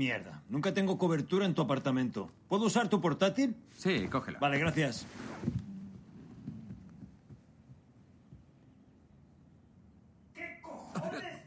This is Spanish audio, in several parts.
Mierda, nunca tengo cobertura en tu apartamento. ¿Puedo usar tu portátil? Sí, cógela. Vale, gracias.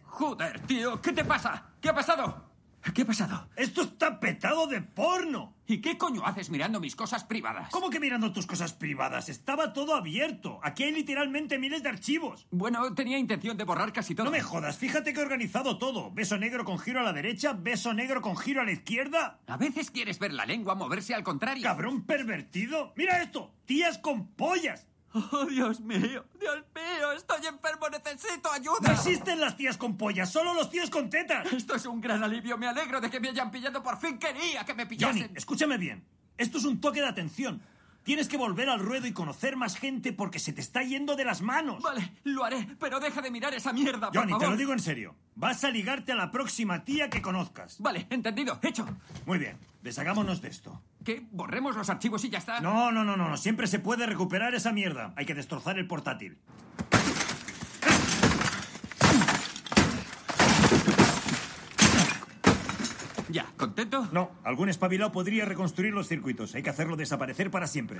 Joder, tío, ¿qué te pasa? ¿Qué ha pasado? ¿Qué ha pasado? ¡Esto está petado de porno! ¿Y qué coño haces mirando mis cosas privadas? ¿Cómo que mirando tus cosas privadas? Estaba todo abierto. Aquí hay literalmente miles de archivos. Bueno, tenía intención de borrar casi todo. No me jodas, fíjate que he organizado todo. Beso negro con giro a la derecha, beso negro con giro a la izquierda. A veces quieres ver la lengua moverse al contrario. Cabrón pervertido. Mira esto, tías con pollas. Oh, Dios mío, Dios mío, estoy enfermo, necesito ayuda. No existen las tías con pollas, solo los tíos con tetas. Esto es un gran alivio, me alegro de que me hayan pillado, por fin quería que me pillasen. Johnny, escúchame bien. Esto es un toque de atención. Tienes que volver al ruedo y conocer más gente porque se te está yendo de las manos. Vale, lo haré, pero deja de mirar esa mierda, por Johnny, favor. te lo digo en serio. Vas a ligarte a la próxima tía que conozcas. Vale, entendido, hecho. Muy bien, deshagámonos de esto. ¿Qué? ¿Borremos los archivos y ya está? No, no, no, no, no. Siempre se puede recuperar esa mierda. Hay que destrozar el portátil. Ya, ¿contento? No, algún espabilado podría reconstruir los circuitos. Hay que hacerlo desaparecer para siempre.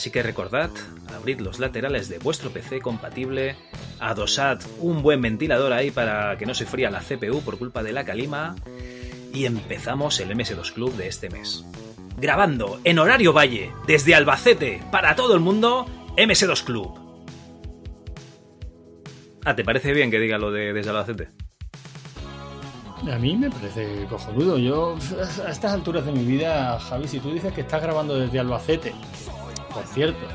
Así que recordad, abrid los laterales de vuestro PC compatible, adosad un buen ventilador ahí para que no se fría la CPU por culpa de la calima y empezamos el MS2 Club de este mes. Grabando en horario valle, desde Albacete, para todo el mundo, MS2 Club. Ah, ¿te parece bien que diga lo de desde Albacete? A mí me parece cojonudo. Yo, a estas alturas de mi vida, Javi, si tú dices que estás grabando desde Albacete, por cierto,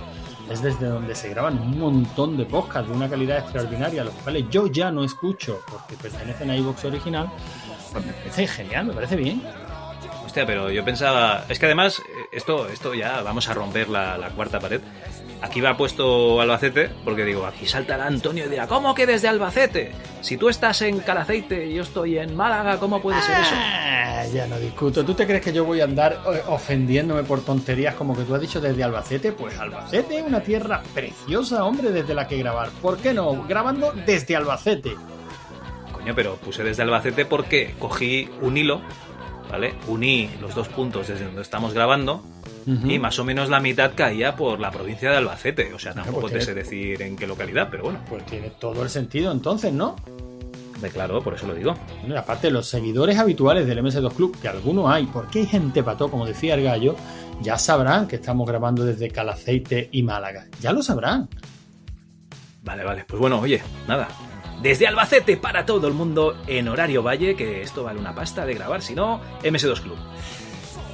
es desde donde se graban un montón de podcasts de una calidad extraordinaria, los cuales yo ya no escucho porque pertenecen a iVoox original, pues me parece genial, me parece bien. Hostia, pero yo pensaba. Es que además, eh, esto, esto ya vamos a romper la cuarta pared. Aquí va puesto Albacete, porque digo, aquí saltará Antonio y dirá, ¿cómo que desde Albacete? Si tú estás en Calaceite y yo estoy en Málaga, ¿cómo puede ser eso? Ah, ya no discuto. ¿Tú te crees que yo voy a andar eh, ofendiéndome por tonterías como que tú has dicho desde Albacete? Pues Albacete es una tierra preciosa, hombre, desde la que grabar. ¿Por qué no? Grabando desde Albacete. Coño, pero puse desde Albacete porque cogí un hilo, ¿vale? Uní los dos puntos desde donde estamos grabando Y más o menos la mitad caía por la provincia de Albacete. O sea, Bueno, tampoco pues te sé decir en qué localidad, pero bueno, Pues tiene todo el sentido entonces, ¿no? de claro, por eso lo digo. Bueno, y aparte, los seguidores habituales del MS2 Club, que algunos hay, porque hay gente pató, como decía el gallo, ya sabrán que estamos grabando desde Calaceite y Málaga. Ya lo sabrán. Vale, vale. Pues bueno, oye, nada. Desde Albacete para todo el mundo en horario valle, que esto vale una pasta de grabar, si no, MS2 Club.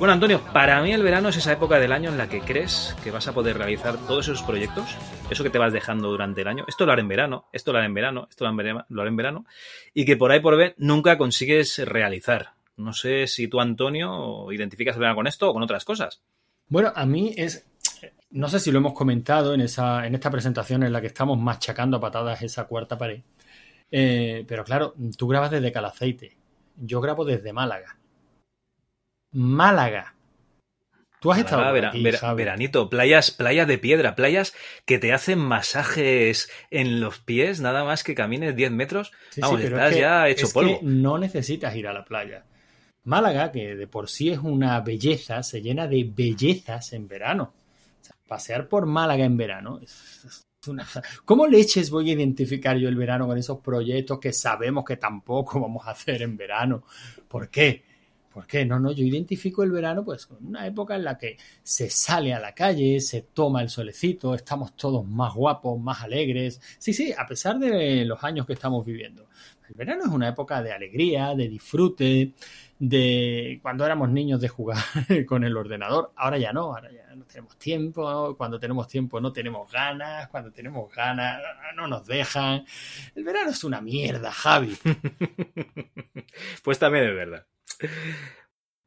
Bueno, Antonio, para mí el verano es esa época del año en la que crees que vas a poder realizar todos esos proyectos, eso que te vas dejando durante el año. Esto lo haré en verano, esto lo haré en verano, esto lo haré en verano, y que por ahí por ver nunca consigues realizar. No sé si tú, Antonio, identificas el verano con esto o con otras cosas. Bueno, a mí es. No sé si lo hemos comentado en, esa, en esta presentación en la que estamos machacando a patadas esa cuarta pared. Eh, pero claro, tú grabas desde Calaceite. Yo grabo desde Málaga. Málaga. Tú has estado por vera- aquí, vera- veranito, playas, playas de piedra, playas que te hacen masajes en los pies nada más que camines 10 metros. Sí, Vamos, estás es que- ya hecho es polvo. que no necesitas ir a la playa. Málaga, que de por sí es una belleza, se llena de bellezas en verano. O sea, pasear por Málaga en verano es una... ¿Cómo leches voy a identificar yo el verano con esos proyectos que sabemos que tampoco vamos a hacer en verano? ¿Por qué? ¿Por qué? No, no, yo identifico el verano pues con una época en la que se sale a la calle, se toma el solecito, estamos todos más guapos, más alegres. Sí, sí, a pesar de los años que estamos viviendo. El verano es una época de alegría, de disfrute, de cuando éramos niños de jugar con el ordenador. Ahora ya no, ahora ya no tenemos tiempo. Cuando tenemos tiempo no tenemos ganas. Cuando tenemos ganas no nos dejan. El verano es una mierda, Javi. Pues también es verdad.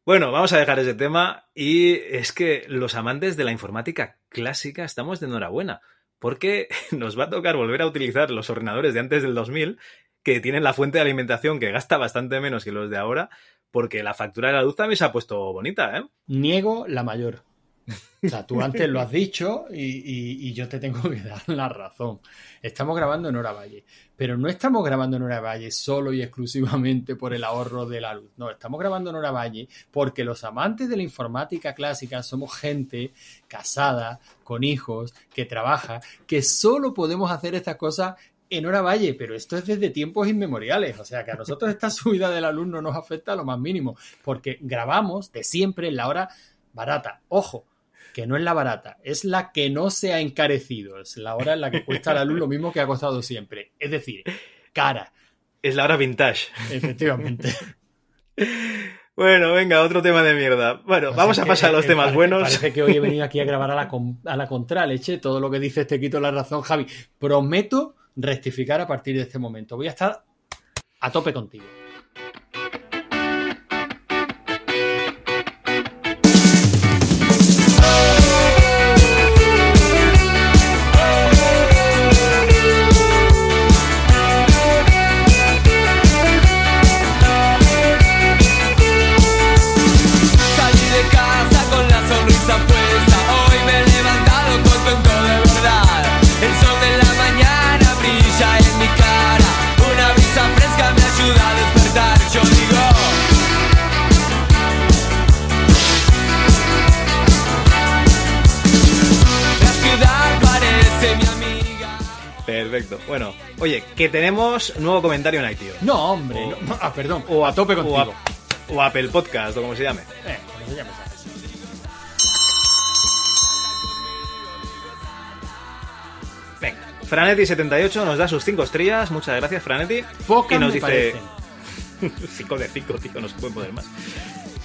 Bueno, vamos a dejar ese tema y es que los amantes de la informática clásica estamos de enhorabuena porque nos va a tocar volver a utilizar los ordenadores de antes del 2000 que tienen la fuente de alimentación que gasta bastante menos que los de ahora porque la factura de la luz también se ha puesto bonita, ¿eh? Niego la mayor. O sea, tú antes lo has dicho y, yo te tengo que dar la razón. Estamos grabando en Hora Valle, pero no estamos grabando en Hora Valle solo y exclusivamente por el ahorro de la luz. No, estamos grabando en Hora Valle porque los amantes de la informática clásica somos gente casada, con hijos, que trabaja, que solo podemos hacer estas cosas en Hora Valle, pero esto es desde tiempos inmemoriales. O sea que a nosotros esta subida de la luz no nos afecta a lo más mínimo, porque grabamos de siempre en la hora barata. Ojo, que no es la barata, es la que no se ha encarecido. Es la hora en la que cuesta la luz lo mismo que ha costado siempre. Es decir, cara, Es la hora vintage. efectivamente. Bueno, venga, otro tema de mierda. Bueno, vamos a que, pasar a los eh, temas parece- buenos. Parece que hoy he venido aquí a grabar a la, a la contraleche. Todo lo que dices te quito la razón, Javi. Prometo rectificar a partir de este momento. Voy a estar a tope contigo. Perfecto. Bueno, oye, que tenemos nuevo comentario en iTunes. No, hombre. O- no- ah, perdón. O a tope o contigo. a- o Apple Podcast, o como se llame. Eh, como se llame. Venga. Franetti78 nos da sus 5 estrellas. Muchas gracias, Franetti. Pocas y nos me dice. parecen. 5 de 5, tío, no se puede poner más.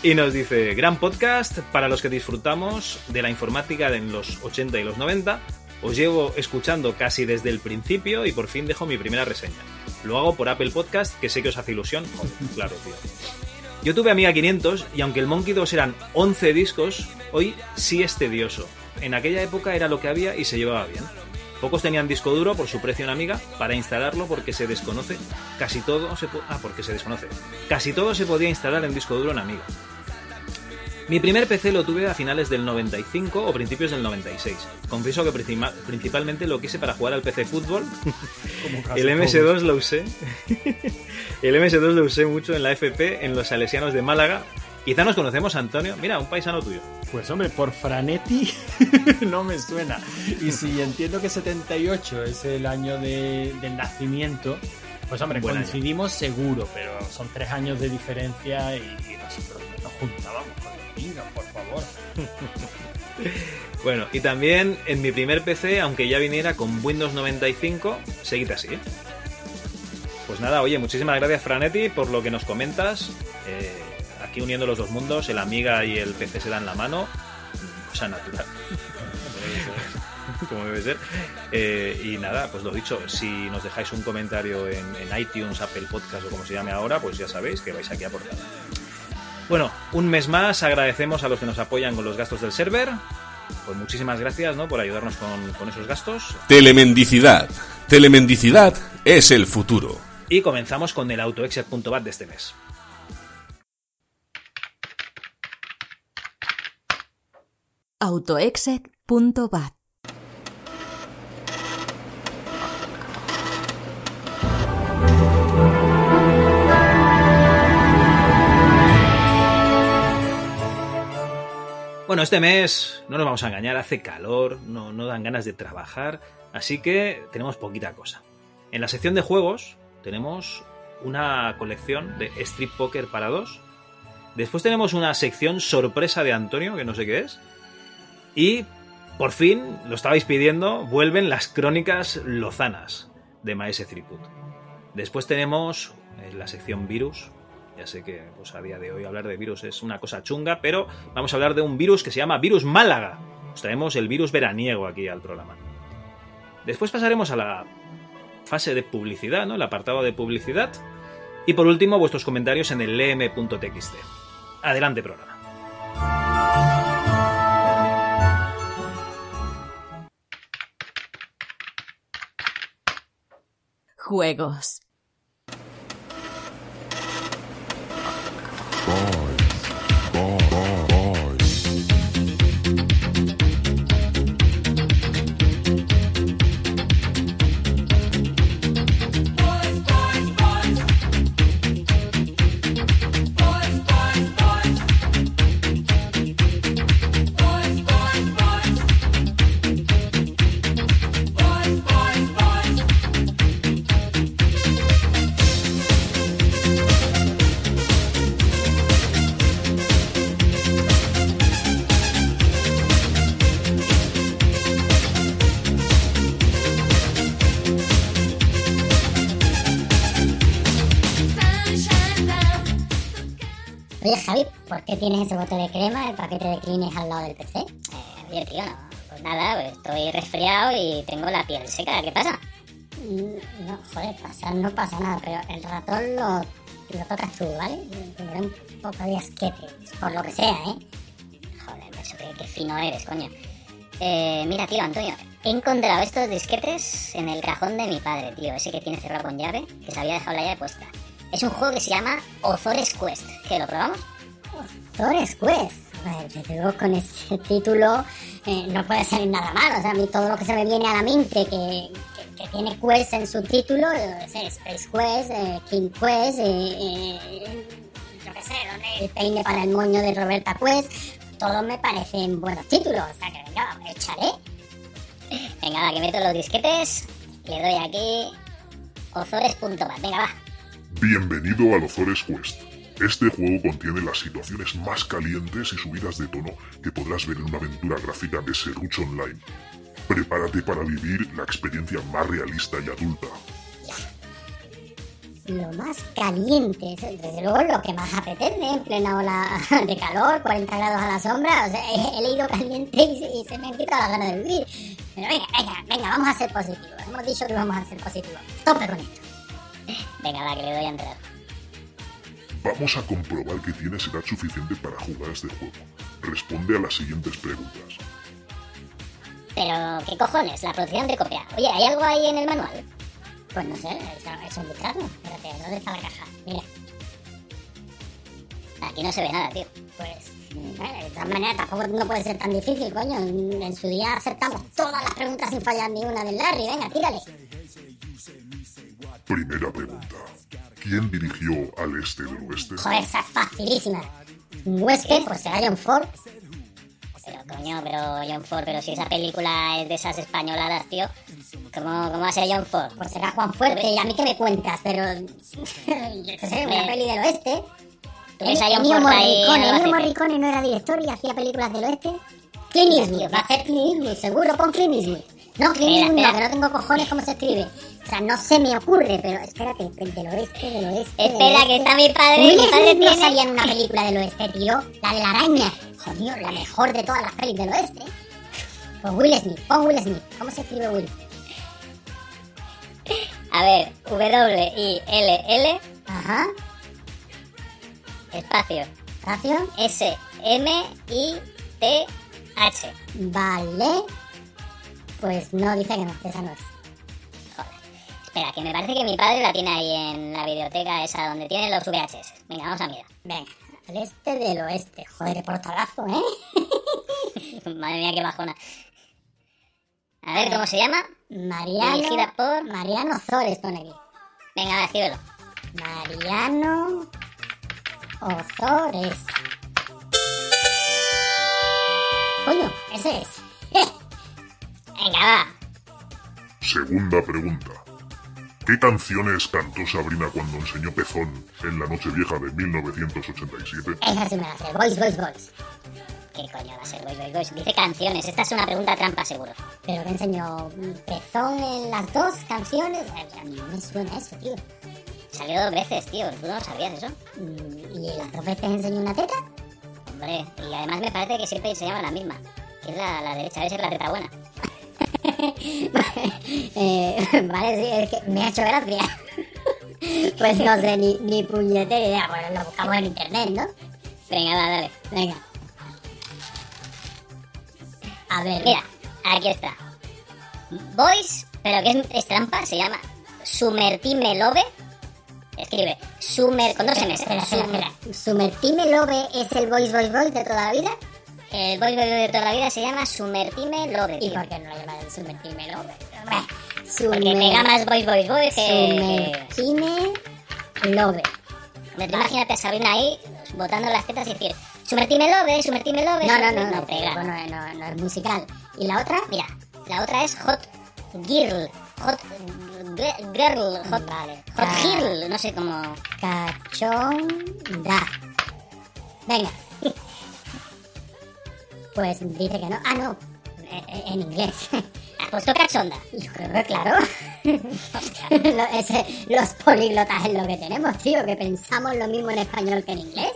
Y nos dice, gran podcast para los que disfrutamos de la informática en los 80 y los 90. Os llevo escuchando casi desde el principio y por fin dejo mi primera reseña. Lo hago por Apple Podcast, que sé que os hace ilusión. Joder, claro, tío. Yo tuve Amiga 500 y aunque el Monkey 2 eran 11 discos, hoy sí es tedioso. En aquella época era lo que había y se llevaba bien. Pocos tenían disco duro por su precio en Amiga para instalarlo porque se desconoce. Casi todo se ah, porque se desconoce. Casi todo se podía instalar en disco duro en Amiga. Mi primer PC lo tuve a finales del 95 o principios del 96. Confieso que principal- principalmente lo quise para jugar al PC Fútbol. El todos. MS2 lo usé. El MS2 lo usé mucho en la FP, en los Salesianos de Málaga. Quizá nos conocemos, Antonio. Mira, un paisano tuyo. Pues hombre, por Franetti no me suena. Y si entiendo que 78 es el año de- del nacimiento, pues hombre, Buen año. coincidimos seguro, pero son tres años de diferencia y, y nosotros nos juntábamos con por favor. Bueno, y también en mi primer PC, aunque ya viniera con Windows 95, seguid así. Pues nada, oye, muchísimas gracias Franetti por lo que nos comentas. Eh, aquí uniendo los dos mundos, el Amiga y el PC se dan la mano. Cosa natural. Como debe ser. Eh, y nada, pues lo dicho, si nos dejáis un comentario en, en iTunes, Apple Podcast o como se llame ahora, pues ya sabéis que vais aquí a aportar. Bueno, un mes más agradecemos a los que nos apoyan con los gastos del server. Pues muchísimas gracias ¿no? por ayudarnos con, con esos gastos. Telemendicidad. Telemendicidad es el futuro. Y comenzamos con el autoexec.bat de este mes. autoexec.bat Bueno, este mes, no nos vamos a engañar, hace calor, no, no dan ganas de trabajar, así que tenemos poquita cosa. En la sección de juegos tenemos una colección de Street Poker para dos. Después tenemos una sección sorpresa de Antonio, que no sé qué es. Y por fin, lo estabais pidiendo, vuelven las crónicas lozanas de Maese Threepwood. Después tenemos eh, la sección virus. Ya sé que pues, a día de hoy hablar de virus es una cosa chunga, pero vamos a hablar de un virus que se llama Virus Málaga. Os traemos el virus veraniego aquí al programa. Después pasaremos a la fase de publicidad, ¿no? El apartado de publicidad. Y por último, vuestros comentarios en el lm.txt. Adelante, programa. Juegos. Tienes ese bote de crema, el paquete de Kleenex al lado del PC? Eh, oye, tío, no, pues nada, pues estoy resfriado y tengo la piel seca. ¿Qué pasa? Mm, No, joder, pasa, no pasa nada, pero el ratón lo, lo tocas tú, ¿vale? Tendré un poco de asquete, por lo que sea, ¿eh? Joder, eso qué, qué fino eres, coño. Eh, mira, tío, Antonio, he encontrado estos disquetes en el cajón de mi padre, tío, ese que tiene cerrado con llave, que se había dejado la llave puesta. Es un juego que se llama Ozores Quest. ¿Qué, lo probamos? Quest. Joder, desde luego con ese título eh, no puede salir nada mal. O sea, a mí todo lo que se me viene a la mente que, tiene Quest en su título, Space Quest, eh, King Quest, eh, eh, yo qué sé, el peine para el moño de Roberta Quest, todos me parecen buenos títulos. O sea, que venga, echaré. Venga, va, que meto los disquetes, le doy aquí ozores.bat. Venga, va. Bienvenido al Ozores Quest. Este juego contiene las situaciones más calientes y subidas de tono que podrás ver en una aventura gráfica de Serrucho Online. Prepárate para vivir la experiencia más realista y adulta. lo más caliente, desde luego lo que más apetece en plena ola de calor, 40 grados a la sombra, o sea, he, leído caliente y se me han quitado las ganas de vivir. Pero venga, venga, venga, vamos a ser positivos, hemos dicho que vamos a ser positivos. Tope con esto. Venga, va, que le doy a entrar. Vamos a comprobar que tienes edad suficiente para jugar a este juego. Responde a las siguientes preguntas. Pero, ¿qué cojones? La producción de copia. Oye, ¿hay algo ahí en el manual? Pues no sé, es, un vistazo. Espérate, ¿dónde está la caja? Mira. Aquí no se ve nada, tío. Pues De todas maneras, tampoco no puede ser tan difícil, coño. En, en su día aceptamos todas las preguntas sin fallar ni una del Larry. Venga, tírale. Primera pregunta. ¿Quién dirigió Al Este del Oeste? Joder, esa es facilísima. Un Wesker, pues será John Ford. Pero coño, pero John Ford, pero si esa película es de esas españoladas, tío, ¿cómo, cómo va a ser John Ford? Pues será Juan Fuerte. ¿Y a mí qué me cuentas? Pero. Yo qué sé, una peli del oeste. ¿Tú ves a John Ennio Ford Morricone. Ennio? Morricone no era director y hacía películas del oeste. Clint Eastwood, va a ser Clint Eastwood, seguro, pon Clint Eastwood. No, Clint Eastwood no, que no tengo cojones cómo se escribe. O sea, no se me ocurre, pero espérate, del del oeste, del oeste. del Espera, que oeste. está mi padre, Will mi padre no tiene- salía en una película del oeste, tío. La de la araña. Joder, la mejor de todas las pelis del oeste. Pues Will Smith, pon Will Smith. ¿Cómo se escribe Will? A ver, W-I-L-L, Ajá, espacio, espacio. S-M-I-T-H. Vale. Pues no, dice que no, esa no es. Espera, que me parece que mi padre la tiene ahí en la biblioteca esa donde tiene los VHS. Venga, vamos a mirar. Venga, al este del oeste. Joder, qué portalazo, ¿eh? Madre mía, qué bajona. A ver, ¿cómo se llama? Mariano. Dirigida por... Mariano Zores pone aquí. Venga, va, escríbelo. Mariano Ozores. Coño, ese es. Venga, va. Segunda pregunta. ¿Qué canciones cantó Sabrina cuando enseñó Pezón en la Nochevieja de 1987? Esa sí me la sé. Boys, boys, boys. ¿Qué coño va a ser, boys, boys, boys? Dice canciones. Esta es una pregunta trampa, seguro. Pero que enseñó pezón en las dos canciones. A mí no me suena eso, tío. Salió dos veces, tío. ¿Tú no sabías eso? Mm, ¿Y las dos veces enseñó una teta? Hombre, y además me parece que siempre se llama la misma. Que es la, la derecha, debe ser la teta buena. Eh, vale, sí, es que me ha hecho gracia. pues no sé, ni, ni puñetera idea. Bueno, lo buscamos en internet, ¿no? Venga, va, dale. Venga. A ver, Mira, aquí está. Boys, pero que es, es trampa, se llama Sumertime Love. Escribe, Sumer, con dos M's. ¿Sumertime Love es el boys, boys, boys de toda la vida? El boy boy boy de toda la vida se llama Sumertime Love. ¿Y por qué no lo llaman Sumertime Love? Porque pega más boys boys boys que... Sumertime Love. Hombre, tú imagínate a Sabrina ahí botando las tetas y decir Sumertime Love, Sumertime Love. No, no, Sumertime-". no, no, pega. no, no, no, no es musical. ¿Y la otra? Mira, la otra es Hot Girl. Hot Girl. Hot, Vale. hot. Girl. No sé cómo... Cachonda. Venga. Pues dice que no. Ah, no. Eh, eh, En inglés. ¿Has puesto cachonda? Yo creo que claro. Los políglotas es lo que tenemos, tío, que pensamos lo mismo en español que en inglés.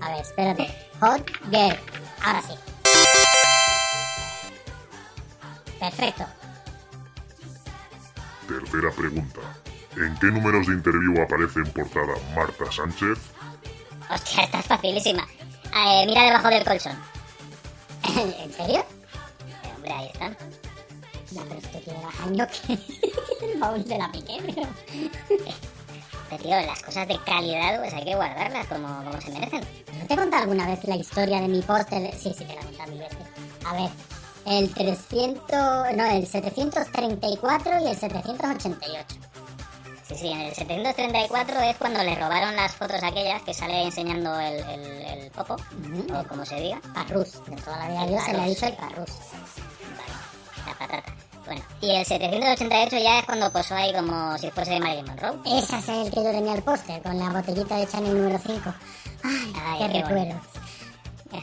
A ver, espérate. Hot girl. Ahora sí. Perfecto. Tercera pregunta. ¿En qué números de interview aparece en portada Marta Sánchez? Hostia, esta es facilísima. Eh, mira debajo del colchón. ¿En serio? Hombre, ahí están. Ya, pero esto tiene más años que el baúl de la piqué, pero... Tío, las cosas de calidad pues hay que guardarlas como, como se merecen. ¿No te he contado alguna vez la historia de mi póster? Sí, sí, te la he contado mil veces. A ver, el 300... No, el 734 y el 788. Sí, sí, en el 734 es cuando le robaron las fotos aquellas que sale enseñando el, el, el popo, o como se diga. Parrus. De toda la vida Dios se le ha dicho el parrus. Vale, la patata. Bueno, y el 788 ya es cuando posó ahí como si fuese Marilyn Monroe. Ese es el que yo tenía el póster, con la botellita de Chanel número 5. Ay, Ay, qué, qué recuerdos. Ay,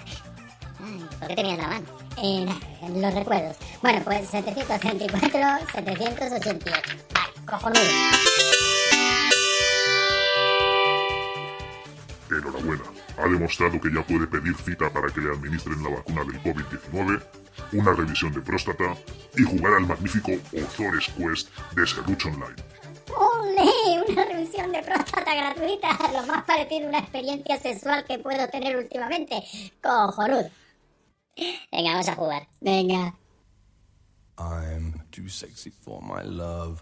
¿Por qué tenías la mano? Eh, los recuerdos. Bueno, pues 734, 788. Vale, cojonudo. Enhorabuena. Ha demostrado que ya puede pedir cita para que le administren la vacuna del COVID-19, una revisión de próstata y jugar al magnífico Ozores Quest de Serruch Online. ¡Ole! Una revisión de próstata gratuita. Lo más parecido a una experiencia sexual que puedo tener últimamente. Cojonudo. Venga, vamos a jugar. Venga. I'm too sexy for my love,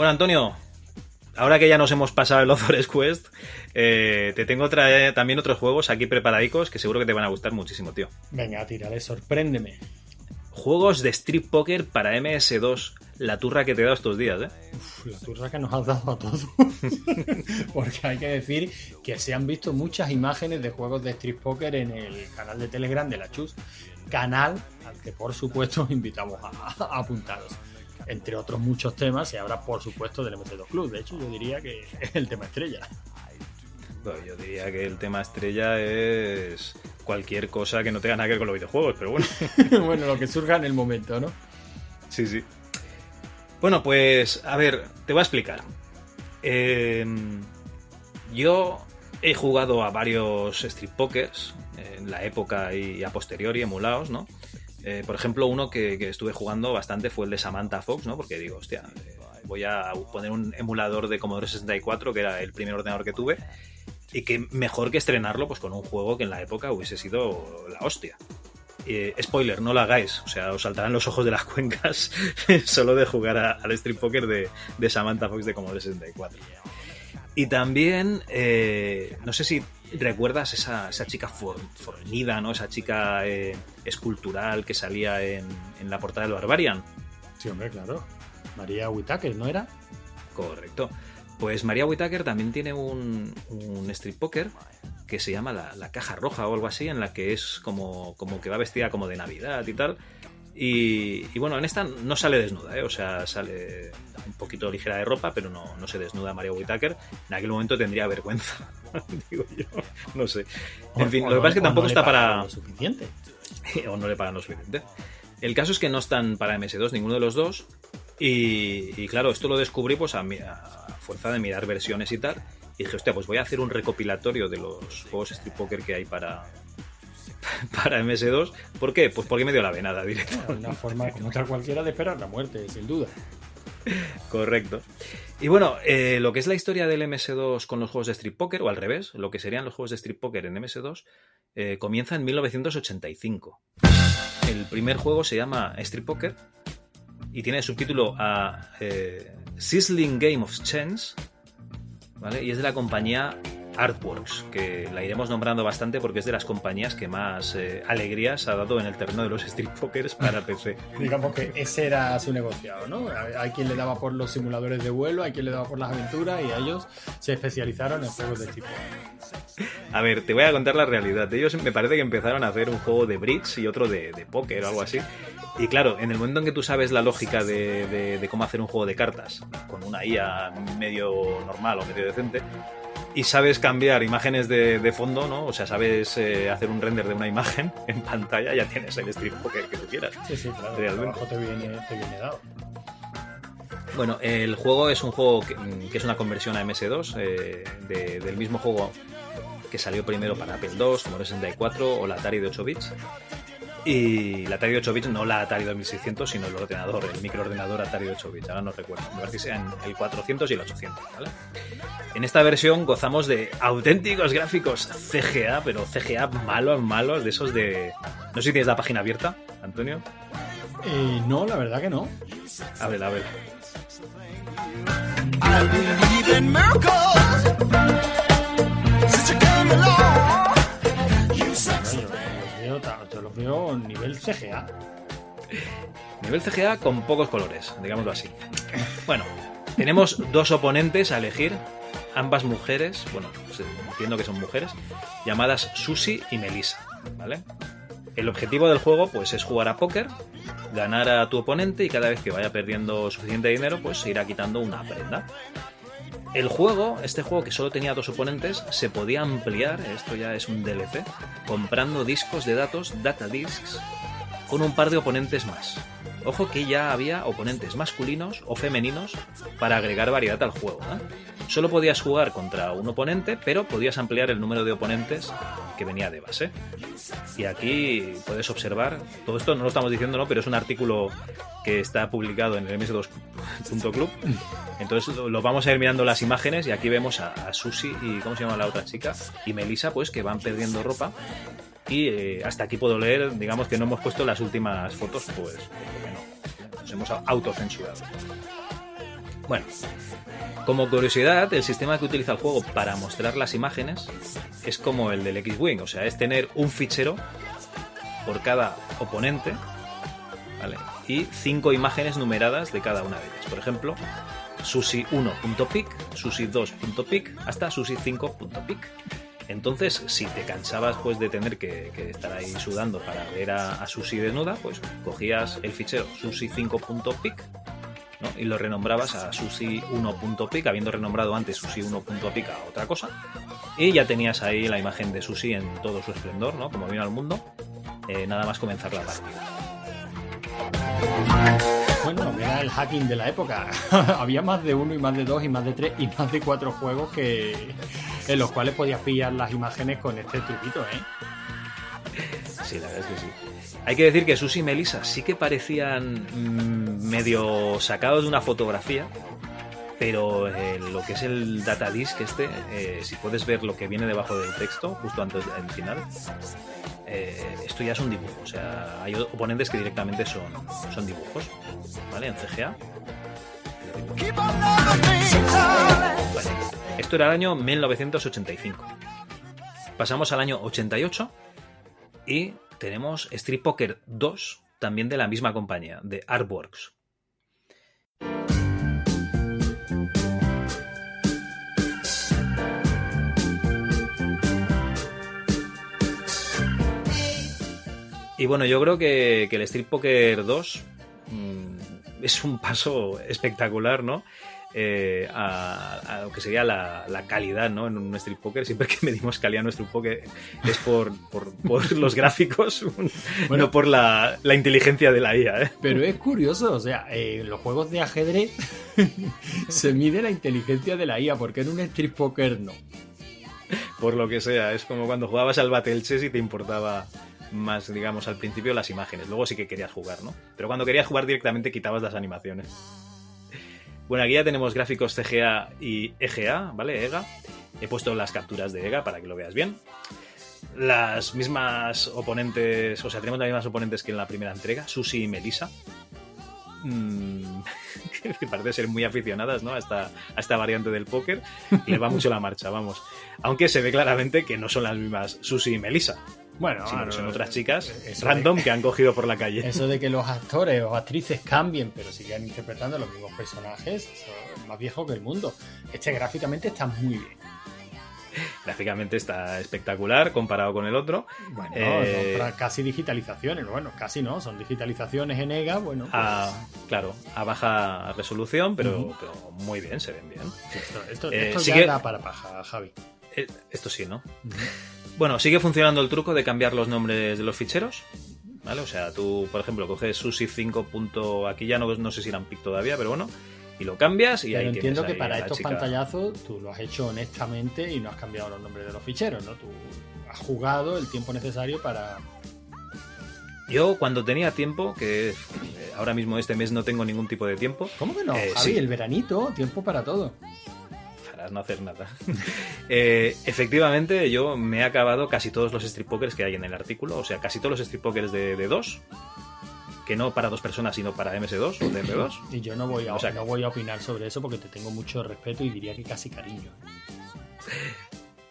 Bueno, Antonio, ahora que ya nos hemos pasado el Ozores Quest, eh, te tengo otra- también otros juegos aquí preparadicos que seguro que te van a gustar muchísimo, tío. Venga, tírale, sorpréndeme. Juegos de Street Poker para MS2. La turra que te he dado estos días, ¿eh? Uf, la turra que nos has dado a todos. Porque hay que decir que se han visto muchas imágenes de juegos de Street Poker en el canal de Telegram de la Chus. Canal al que por supuesto os invitamos a, a apuntaros. Entre otros muchos temas, y habrá por supuesto del MS2 Club. De hecho, yo diría que es el tema estrella. Bueno, yo diría que el tema estrella es cualquier cosa que no tenga nada que ver con los videojuegos, pero bueno. bueno, lo que surja en el momento, ¿no? Sí, sí. Bueno, pues a ver, te voy a explicar. Eh, yo he jugado a varios Street Pokers en la época y a posteriori emulados, ¿no? Eh, por ejemplo, uno que, estuve jugando bastante fue el de Samantha Fox, ¿no? Porque digo, hostia, eh, voy a poner un emulador de Commodore 64, que era el primer ordenador que tuve, y que mejor que estrenarlo pues con un juego que en la época hubiese sido la hostia. Eh, spoiler, no lo hagáis, o sea, os saltarán los ojos de las cuencas solo de jugar al Street Poker de, de Samantha Fox de Commodore 64. Y también, no sé si recuerdas esa, esa chica for- fornida, ¿no? Esa chica eh, escultural que salía en, en la portada del Barbarian. Sí, hombre, claro. María Whitaker, ¿no era? Correcto. Pues María Whitaker también tiene un, un Street Poker que se llama la, la Caja Roja o algo así, en la que es como, como que va vestida como de Navidad y tal. Y, y bueno, en esta no sale desnuda, ¿eh? o sea, sale un poquito ligera de ropa, pero no, no se desnuda María Whitaker. En aquel momento tendría vergüenza, digo yo, no sé. En fin, O lo que no- pasa es que tampoco no está para... lo suficiente. o no le pagan lo suficiente. El caso es que no están para MS2 ninguno de los dos. Y, y claro, esto lo descubrí pues a, mi- a fuerza de mirar versiones y tal. Y dije, hostia, pues voy a hacer un recopilatorio de los juegos Street Poker que hay para, para MS2. ¿Por qué? Pues porque me dio la venada directo. Una forma como otra cualquiera de esperar la muerte, sin duda. Correcto. Y bueno, eh, lo que es la historia del MS2 con los juegos de Street Poker, o al revés, lo que serían los juegos de Street Poker en MS2, eh, comienza en 1985. El primer juego se llama Street Poker y tiene subtítulo a eh, Sizzling Game of Chance, ¿vale? Y es de la compañía Artworks, que la iremos nombrando bastante porque es de las compañías que más eh, alegrías ha dado en el terreno de los Street Pokers para PC. Digamos que ese era su negociado, ¿no? Hay quien le daba por los simuladores de vuelo, hay quien le daba por las aventuras y a ellos se especializaron en juegos de tipo. A ver, te voy a contar la realidad. Ellos me parece que empezaron a hacer un juego de bridge y otro de, de póker o algo así. Y claro, en el momento en que tú sabes la lógica de, de- de cómo hacer un juego de cartas, con una IA medio normal o medio decente, y sabes cambiar imágenes de, de fondo, ¿no? O sea, sabes eh, hacer un render de una imagen en pantalla, ya tienes el Poker que tú quieras. Sí, sí, claro. Realmente. te viene, te viene dado. Bueno, el juego es un juego que, que es una conversión a MS2 eh, de- del mismo juego que salió primero para Apple II, Commodore 64 o la Atari de 8 bits. Y la Atari de 8 bits, no la Atari 2600, sino el ordenador, el microordenador Atari de 8 bits. Ahora no recuerdo, me parece que sean el 400 y el 800, ¿vale? En esta versión gozamos de auténticos gráficos CGA, pero CGA malos, malos, de esos de... No sé si tienes la página abierta, Antonio. Eh, no, la verdad que no. A ver, a ver. I veo, yo los veo nivel CGA. Nivel CGA con pocos colores, digámoslo así. Bueno, tenemos dos oponentes a elegir, ambas mujeres, bueno, se- entiendo que son mujeres, llamadas Susi y Melissa, ¿vale? El objetivo del juego, pues, es jugar a póker, ganar a tu oponente y cada vez que vaya perdiendo suficiente dinero, pues irá quitando una prenda. El juego, este juego que solo tenía dos oponentes, se podía ampliar, esto ya es un DLC, comprando discos de datos, data discs, con un par de oponentes más. Ojo que ya había oponentes masculinos o femeninos para agregar variedad al juego. ¿eh? Solo podías jugar contra un oponente, pero podías ampliar el número de oponentes que venía de base. Y aquí puedes observar, todo esto no lo estamos diciendo, ¿no? pero es un artículo que está publicado en el ms2.club. Entonces lo, vamos a ir mirando las imágenes y aquí vemos a, a Susi y ¿cómo se llama la otra chica? Y Melissa, pues que van perdiendo ropa y eh, hasta aquí puedo leer, digamos que no hemos puesto las últimas fotos, pues porque no, nos hemos autocensurado. Bueno, como curiosidad, el sistema que utiliza el juego para mostrar las imágenes es como el del X-Wing, o sea, es tener un fichero por cada oponente. Y cinco imágenes numeradas de cada una de ellas. Por ejemplo, susi1.pic, susi2.pic, hasta susi5.pic. Entonces, si te cansabas pues de tener que, estar ahí sudando para ver a, a desnuda, pues cogías el fichero susi5.pic ¿no? y lo renombrabas a susi1.pic, habiendo renombrado antes susi1.pic a otra cosa, y ya tenías ahí la imagen de Susi en todo su esplendor, ¿no? como vino al mundo, eh, nada más comenzar la partida. Bueno, era el hacking de la época. Había más de uno y más de dos y más de tres y más de cuatro juegos que en los cuales podías pillar las imágenes con este truquito, ¿eh? Sí, la verdad es que sí. Hay que decir que Susi y Melissa sí que parecían mm, medio sacados de una fotografía, pero eh, lo que es el data disk este, eh, si puedes ver lo que viene debajo del texto, justo antes del final, eh, esto ya es un dibujo. O sea, hay oponentes que directamente son, son dibujos, ¿vale? En CGA. Vale. Esto era el año 1985. Pasamos al año 88 y tenemos Street Poker 2, también de la misma compañía, de Artworks. Y bueno, yo creo que, el Street Poker 2 mmm, es un paso espectacular, ¿no? Eh, a, a, lo que sería la, la, calidad ¿no? en un Street Poker. Siempre que medimos calidad en nuestro poker es por, por, por los gráficos, bueno, no por la, la, inteligencia de la IA. ¿eh? Pero es curioso, o sea, eh, en los juegos de ajedrez se mide la inteligencia de la IA, porque en un Street Poker no. Por lo que sea, es como cuando jugabas al Battle Chess y te importaba más, digamos, al principio las imágenes. Luego sí que querías jugar, ¿no? Pero cuando querías jugar directamente quitabas las animaciones. Bueno, aquí ya tenemos gráficos CGA y EGA, ¿vale? EGA. He puesto las capturas de EGA para que lo veas bien. Las mismas oponentes, o sea, tenemos las mismas oponentes que en la primera entrega, Susi y Melissa. Mm, que parece ser muy aficionadas ¿no? a, esta, variante del póker. Le va mucho la marcha, vamos. Aunque se ve claramente que no son las mismas Susi y Melissa. Bueno, sino que son otras chicas random de, que han cogido por la calle. Eso de que los actores o actrices cambien, pero sigan interpretando los mismos personajes, eso es más viejo que el mundo. Este gráficamente está muy bien. Gráficamente está espectacular comparado con el otro. Bueno, eh... casi digitalizaciones. Bueno, casi no, son digitalizaciones en EGA. Bueno, pues... a, claro, a baja resolución, pero, uh -huh. pero, muy bien, se ven bien. Esto, esto, eh, ya da para paja, Javi. Eh, esto sí, ¿no? Uh -huh. Bueno, sigue funcionando el truco de cambiar los nombres de los ficheros. ¿Vale? O sea, tú, por ejemplo, coges Susi 5. Aquí ya no, no sé si eran pic todavía, pero bueno. Y lo cambias y pero ahí entiendo que ahí para estos chica. pantallazos tú lo has hecho honestamente y no has cambiado los nombres de los ficheros, ¿no? Tú has jugado el tiempo necesario para. Yo cuando tenía tiempo, que eh, ahora mismo este mes no tengo ningún tipo de tiempo. ¿Cómo que no? Eh, Javi, sí. el veranito, tiempo para todo. No hacer nada. eh, efectivamente, yo me he acabado casi todos los strip pokers que hay en el artículo, o sea, casi todos los strip pokers de, de dos, que no para dos personas, sino para MS2 o DP2. Y yo no voy, a, O sea, no voy a opinar sobre eso porque te tengo mucho respeto y diría que casi cariño.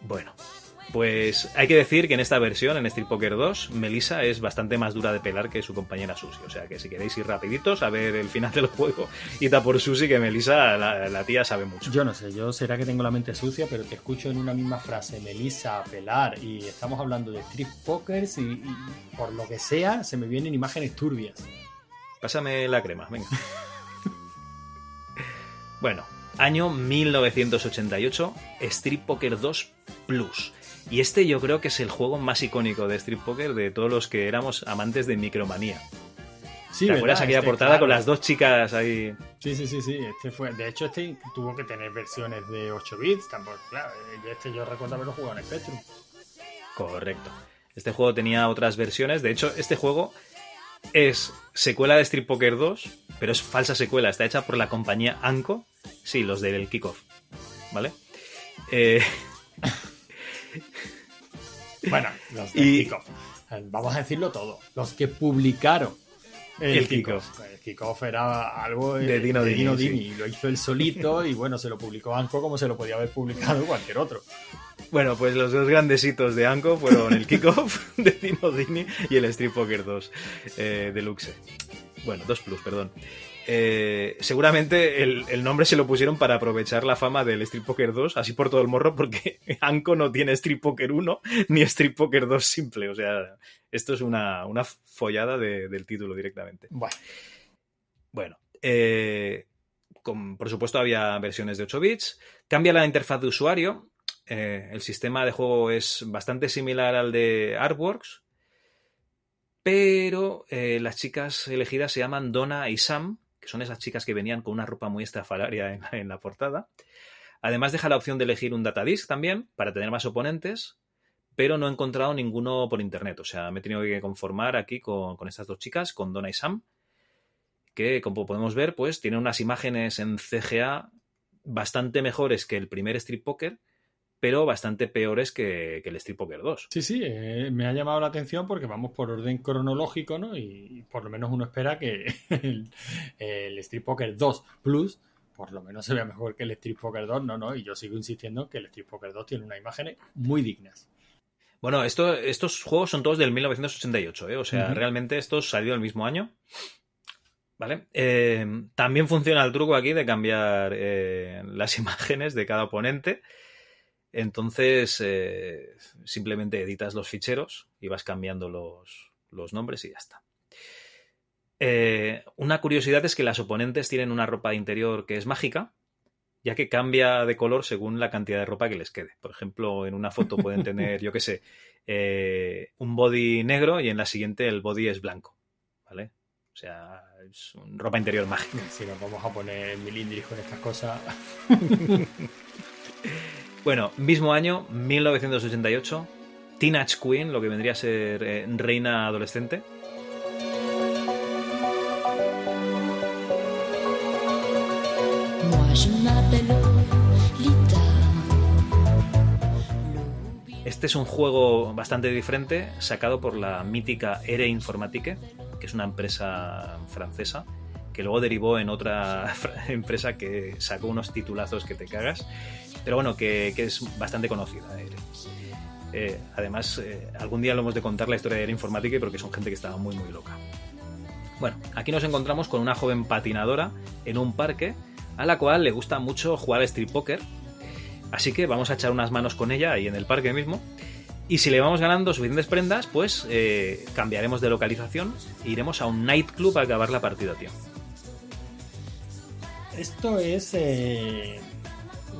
Bueno, pues hay que decir que en esta versión, en Street Poker 2, Melissa es bastante más dura de pelar que su compañera Susi. O sea que si queréis ir rapiditos a ver el final del juego, id a por Susi, que Melissa, la, la tía, sabe mucho. Yo no sé, yo será que tengo la mente sucia, pero te escucho en una misma frase, Melissa, pelar, y estamos hablando de Street Pokers y, y por lo que sea, se me vienen imágenes turbias. Pásame la crema, venga. bueno, año 1988, Street Poker 2 Plus. Y este yo creo que es el juego más icónico de Street Poker de todos los que éramos amantes de Micromanía. Sí, ¿Te acuerdas aquella Este, portada claro. con las dos chicas ahí? Sí, sí, sí, sí. Este fue, de hecho, este tuvo que tener versiones de 8 bits. Tampoco, claro, este yo recuerdo haberlo jugado en Spectrum. Correcto. Este juego tenía otras versiones. De hecho, este juego es secuela de Street Poker 2, pero es falsa secuela. Está hecha por la compañía Anco. Sí, los del Kickoff. ¿Vale? Eh, Bueno, los de Y- Kickoff. Vamos a decirlo todo. Los que publicaron El, El kickoff. El kickoff era algo De Dino Dini, sí. Dini. Lo hizo él solito y bueno, se lo publicó Anco como se lo podía haber publicado cualquier otro. Bueno, pues los dos grandes hitos de Anko fueron el kickoff de Dino Dini y el Street Poker 2 eh, Deluxe. Bueno, 2 Plus, perdón. Eh, seguramente el, el nombre se lo pusieron para aprovechar la fama del Street Poker 2, así por todo el morro, porque Anko no tiene Street Poker 1 ni Street Poker 2 simple. O sea, esto es una, una follada de- del título directamente. Bueno, Bueno, eh, con- por supuesto había versiones de 8 bits. Cambia la interfaz de usuario. Eh, el sistema de juego es bastante similar al de Artworks. Pero eh, las chicas elegidas se llaman Donna y Sam, que son esas chicas que venían con una ropa muy estrafalaria en, la portada. Además deja la opción de elegir un datadisk también para tener más oponentes, pero no he encontrado ninguno por internet. O sea, me he tenido que conformar aquí con, con estas dos chicas, con Donna y Sam, que como podemos ver, pues tienen unas imágenes en CGA bastante mejores que el primer Street Poker, pero bastante peores que, que el Street Poker 2. sí, sí, eh, me ha llamado la atención porque vamos por orden cronológico, ¿no? Y por lo menos uno espera que el, el Street Poker 2 Plus por lo menos se vea mejor que el Street Poker 2, no, no, y yo sigo insistiendo que el Street Poker 2 tiene unas imágenes muy dignas. Bueno, esto, estos juegos son todos del 1988, ¿eh? o sea, realmente estos salió el mismo año. ¿Vale? Eh, también funciona el truco aquí de cambiar eh, las imágenes de cada oponente. Entonces, eh, simplemente editas los ficheros y vas cambiando los, los nombres y ya está. Eh, una curiosidad es que las oponentes tienen una ropa interior que es mágica, ya que cambia de color según la cantidad de ropa que les quede. Por ejemplo, en una foto pueden tener, yo qué sé, eh, un body negro y en la siguiente el body es blanco. ¿Vale? O sea, es un- ropa interior mágica. Si nos vamos a poner milindris con estas cosas, Bueno, mismo año, 1988, Teenage Queen, lo que vendría a ser eh, reina adolescente. Este es un juego bastante diferente, sacado por la mítica Ere Informatique, que es una empresa francesa, que luego derivó en otra empresa que sacó unos titulazos que te cagas, pero bueno, que, que es bastante conocida. Ere. Eh, además, eh, algún día lo hemos de contar la historia de Ere Informatique porque son gente que estaba muy, muy loca. Bueno, aquí nos encontramos con una joven patinadora en un parque a la cual le gusta mucho jugar street poker Así que vamos a echar unas manos con ella ahí en el parque mismo. Y si le vamos ganando suficientes prendas, pues eh, cambiaremos de localización e iremos a un nightclub a acabar la partida, tío. Esto es eh,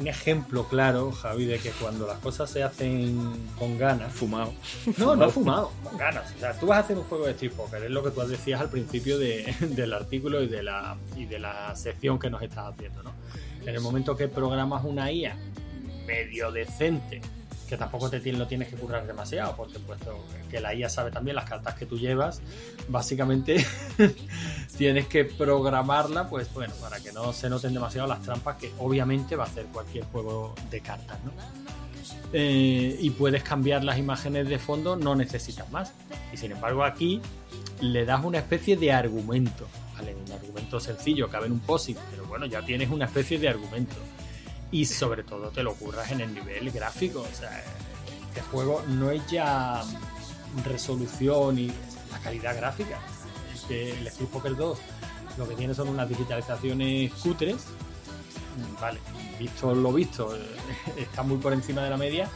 un ejemplo claro, Javi, de que cuando las cosas se hacen con ganas. Fumado. No, no fumado, con ganas. O sea, tú vas a hacer un juego de Street Poker, es lo que tú decías al principio de- del artículo y de, la, y de la sección que nos estás haciendo, ¿no? En el momento que programas una IA medio decente, que tampoco te lo tienes que currar demasiado, porque puesto que la IA sabe también las cartas que tú llevas, básicamente tienes que programarla, pues bueno, para que no se noten demasiado las trampas que obviamente va a hacer cualquier juego de cartas, ¿no? Eh, y puedes cambiar las imágenes de fondo, no necesitas más. Y sin embargo aquí le das una especie de argumento, ¿vale? Un argumento sencillo, cabe en un POSIT, pero bueno, ya tienes una especie de argumento. Y sobre todo te lo curras en el nivel gráfico, o sea, este juego no es ya resolución y la calidad gráfica. El Street Poker 2 lo que tiene son unas digitalizaciones cutres. Vale, visto lo visto, está muy por encima de la media.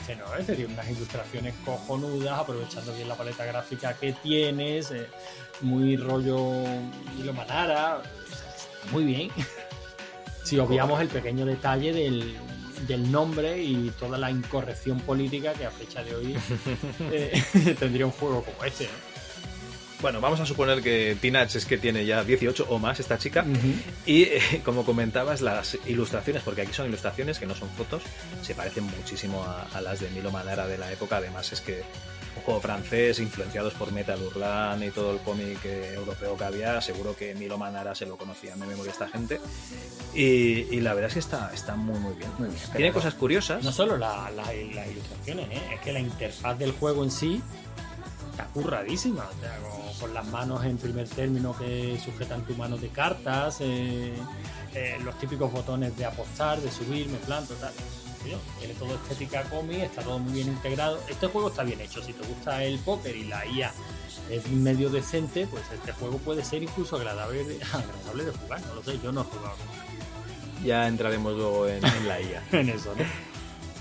Este no, este tiene unas ilustraciones cojonudas, aprovechando bien la paleta gráfica que tienes, eh, muy rollo Hilo Manara, muy bien. Si obviamos el pequeño detalle del, del nombre y toda la incorrección política que a fecha de hoy eh, tendría un juego como este. ¿no? Bueno, vamos a suponer que Teenage es que tiene ya 18 o más esta chica. Y eh, como comentabas, las ilustraciones, porque aquí son ilustraciones que no son fotos, se parecen muchísimo a, a las de Milo Manara de la época. Además, es que un juego francés, influenciados por Metal Hurlan y todo el cómic eh, europeo que había, seguro que Milo Manara se lo conocía de memoria esta gente. Y, y la verdad es que está, está muy, muy bien. Tiene Pero cosas curiosas. No solo la- la- las ilustraciones, ¿eh? es que la interfaz del juego en sí está curradísima, o sea, con, con las manos en primer término que sujetan tu mano de cartas, eh, eh, los típicos botones de apostar, de subir, me planto, tal. Tiene todo estética cómic, está todo muy bien integrado. Este juego está bien hecho. Si te gusta el póker y la IA es medio decente, pues este juego puede ser incluso agradable, agradable de jugar. No lo sé, yo no he jugado Ya entraremos luego en, en la IA. en eso, ¿no?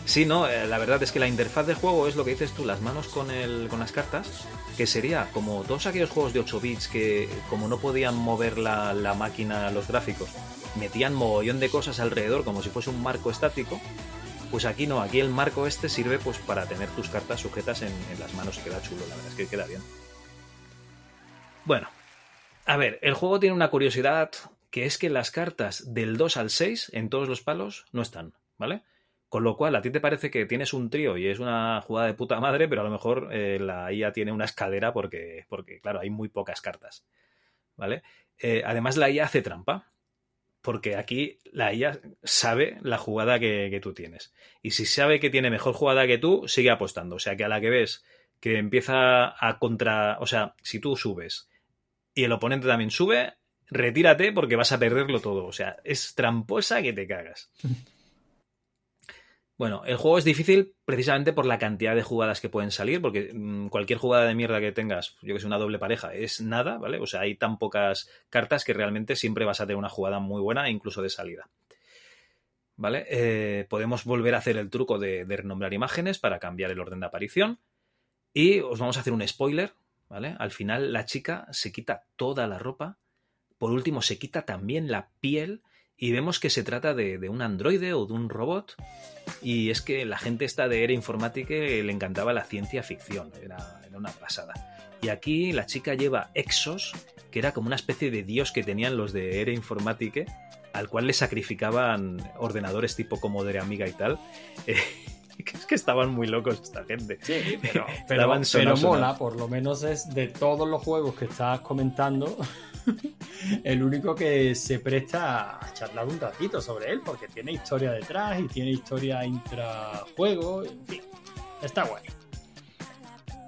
Sí, no, eh, la verdad es que la interfaz de juego es lo que dices tú, las manos con, el, con las cartas, que sería como todos aquellos juegos de 8 bits que como no podían mover la, la máquina, los gráficos, metían mogollón de cosas alrededor como si fuese un marco estático, pues aquí no, aquí el marco este sirve pues para tener tus cartas sujetas en, las manos y queda chulo, la verdad es que queda bien. Bueno, a ver, el juego tiene una curiosidad que es que las cartas del 2 al 6 en todos los palos no están, ¿vale? Con lo cual, a ti te parece que tienes un trío y es una jugada de puta madre, pero a lo mejor eh, la IA tiene una escalera porque, porque, claro, hay muy pocas cartas. ¿Vale? Eh, además, la IA hace trampa. Porque aquí la IA sabe la jugada que, que tú tienes. Y si sabe que tiene mejor jugada que tú, sigue apostando. O sea que a la que ves que empieza a contra. O sea, si tú subes y el oponente también sube, retírate porque vas a perderlo todo. O sea, es tramposa que te cagas. Bueno, el juego es difícil precisamente por la cantidad de jugadas que pueden salir, porque mmm, cualquier jugada de mierda que tengas, yo que sé, una doble pareja, es nada, ¿vale? O sea, hay tan pocas cartas que realmente siempre vas a tener una jugada muy buena, incluso de salida. ¿Vale? Eh, podemos volver a hacer el truco de, de renombrar imágenes para cambiar el orden de aparición. Y os vamos a hacer un spoiler, ¿vale? Al final la chica se quita toda la ropa. Por último, se quita también la piel y vemos que se trata de, de, un androide o de un robot. Y es que la gente esta de Era Informática le encantaba la ciencia ficción, era, era, una pasada. Y aquí la chica lleva Exos, que era como una especie de dios que tenían los de Era Informática, al cual le sacrificaban ordenadores tipo como de Amiga y tal. Eh, es que estaban muy locos esta gente. Sí, pero, pero, pero mola, por lo menos es de todos los juegos que estás comentando, el único que se presta a charlar un ratito sobre él, porque tiene historia detrás y tiene historia intrajuego, en fin, está guay.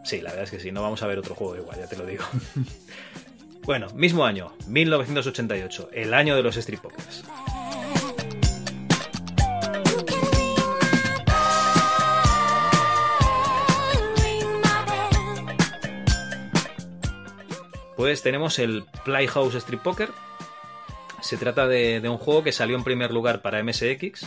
Sí, la verdad es que sí, no vamos a ver otro juego igual, ya te lo digo. bueno, mismo año, 1988, el año de los Pokers. Pues tenemos el Playhouse Street Poker. Se trata de, de, un juego que salió en primer lugar para MSX.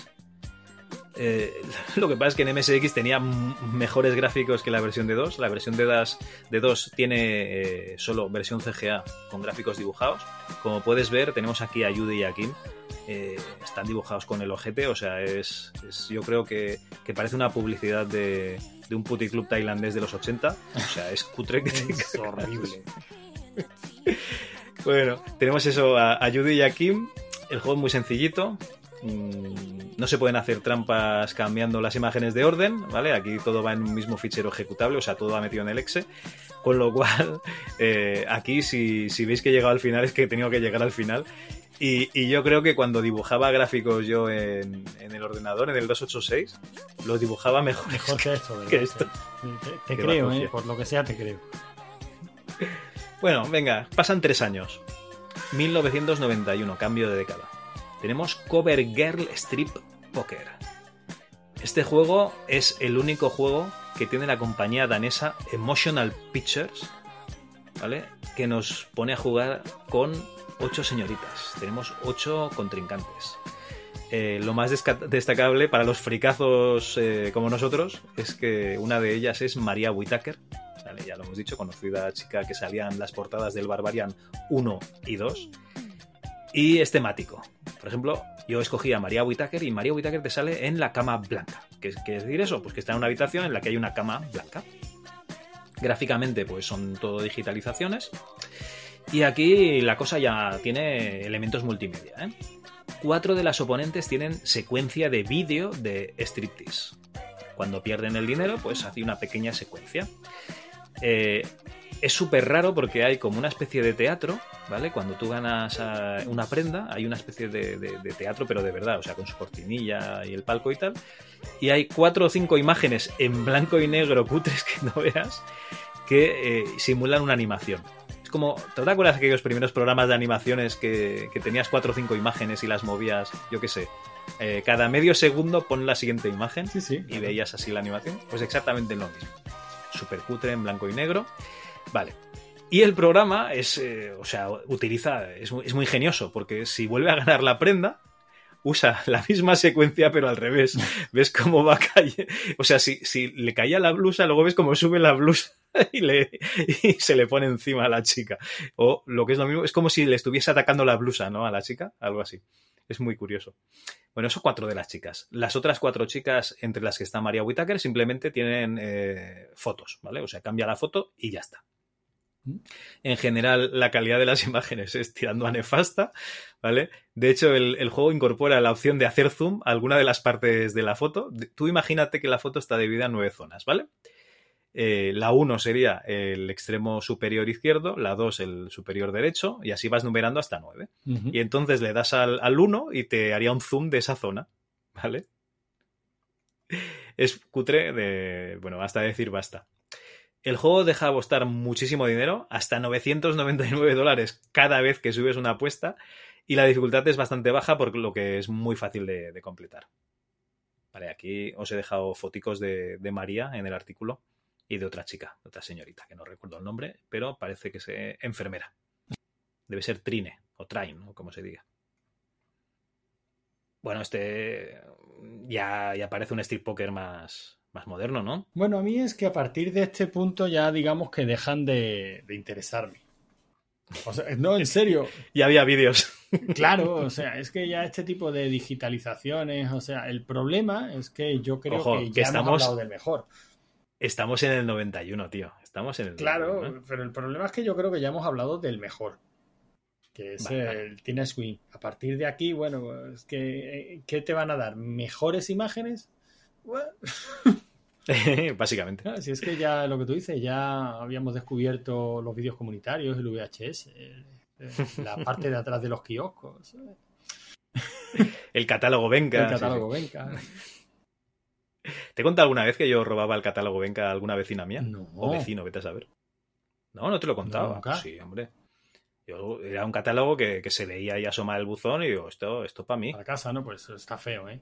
Eh, lo que pasa es que en MSX tenía mejores gráficos que la versión de 2. La versión de 2, de 2 tiene eh, solo versión CGA con gráficos dibujados. Como puedes ver, tenemos aquí a Yude y a Kim. Eh, están dibujados con el ojete, o sea, es, es yo creo que, que, parece una publicidad de, de un puticlub tailandés de los 80. O sea, es cutre que es horrible. bueno, tenemos eso a, a Judy y a Kim. El juego es muy sencillito. Mm, no se pueden hacer trampas cambiando las imágenes de orden, ¿vale? Aquí todo va en un mismo fichero ejecutable, o sea, todo va metido en el exe. Con lo cual, eh, aquí si, si, veis que he llegado al final es que he tenido que llegar al final. Y, y yo creo que cuando dibujaba gráficos yo en, en, el ordenador, en el 286, los dibujaba mejor, mejor que esto. ¿verdad? Que esto. Te, te creo, ¿eh? por lo que sea te creo. Bueno, venga, pasan tres años. 1991, cambio de década. Tenemos Cover Girl Strip Poker. Este juego es el único juego que tiene la compañía danesa Emotional Pictures, ¿vale? Que nos pone a jugar con ocho señoritas. Tenemos ocho contrincantes. Eh, lo más destacable para los fricazos eh, como nosotros es que una de ellas es María Whitaker, ya lo hemos dicho, conocida chica que salía en las portadas del Barbarian 1 y 2. Y es temático. Por ejemplo, yo escogí a María Whitaker y María Whitaker te sale en la cama blanca. ¿Qué quiere decir eso? Pues que está en una habitación en la que hay una cama blanca. Gráficamente, pues son todo digitalizaciones. Y aquí la cosa ya tiene elementos multimedia. ¿eh? Cuatro de las oponentes tienen secuencia de vídeo de striptease. Cuando pierden el dinero, pues hace una pequeña secuencia. Eh, es súper raro porque hay como una especie de teatro, ¿vale? Cuando tú ganas una prenda, hay una especie de, de, de, teatro, pero de verdad, o sea, con su cortinilla y el palco y tal. Y hay cuatro o cinco imágenes en blanco y negro cutres que no veas, que eh, simulan una animación. Es como, ¿te acuerdas de aquellos primeros programas de animaciones que, que tenías cuatro o cinco imágenes y las movías, yo qué sé? eh, cada medio segundo pon la siguiente imagen Sí, sí. y veías así la animación. Pues exactamente lo mismo. Super cutre en blanco y negro. Vale. Y el programa es, eh, o sea, utiliza, es, muy- es muy ingenioso, porque si vuelve a ganar la prenda, usa la misma secuencia, pero al revés. Ves cómo va cayendo. O sea, si, si le caía la blusa, luego ves cómo sube la blusa y, le, y se le pone encima a la chica. O lo que es lo mismo, es como si le estuviese atacando la blusa, ¿no? A la chica, algo así. Es muy curioso. Bueno, eso cuatro de las chicas. Las otras cuatro chicas, entre las que está María Whittaker, simplemente tienen eh, fotos, ¿vale? O sea, cambia la foto y ya está. En general, la calidad de las imágenes es tirando a nefasta, ¿vale? De hecho, el, el juego incorpora la opción de hacer zoom a alguna de las partes de la foto. Tú imagínate que la foto está dividida en nueve zonas, ¿vale? Eh, la 1 sería el extremo superior izquierdo, la 2 el superior derecho, y así vas numerando hasta 9. Ujú. Y entonces le das al, al 1 y te haría un zoom de esa zona, ¿vale? Es cutre de... Bueno, hasta decir basta. El juego deja apostar muchísimo dinero, hasta 999 dólares cada vez que subes una apuesta, y la dificultad es bastante baja por lo que es muy fácil de, de completar. Vale, aquí os he dejado foticos de, de María en el artículo y de otra chica, de otra señorita, que no recuerdo el nombre, pero parece que es enfermera. Debe ser Trine o Train, o como se diga. Bueno, este ya, ya parece un strip poker más, más moderno, ¿no? Bueno, a mí es que a partir de este punto ya digamos que dejan de, de interesarme. O sea, no, en serio. Ya había vídeos. Claro, o sea, es que ya este tipo de digitalizaciones, o sea, el problema es que yo creo Ojo, que que ya hemos estamos- hablado del mejor. Estamos en el 91, tío. Estamos en el Claro, 91, ¿eh? pero el problema es que yo creo que ya hemos hablado del mejor. Que es Vale, vale. el Tina Swing. A partir de aquí, bueno, es que eh, ¿qué te van a dar? ¿Mejores imágenes? Básicamente. Ah, Si es que ya lo que tú dices, ya habíamos descubierto los vídeos comunitarios, el VHS, el- el- la parte de atrás de los kioscos, ¿eh? El catálogo Venga. el catálogo sí. ¿Te he contado alguna vez que yo robaba el catálogo Venga a alguna vecina mía? No. O vecino, vete a saber. No, no te lo contaba. No, nunca. Sí, hombre. Yo, era un catálogo que, que se veía y asoma el buzón y digo, esto, esto para mí. Para casa, ¿no? Pues está feo, ¿eh?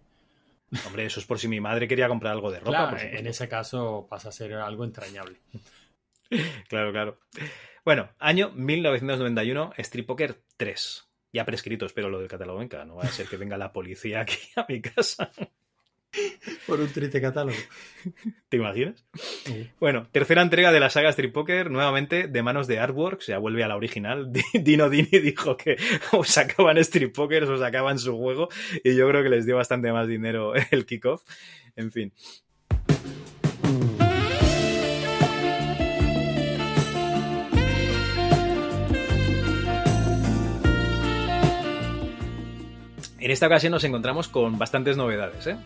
Hombre, eso es por si mi madre quería comprar algo de ropa. Claro, por supuesto. en ese caso pasa a ser algo entrañable. Claro, claro. Bueno, año 1991, Street Poker 3. Ya prescrito, espero lo del catálogo Venga. No va a ser que venga la policía aquí a mi casa. Por un triste catálogo. ¿Te imaginas? Bueno, tercera entrega de la saga Street Poker, nuevamente de manos de Artworks, ya vuelve a la original. Dino Dini dijo que o sacaban Street Poker o sacaban su juego, y yo creo que les dio bastante más dinero el kickoff. En fin. En esta ocasión nos encontramos con bastantes novedades. ¿eh?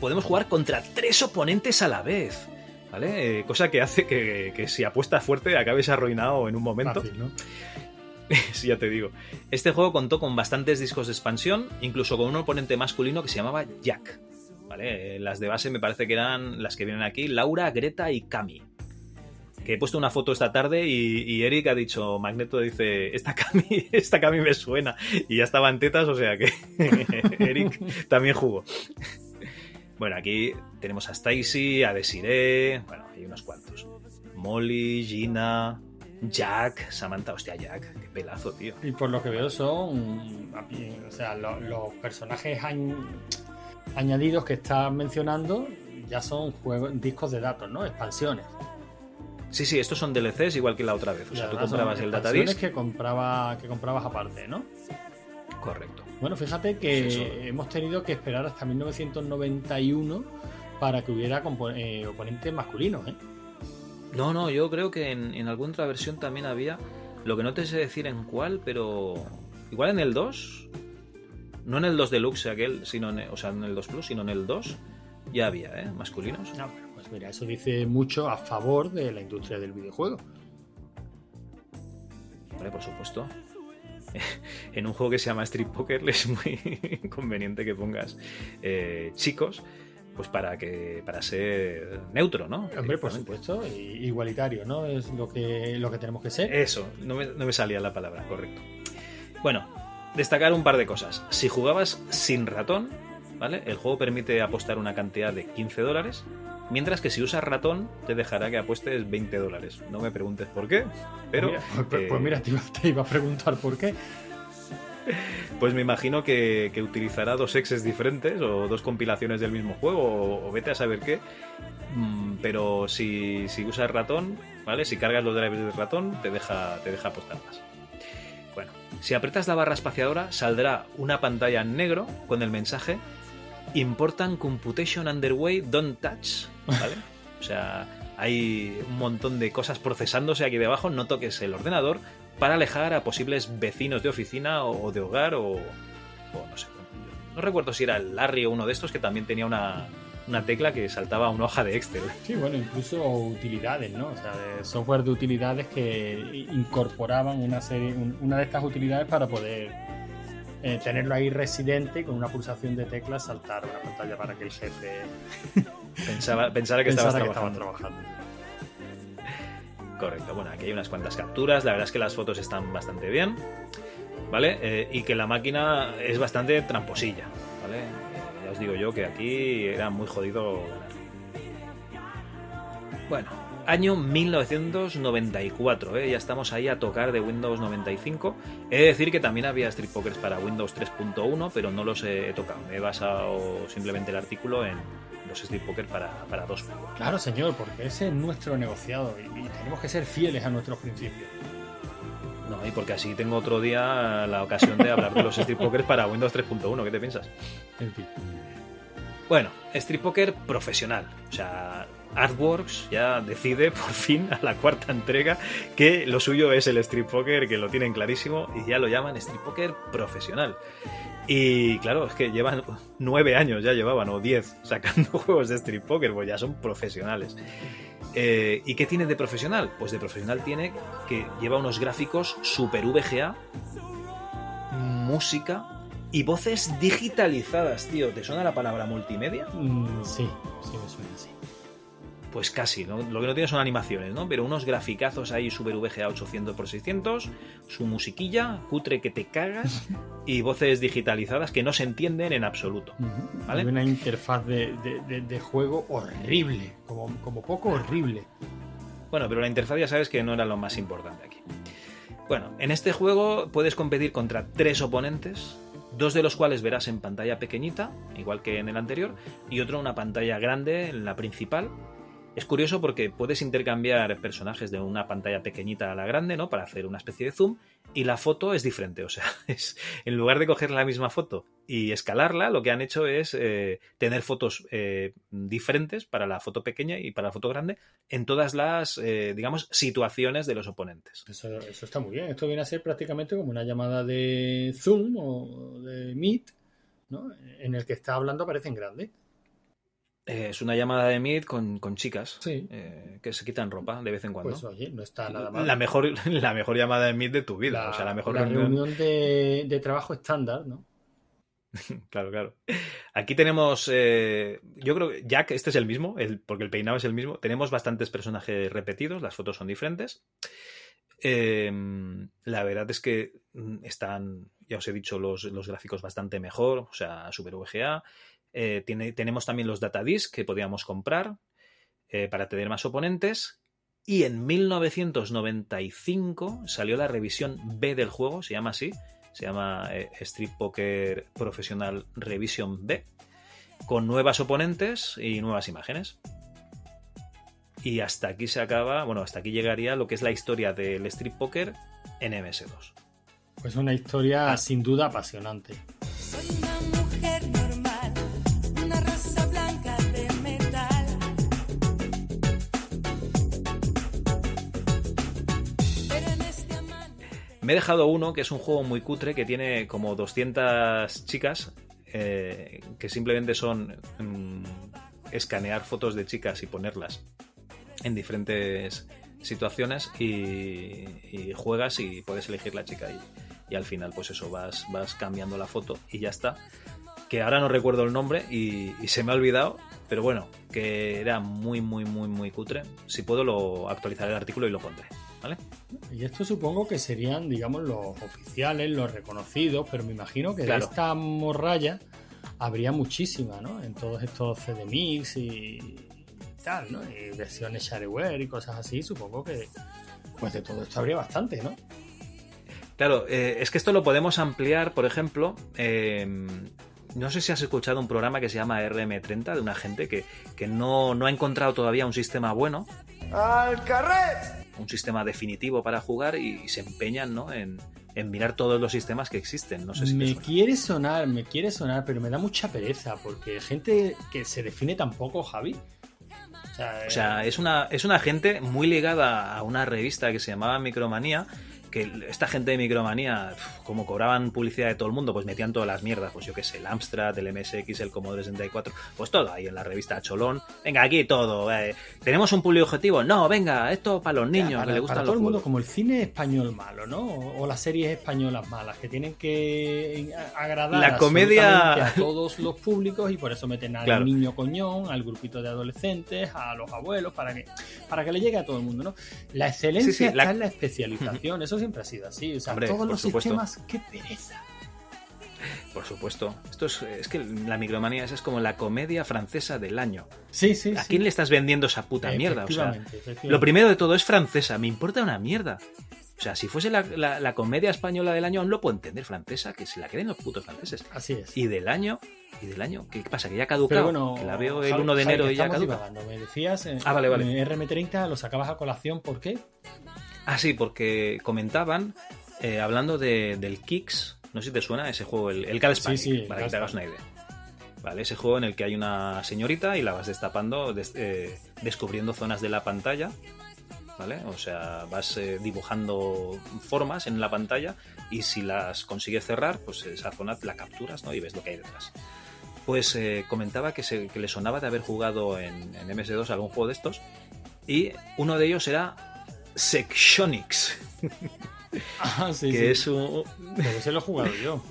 Podemos jugar contra tres oponentes a la vez. ¿Vale? Eh, cosa que hace que, que si apuestas fuerte acabes arruinado en un momento. Fácil, ¿no? sí, ya te digo. Este juego contó con bastantes discos de expansión, incluso con un oponente masculino que se llamaba Jack. ¿Vale? Eh, Las de base me parece que eran las que vienen aquí, Laura, Greta y Cami. Que he puesto una foto esta tarde y, y Eric ha dicho, Magneto dice, esta Cami, esta Cami me suena. Y ya estaba en tetas, o sea que Eric también jugó. Bueno, aquí tenemos a Stacy, a Desiree, bueno, hay unos cuantos. Molly, Gina, Jack, Samantha, hostia, Jack, qué pelazo, tío. Y por lo que veo son, o sea, lo- los personajes añ- añadidos que estás mencionando ya son juegos, discos de datos, ¿no? Expansiones. Sí, sí, estos son DLCs igual que la otra vez. O sea, tú comprabas el datadisc. que compraba que comprabas aparte, ¿no? Correcto. Bueno, fíjate que hemos tenido que esperar hasta 1991 para que hubiera eh, oponentes masculinos, ¿eh? No, no, yo creo que en, en alguna otra versión también había. Lo que no te sé decir en cuál, pero. Igual en el 2. No en el 2 Deluxe aquel, sino en, o sea, en el 2 Plus, sino en el 2. Ya había, ¿eh? Masculinos. Bueno, pues mira, eso dice mucho a favor de la industria del videojuego. Hombre, por supuesto. En un juego que se llama Street Poker es muy conveniente que pongas eh, chicos, pues para que para ser neutro, ¿no? Hombre, por supuesto, igualitario, ¿no? Es lo que, lo que tenemos que ser. Eso, no me, no me salía la palabra, correcto. Bueno, destacar un par de cosas. Si jugabas sin ratón, ¿vale? El juego permite apostar una cantidad de 15 dólares, mientras que si usas ratón te dejará que apuestes 20 dólares. No me preguntes por qué, pero... Mira, pues, eh, pues mira, te iba, te iba a preguntar por qué. Pues me imagino que, que utilizará dos exes diferentes o dos compilaciones del mismo juego o, o vete a saber qué. Mm, Pero si, si usas ratón, ¿vale? Si cargas los drivers de ratón, te deja, te deja apostar más. Bueno, si aprietas la barra espaciadora, saldrá una pantalla en negro con el mensaje Important Computation Underway, Don't Touch, ¿vale? O sea, hay un montón de cosas procesándose aquí debajo, no toques el ordenador para alejar a posibles vecinos de oficina o, de hogar o, o no sé. No recuerdo si era el Larry o uno de estos que también tenía una, una tecla que saltaba a una hoja de Excel. Sí, bueno, incluso utilidades, ¿no? O sea, de software de utilidades que incorporaban una serie, un- una de estas utilidades para poder eh, tenerlo ahí residente y con una pulsación de teclas saltar una pantalla para que el jefe Pensaba, pensara que pensara estabas que estaba trabajando. trabajando. Correcto, bueno, aquí hay unas cuantas capturas, la verdad es que las fotos están bastante bien, ¿vale? Eh, y que la máquina es bastante tramposilla, ¿vale? Eh, ya os digo yo que aquí era muy jodido. Bueno, año 1994, ¿eh? ya estamos ahí a tocar de Windows 95. He de decir que también había Street Pokers para Windows 3.1, pero no los he tocado. Me he basado simplemente el artículo en los Street Poker para, para 2. Claro, señor, porque ese es nuestro negociado y, y tenemos que ser fieles a nuestros principios. No, y porque así tengo otro día la ocasión de hablar de los Street Poker para Windows 3.1. ¿Qué te piensas? En fin. Bueno, Street Poker profesional. O sea, Artworks ya decide por fin a la cuarta entrega que lo suyo es el Street Poker, que lo tienen clarísimo y ya lo llaman Street Poker profesional. Y claro, es que llevan nueve años, ya llevaban, o diez, sacando juegos de Street Poker, pues ya son profesionales. Eh, ¿Y qué tiene de profesional? Pues de profesional tiene que lleva unos gráficos super VGA, música y voces digitalizadas, tío. ¿Te suena la palabra multimedia? Mm, sí, sí me suena así. Pues casi, ¿no? Lo que no tiene son animaciones, ¿no? Pero unos graficazos ahí super VGA 800x600, su musiquilla, cutre que te cagas y voces digitalizadas que no se entienden en absoluto. ¿Vale? Hay una interfaz de, de- de- de juego horrible, como, como poco horrible. Bueno, pero la interfaz ya sabes que no era lo más importante aquí. Bueno, en este juego puedes competir contra tres oponentes, dos de los cuales verás en pantalla pequeñita, igual que en el anterior, y otro en una pantalla grande, en la principal. Es curioso porque puedes intercambiar personajes de una pantalla pequeñita a la grande, ¿no? Para hacer una especie de zoom, y la foto es diferente. O sea, es, en lugar de coger la misma foto y escalarla, lo que han hecho es eh, tener fotos eh, diferentes para la foto pequeña y para la foto grande en todas las, eh, digamos, situaciones de los oponentes. Eso, eso está muy bien. Esto viene a ser prácticamente como una llamada de Zoom o de Meet, ¿no? En el que está hablando aparece en grande. Eh, es una llamada de Meet con, con chicas Sí. eh, que se quitan ropa de vez en cuando. Pues oye, no está nada mal. la, mejor, la mejor llamada de Meet de tu vida. La, o sea, la mejor la reunión. reunión de, de trabajo estándar, ¿no? Claro, claro. Aquí tenemos. eh, yo creo que Jack, este es el mismo, el, porque el peinado es el mismo. Tenemos bastantes personajes repetidos, las fotos son diferentes. Eh, la verdad es que mm, están, ya os he dicho, los, los gráficos bastante mejor, o sea, Super VGA. Eh, tiene, tenemos también los datadisc que podíamos comprar eh, para tener más oponentes. Y en 1995 salió la revisión B del juego, se llama así, se llama eh, Street Poker Professional Revision B, con nuevas oponentes y nuevas imágenes. Y hasta aquí se acaba, bueno, hasta aquí llegaría lo que es la historia del Street Poker en MS2. Pues una historia Ah. sin duda apasionante. Me he dejado uno que es un juego muy cutre que tiene como 200 chicas eh, que simplemente son mm, escanear fotos de chicas y ponerlas en diferentes situaciones y, juegas y puedes elegir la chica y, y al final pues eso vas, vas cambiando la foto y ya está que ahora no recuerdo el nombre y, y se me ha olvidado, pero bueno, que era muy, muy, muy, muy cutre. Si puedo, lo actualizaré el artículo y lo pondré, ¿vale? Y esto supongo que serían, digamos, los oficiales, los reconocidos, pero me imagino que Claro. de esta morralla habría muchísima, ¿no? En todos estos CD Mix y tal, ¿no? Y versiones shareware y cosas así, supongo que pues de todo esto habría bastante, ¿no? Claro, eh, es que esto lo podemos ampliar, por ejemplo. eh, no sé si has escuchado un programa que se llama RM30 de una gente que, que no, no ha encontrado todavía un sistema bueno, ¡Al carret! un sistema definitivo para jugar y, se empeñan ¿no? en, en mirar todos los sistemas que existen. No sé si me suena. quiere sonar, me quiere sonar, pero me da mucha pereza, porque gente que se define tan poco, Javi. O sea, O sea, es una, es una gente muy ligada a una revista que se llamaba Micromanía. Que esta gente de Micromanía, como cobraban publicidad de todo el mundo, pues metían todas las mierdas. Pues yo qué sé, el Amstrad, el MSX, el Commodore 64, pues todo ahí en la revista Cholón. Venga, aquí todo. eh, ¿Tenemos un público objetivo? No, venga, esto para los niños para, que les gustan para los todo el mundo, como el cine español malo, ¿no? O, o las series españolas malas, que tienen que agradar La comedia- absolutamente a todos los públicos y por eso meten al Claro. niño coñón, al grupito de adolescentes, a los abuelos, para que, para que le llegue a todo el mundo, ¿no? La excelencia Sí, sí, está la- en la especialización, eso siempre ha sido así. O sea, Hombre, todos los supuesto. sistemas, qué pereza. Por supuesto. Esto es, es que la Micromanía esa es como la comedia francesa del año. Sí, sí, ¿A sí. quién le estás vendiendo esa puta mierda? O sea. Lo primero de todo es francesa, me importa una mierda. O sea, si fuese la, la- la comedia española del año, aún lo puedo entender, francesa, que se la creen los putos franceses. Así es. Y del año, y del año, ¿qué pasa? ¿Que ya caducado? bueno, la veo el Javi- 1 de enero y ya caduca. divagando. Me decías, eh, Ah, vale, vale. eh, RM30 lo sacabas a colación, ¿por qué? Ah, sí, porque comentaban, eh, hablando de, del Kicks, no sé si te suena ese juego, el, el Cal Spanic, Sí, sí, el para que te hagas una idea. Vale, ese juego en el que hay una señorita y la vas destapando, des- eh, descubriendo zonas de la pantalla, ¿vale? O sea, vas eh, dibujando formas en la pantalla y si las consigues cerrar, pues esa zona la capturas, ¿no? Y ves lo que hay detrás. Pues eh, comentaba que, se- que le sonaba de haber jugado en, en MS2 algún juego de estos y uno de ellos era Sectionix. Ah, sí, que sí. es un... Pero ese lo he jugado yo.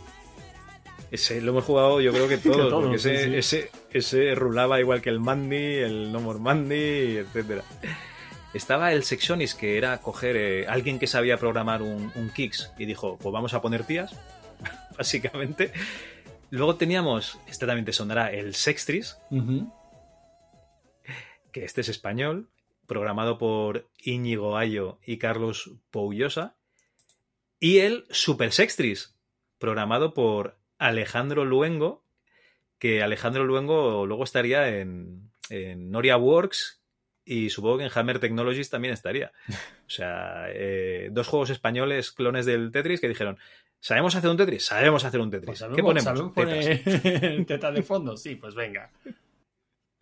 Ese lo hemos jugado yo creo que todos, Que todos, porque ese, sí. Ese, ese rulaba igual que el Mandy, el No More Mandy, etcétera. Estaba el Sectionis, que era coger eh, alguien que sabía programar un, un Kicks y dijo, pues vamos a poner tías, básicamente. Luego teníamos, este también te sonará, el Sextris, que este es español, programado por Íñigo Ayo y Carlos Poullosa. Y el Super Sextris, programado por Alejandro Luengo, que Alejandro Luengo luego estaría en, en Noria Works y supongo que en Hammer Technologies también estaría. O sea, eh, dos juegos españoles clones del Tetris que dijeron, ¿sabemos hacer un Tetris? Sabemos hacer un Tetris. Pues ¿Qué ponemos? sabemos Tetas. tetas de fondo, sí, pues venga.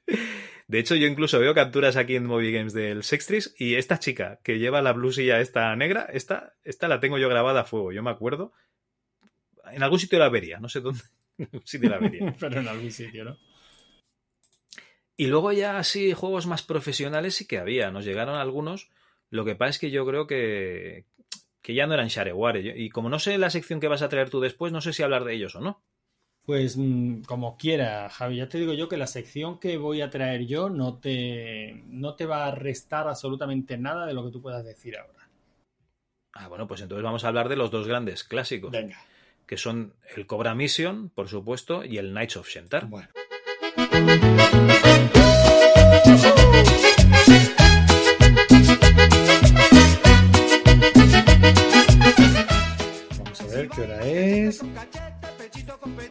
De hecho, yo incluso veo capturas aquí en Movie Games del Sextris y esta chica que lleva la blusilla esta negra, esta, esta la tengo yo grabada a fuego, yo me acuerdo. En algún sitio la vería, no sé dónde. En algún sitio la vería. Pero en algún sitio, ¿no? Y luego ya así juegos más profesionales sí que había, nos llegaron algunos. Lo que pasa es que yo creo que, que ya no eran shareware. Y como no sé la sección que vas a traer tú después, no sé si hablar de ellos o no. Pues mm, como quiera, Javi, ya te digo yo que la sección que voy a traer yo no te, no te va a restar absolutamente nada de lo que tú puedas decir ahora. Ah, bueno, pues entonces vamos a hablar de los dos grandes clásicos. Venga. Que son el Cobra Mission, por supuesto, y el Knights of Shentar. Bueno. Vamos a ver qué hora es.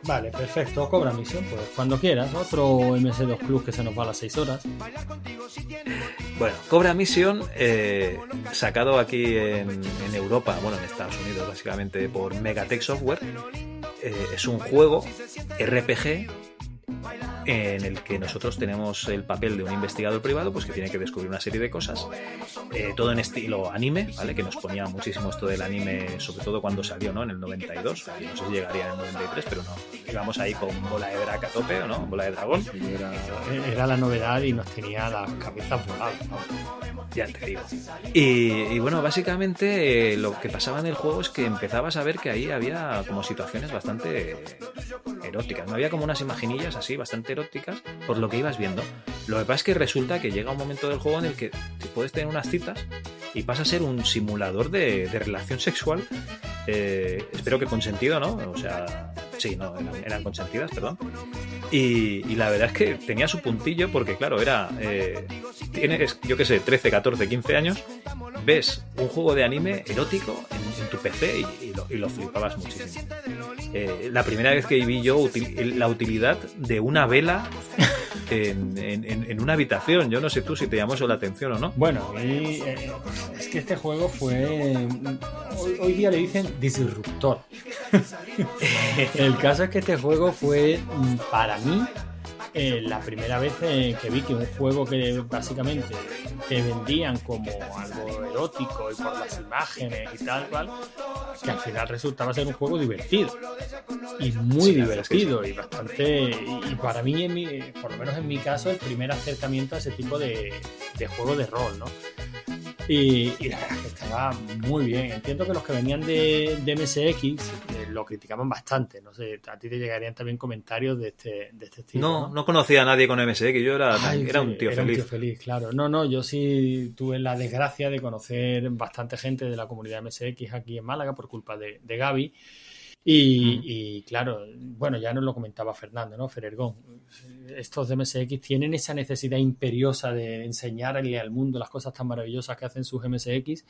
Vale, perfecto. Cobra misión, pues cuando quieras. Otro MS2 Plus que se nos va a las 6 horas. Bueno, Cobra Mission, eh, sacado aquí en, en Europa, bueno, en Estados Unidos básicamente por Megatech Software, eh, es un juego RPG en el que nosotros tenemos el papel de un investigador privado pues que tiene que descubrir una serie de cosas, eh, todo en estilo anime, ¿vale? Que nos ponía muchísimo esto del anime, sobre todo cuando salió, ¿no? En el 92, y no sé si llegaría en el 93, pero no, íbamos ahí con bola de drag a tope, ¿o ¿no? Bola de dragón. Era, era la novedad y nos tenía las cabezas voladas. ¿no? Ya te digo. Y, y bueno, básicamente eh, lo que pasaba en el juego es que empezabas a ver que ahí había como situaciones bastante eróticas. No había como unas imaginillas así bastante eróticas por lo que ibas viendo. Lo que pasa es que resulta que llega un momento del juego en el que te puedes tener unas citas y pasa a ser un simulador de, de relación sexual. eh, espero que consentido, ¿no? O sea, sí, no, eran, eran consentidas, perdón. Y, y la verdad es que tenía su puntillo porque, claro, era. eh, tienes, yo qué sé, 13, 14, 15 años, ves un juego de anime erótico en, en tu PC y, y lo, y lo flipabas muchísimo. Eh, la primera vez que vi yo util- la utilidad de una vela en, en- en- una habitación, yo no sé tú si te llamó eso la atención o no. Bueno, y, eh, es que este juego fue. Hoy, hoy día le dicen disruptor. El caso es que este juego fue, mm, para mí, eh, la primera vez eh, que vi que un juego que básicamente te vendían como algo erótico y por las imágenes y tal cual, que al final resultaba ser un juego divertido y muy Sí, divertido y bastante y, y para mí en mi, por lo menos en mi caso el primer acercamiento a ese tipo de, de juego de rol no y, y la verdad es que estaba muy bien entiendo que los que venían de, de MSX eh, lo criticaban bastante no sé a ti te llegarían también comentarios de este, de este estilo No, no conocía a nadie con MSX, yo era, Ay, era sí, un tío era feliz. un tío feliz, claro. No, no, yo sí tuve la desgracia de conocer bastante gente de la comunidad MSX aquí en Málaga por culpa de, de Gaby. Y, Mm. y, claro, bueno, ya nos lo comentaba Fernando, ¿no? Ferergón. Estos de MSX tienen esa necesidad imperiosa de enseñarle al mundo las cosas tan maravillosas que hacen sus MSX.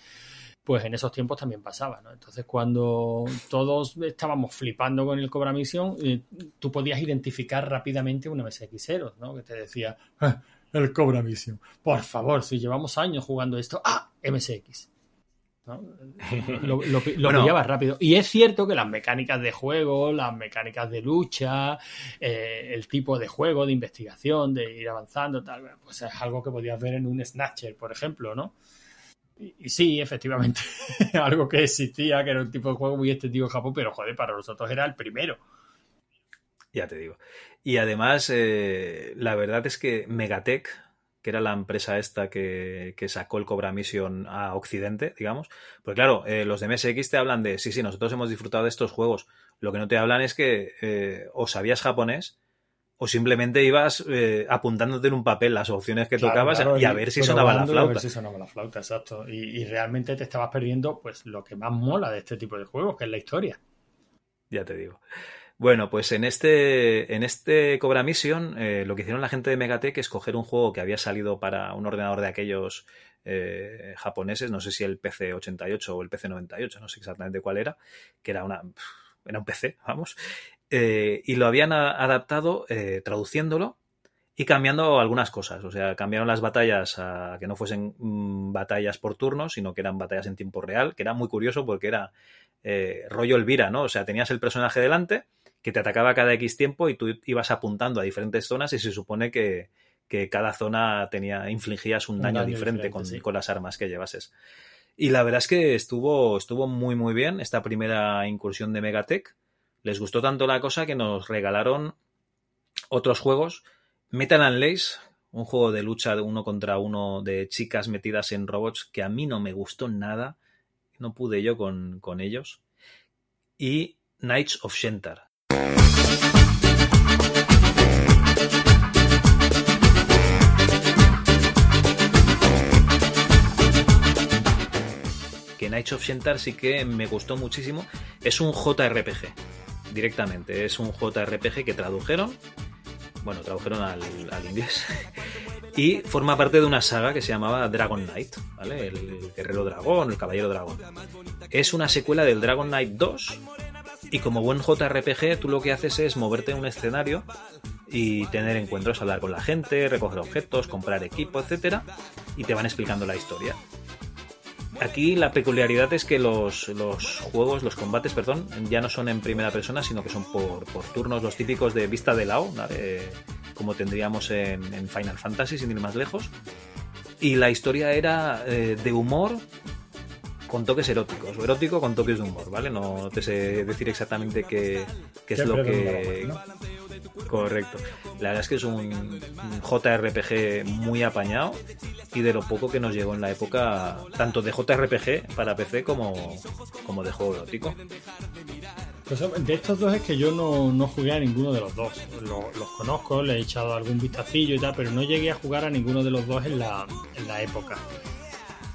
Pues en esos tiempos también pasaba, ¿no? Entonces, cuando todos estábamos flipando con el Cobra Misión, eh, tú podías identificar rápidamente un MSXero, ¿no? Que te decía, "Ah, el Cobra Mission. Por favor, si llevamos años jugando esto, ¡ah! MSX. ¿No? Lo, lo, lo Bueno. pillabas rápido. Y es cierto que las mecánicas de juego, las mecánicas de lucha, eh, el tipo de juego, de investigación, de ir avanzando, tal, pues es algo que podías ver en un Snatcher, por ejemplo, ¿no? Y, y sí, efectivamente, algo que existía, que era un tipo de juego muy estético en Japón, pero joder, para nosotros era el primero. Ya te digo. Y además, eh, la verdad es que Megatech, que era la empresa esta que, que sacó el Cobra Mission a Occidente, digamos, pues claro, eh, los de MSX te hablan de, sí, sí, nosotros hemos disfrutado de estos juegos. Lo que no te hablan es que eh, o sabías japonés o simplemente ibas eh, apuntándote en un papel las opciones que Claro, tocabas claro, y a ver si sonaba la a ver flauta. si sonaba la flauta, exacto. Y, y realmente te estabas perdiendo pues lo que más mola de este tipo de juegos, que es la historia. Ya te digo. Bueno, pues en este, en este Cobra Mission, eh, lo que hicieron la gente de Megatech es coger un juego que había salido para un ordenador de aquellos eh, japoneses, no sé si el PC88 o el PC98, no sé exactamente cuál era, que era una era un PC, vamos, eh, y lo habían adaptado eh, traduciéndolo y cambiando algunas cosas. O sea, cambiaron las batallas a que no fuesen mm, batallas por turnos, sino que eran batallas en tiempo real, que era muy curioso porque era eh, rollo Elvira, ¿no? O sea, tenías el personaje delante que te atacaba cada X tiempo y tú ibas apuntando a diferentes zonas y se supone que, que cada zona tenía, infligías un, Un daño, daño diferente, diferente, con, sí. con las armas que llevases. Y la verdad es que estuvo, estuvo muy, muy bien esta primera incursión de Megatech. Les gustó tanto la cosa que nos regalaron otros juegos. Metal and Lace, un juego de lucha de uno contra uno de chicas metidas en robots que a mí no me gustó nada. No pude yo con, con ellos. Y Knights of Shentar. Que Knights of Shentar sí que me gustó muchísimo. Es un JRPG, directamente. Es un JRPG que tradujeron, bueno, tradujeron al, al inglés, y forma parte de una saga que se llamaba Dragon Knight, ¿vale? El guerrero dragón, el caballero dragón. Es una secuela del Dragon Knight 2, y como buen JRPG, tú lo que haces es moverte en un escenario y tener encuentros, hablar con la gente, recoger objetos, comprar equipo, etcétera, y te van explicando la historia. Aquí la peculiaridad es que los, los juegos, los combates, perdón, ya no son en primera persona, sino que son por, por turnos, los típicos de vista de lado, como tendríamos en, en Final Fantasy, sin ir más lejos. Y la historia era eh, de humor con toques eróticos, o erótico con toques de humor, ¿vale? No te sé decir exactamente qué, qué es lo que... ¿no? Correcto. La verdad es que es un, JRPG muy apañado y de lo poco que nos llegó en la época, tanto de JRPG para PC como, como de juego erótico. Pues, de estos dos es que yo no, no jugué a ninguno de los dos. Lo- los conozco, le he echado algún vistacillo y tal, pero no llegué a jugar a ninguno de los dos en la, en la época.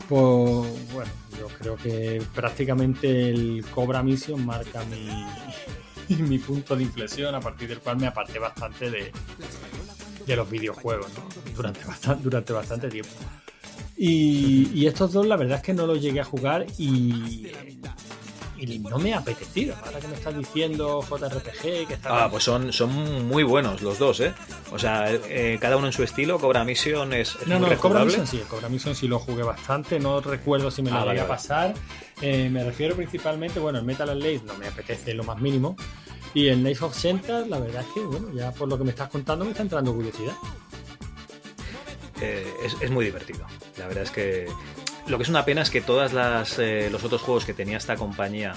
Pues bueno, yo creo que prácticamente el Cobra Mission marca mi, mi punto de inflexión, a partir del cual me aparté bastante de, de los videojuegos, ¿no? Durante bastante, durante bastante tiempo. Y, y estos dos, la verdad es que no los llegué a jugar y, y no me ha apetecido. Ahora que me estás diciendo JRPG, que está. Ah, pues son, son muy buenos los dos, ¿eh? O sea, eh, cada uno en su estilo. Cobra Mission es, es No, muy no, Cobra. Mission sí, Cobra Mission sí lo jugué bastante, no recuerdo si me lo Ah, vale, a pasar. Eh, me refiero principalmente, bueno, el Metal Slave no me apetece lo más mínimo. Y el Knights of Center, la verdad es que, bueno, ya por lo que me estás contando me está entrando curiosidad. Eh, es, es muy divertido. La verdad es que lo que es una pena es que todas las eh, los otros juegos que tenía esta compañía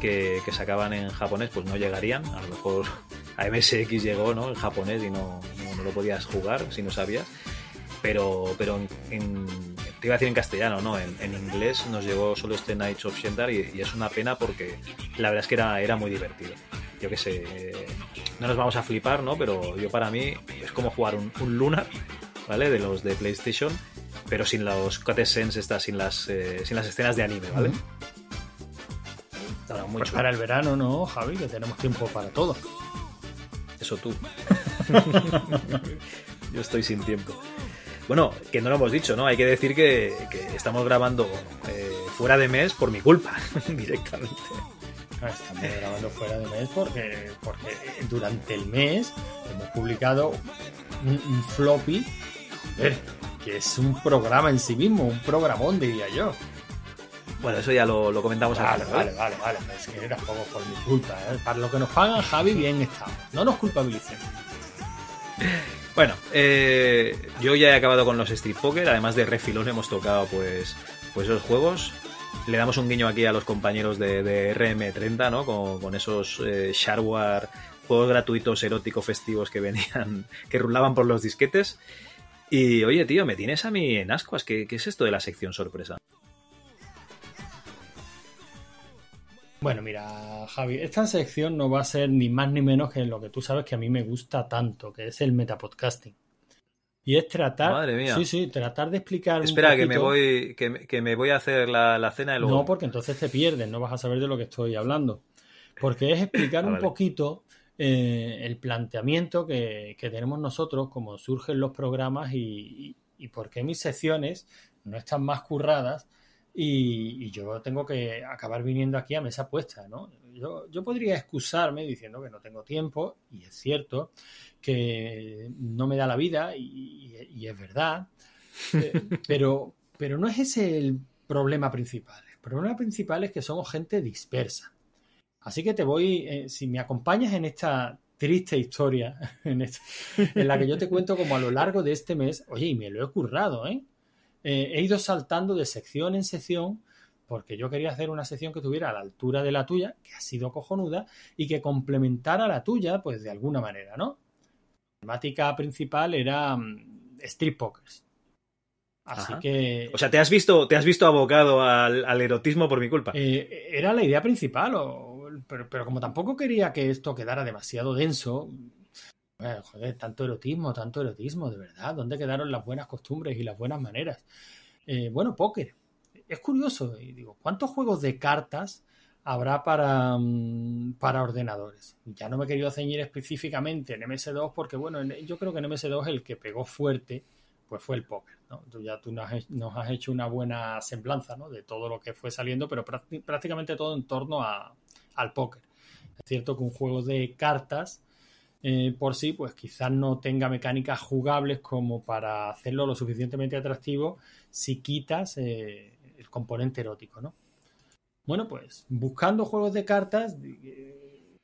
que, que sacaban en japonés pues no llegarían. A lo mejor a MSX llegó, ¿no? En japonés y no, no, lo podías jugar si no sabías. Pero, pero en, te iba a decir en castellano, ¿no? En, en inglés nos llegó solo este Knights of Shentar y, y es una pena porque la verdad es que era, era muy divertido. Yo qué sé, eh, no nos vamos a flipar, ¿no? Pero yo para mí es como jugar un, un Lunar, ¿vale? De los de PlayStation, pero sin los cutscenes estas, sin las, eh, sin las escenas de anime, ¿vale? Muy Pues para el verano, ¿no, Javi? Que tenemos tiempo para todo. Eso tú. Yo estoy sin tiempo. Bueno, que no lo hemos dicho, ¿no? Hay que decir que, que estamos grabando eh, fuera de mes por mi culpa, directamente. Estamos grabando fuera de mes porque, porque durante el mes hemos publicado un, un floppy, que es un programa en sí mismo, un programón, diría yo. Bueno, eso ya lo, lo comentamos al Vale, vale, vale, vale. Es que era poco por mi culpa. ¿eh? Para lo que nos pagan, Javi, bien está. No nos culpabilicen. Bueno, eh, yo ya he acabado con los Street Poker, además de refilón hemos tocado pues, pues esos juegos. Le damos un guiño aquí a los compañeros de, de RM30, ¿no? Con, con esos eh, shareware, juegos gratuitos erótico festivos que venían, que rulaban por los disquetes. Y oye, tío, me tienes a mí en ascuas. ¿Qué, qué es esto de la sección sorpresa? Bueno, mira, Javi, esta sección no va a ser ni más ni menos que lo que tú sabes que a mí me gusta tanto, que es el metapodcasting. Y es tratar. Madre mía. Sí, sí, tratar de explicar. un Espera, que me voy, que, me- que me voy a hacer la, la cena y luego. No, porque entonces te pierdes, no vas a saber de lo que estoy hablando. Porque es explicar Ah, un poquito eh, el planteamiento que, que tenemos nosotros, cómo surgen los programas y, y- y por qué mis secciones no están más curradas y, y yo tengo que acabar viniendo aquí a mesa puesta, ¿no? Yo, yo podría excusarme diciendo que no tengo tiempo, y es cierto, que no me da la vida, y, y- y es verdad, eh, pero, pero no es ese el problema principal. El problema principal es que somos gente dispersa. Así que te voy, eh, si me acompañas en esta triste historia, en, esta- en la que yo te cuento como a lo largo de este mes, oye, y me lo he currado, ¿eh? Eh, he ido saltando de sección en sección porque yo quería hacer una sección que tuviera a la altura de la tuya, que ha sido cojonuda, y que complementara la tuya, pues de alguna manera, ¿no? La temática principal era mm, Street Pokers. Así Ajá. que O sea, ¿te has visto, te has visto abocado al, al erotismo por mi culpa? eh, era la idea principal, o- pero, pero como tampoco quería que esto quedara demasiado denso, bueno, joder, tanto erotismo, tanto erotismo, de verdad, ¿dónde quedaron las buenas costumbres y las buenas maneras? Eh, bueno, póker. Es curioso, y digo, ¿cuántos juegos de cartas habrá para, mm, para ordenadores? Ya no me he querido ceñir específicamente en MS2 porque, bueno, en- yo creo que en MS2 el que pegó fuerte pues fue el póker. ¿no? Tú ya tú nos has, hecho una buena semblanza ¿no? de todo lo que fue saliendo, pero prácti- prácticamente todo en torno a, al póker. Es cierto que un juego de cartas eh, por sí, pues quizás no tenga mecánicas jugables como para hacerlo lo suficientemente atractivo si quitas eh, el componente erótico, ¿no? Bueno, pues buscando juegos de cartas, eh,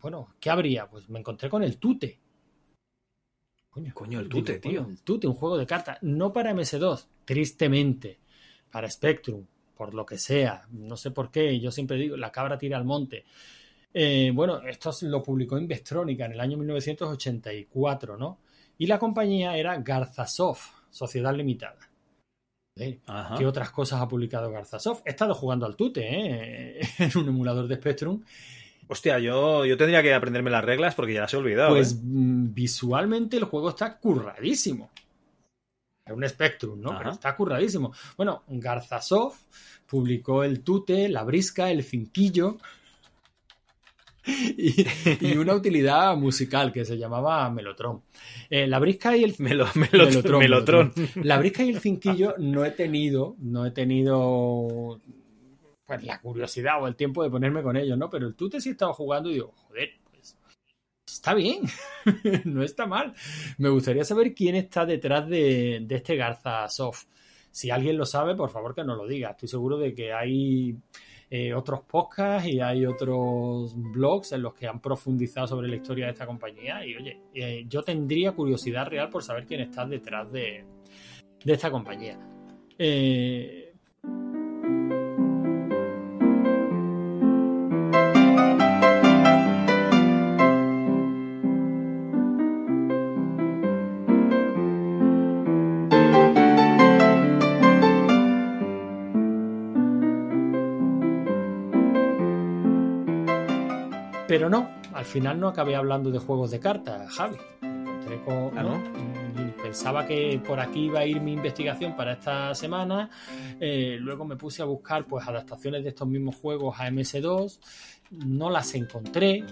bueno, ¿qué habría? Pues me encontré con el Tute. Coño, el tute, tío. El tute, un juego de cartas. No para MS2, tristemente. Para Spectrum, por lo que sea. No sé por qué. Yo siempre digo, la cabra tira al monte. Eh, bueno, esto lo publicó Investronica en el año 1984, ¿no? Y la compañía era Garzasoft, Sociedad Limitada. ¿Eh? ¿Qué otras cosas ha publicado Garzasoft? He estado jugando al tute, ¿eh? En un emulador de Spectrum. Hostia, yo, yo tendría que aprenderme las reglas porque ya las he olvidado. Pues ¿eh? mm, visualmente el juego está curradísimo. Es un Spectrum, ¿no? Ajá. Pero está curradísimo. Bueno, Garzasoft publicó el Tute, la Brisca, el Cinquillo y, y una utilidad musical que se llamaba Melotron. Eh, la Brisca y el Melo- Melotron- Melotron. La Brisca y el Cinquillo no he tenido, no he tenido pues la curiosidad o el tiempo de ponerme con ellos, ¿no? Pero el Tute sí estaba jugando y digo, joder, está bien, no está mal. Me gustaría saber quién está detrás de, este Garza Soft. Si alguien lo sabe, por favor que nos lo diga. Estoy seguro de que hay eh, otros podcasts y hay otros blogs en los que han profundizado sobre la historia de esta compañía. Y oye, eh, yo tendría curiosidad real por saber quién está detrás de, de esta compañía. Eh, Pero no, al final no acabé hablando de juegos de cartas, Javi. Me encontré con- Ah, Pensaba que por aquí iba a ir mi investigación para esta semana. Eh, luego me puse a buscar pues adaptaciones de estos mismos juegos a MS2. No las encontré.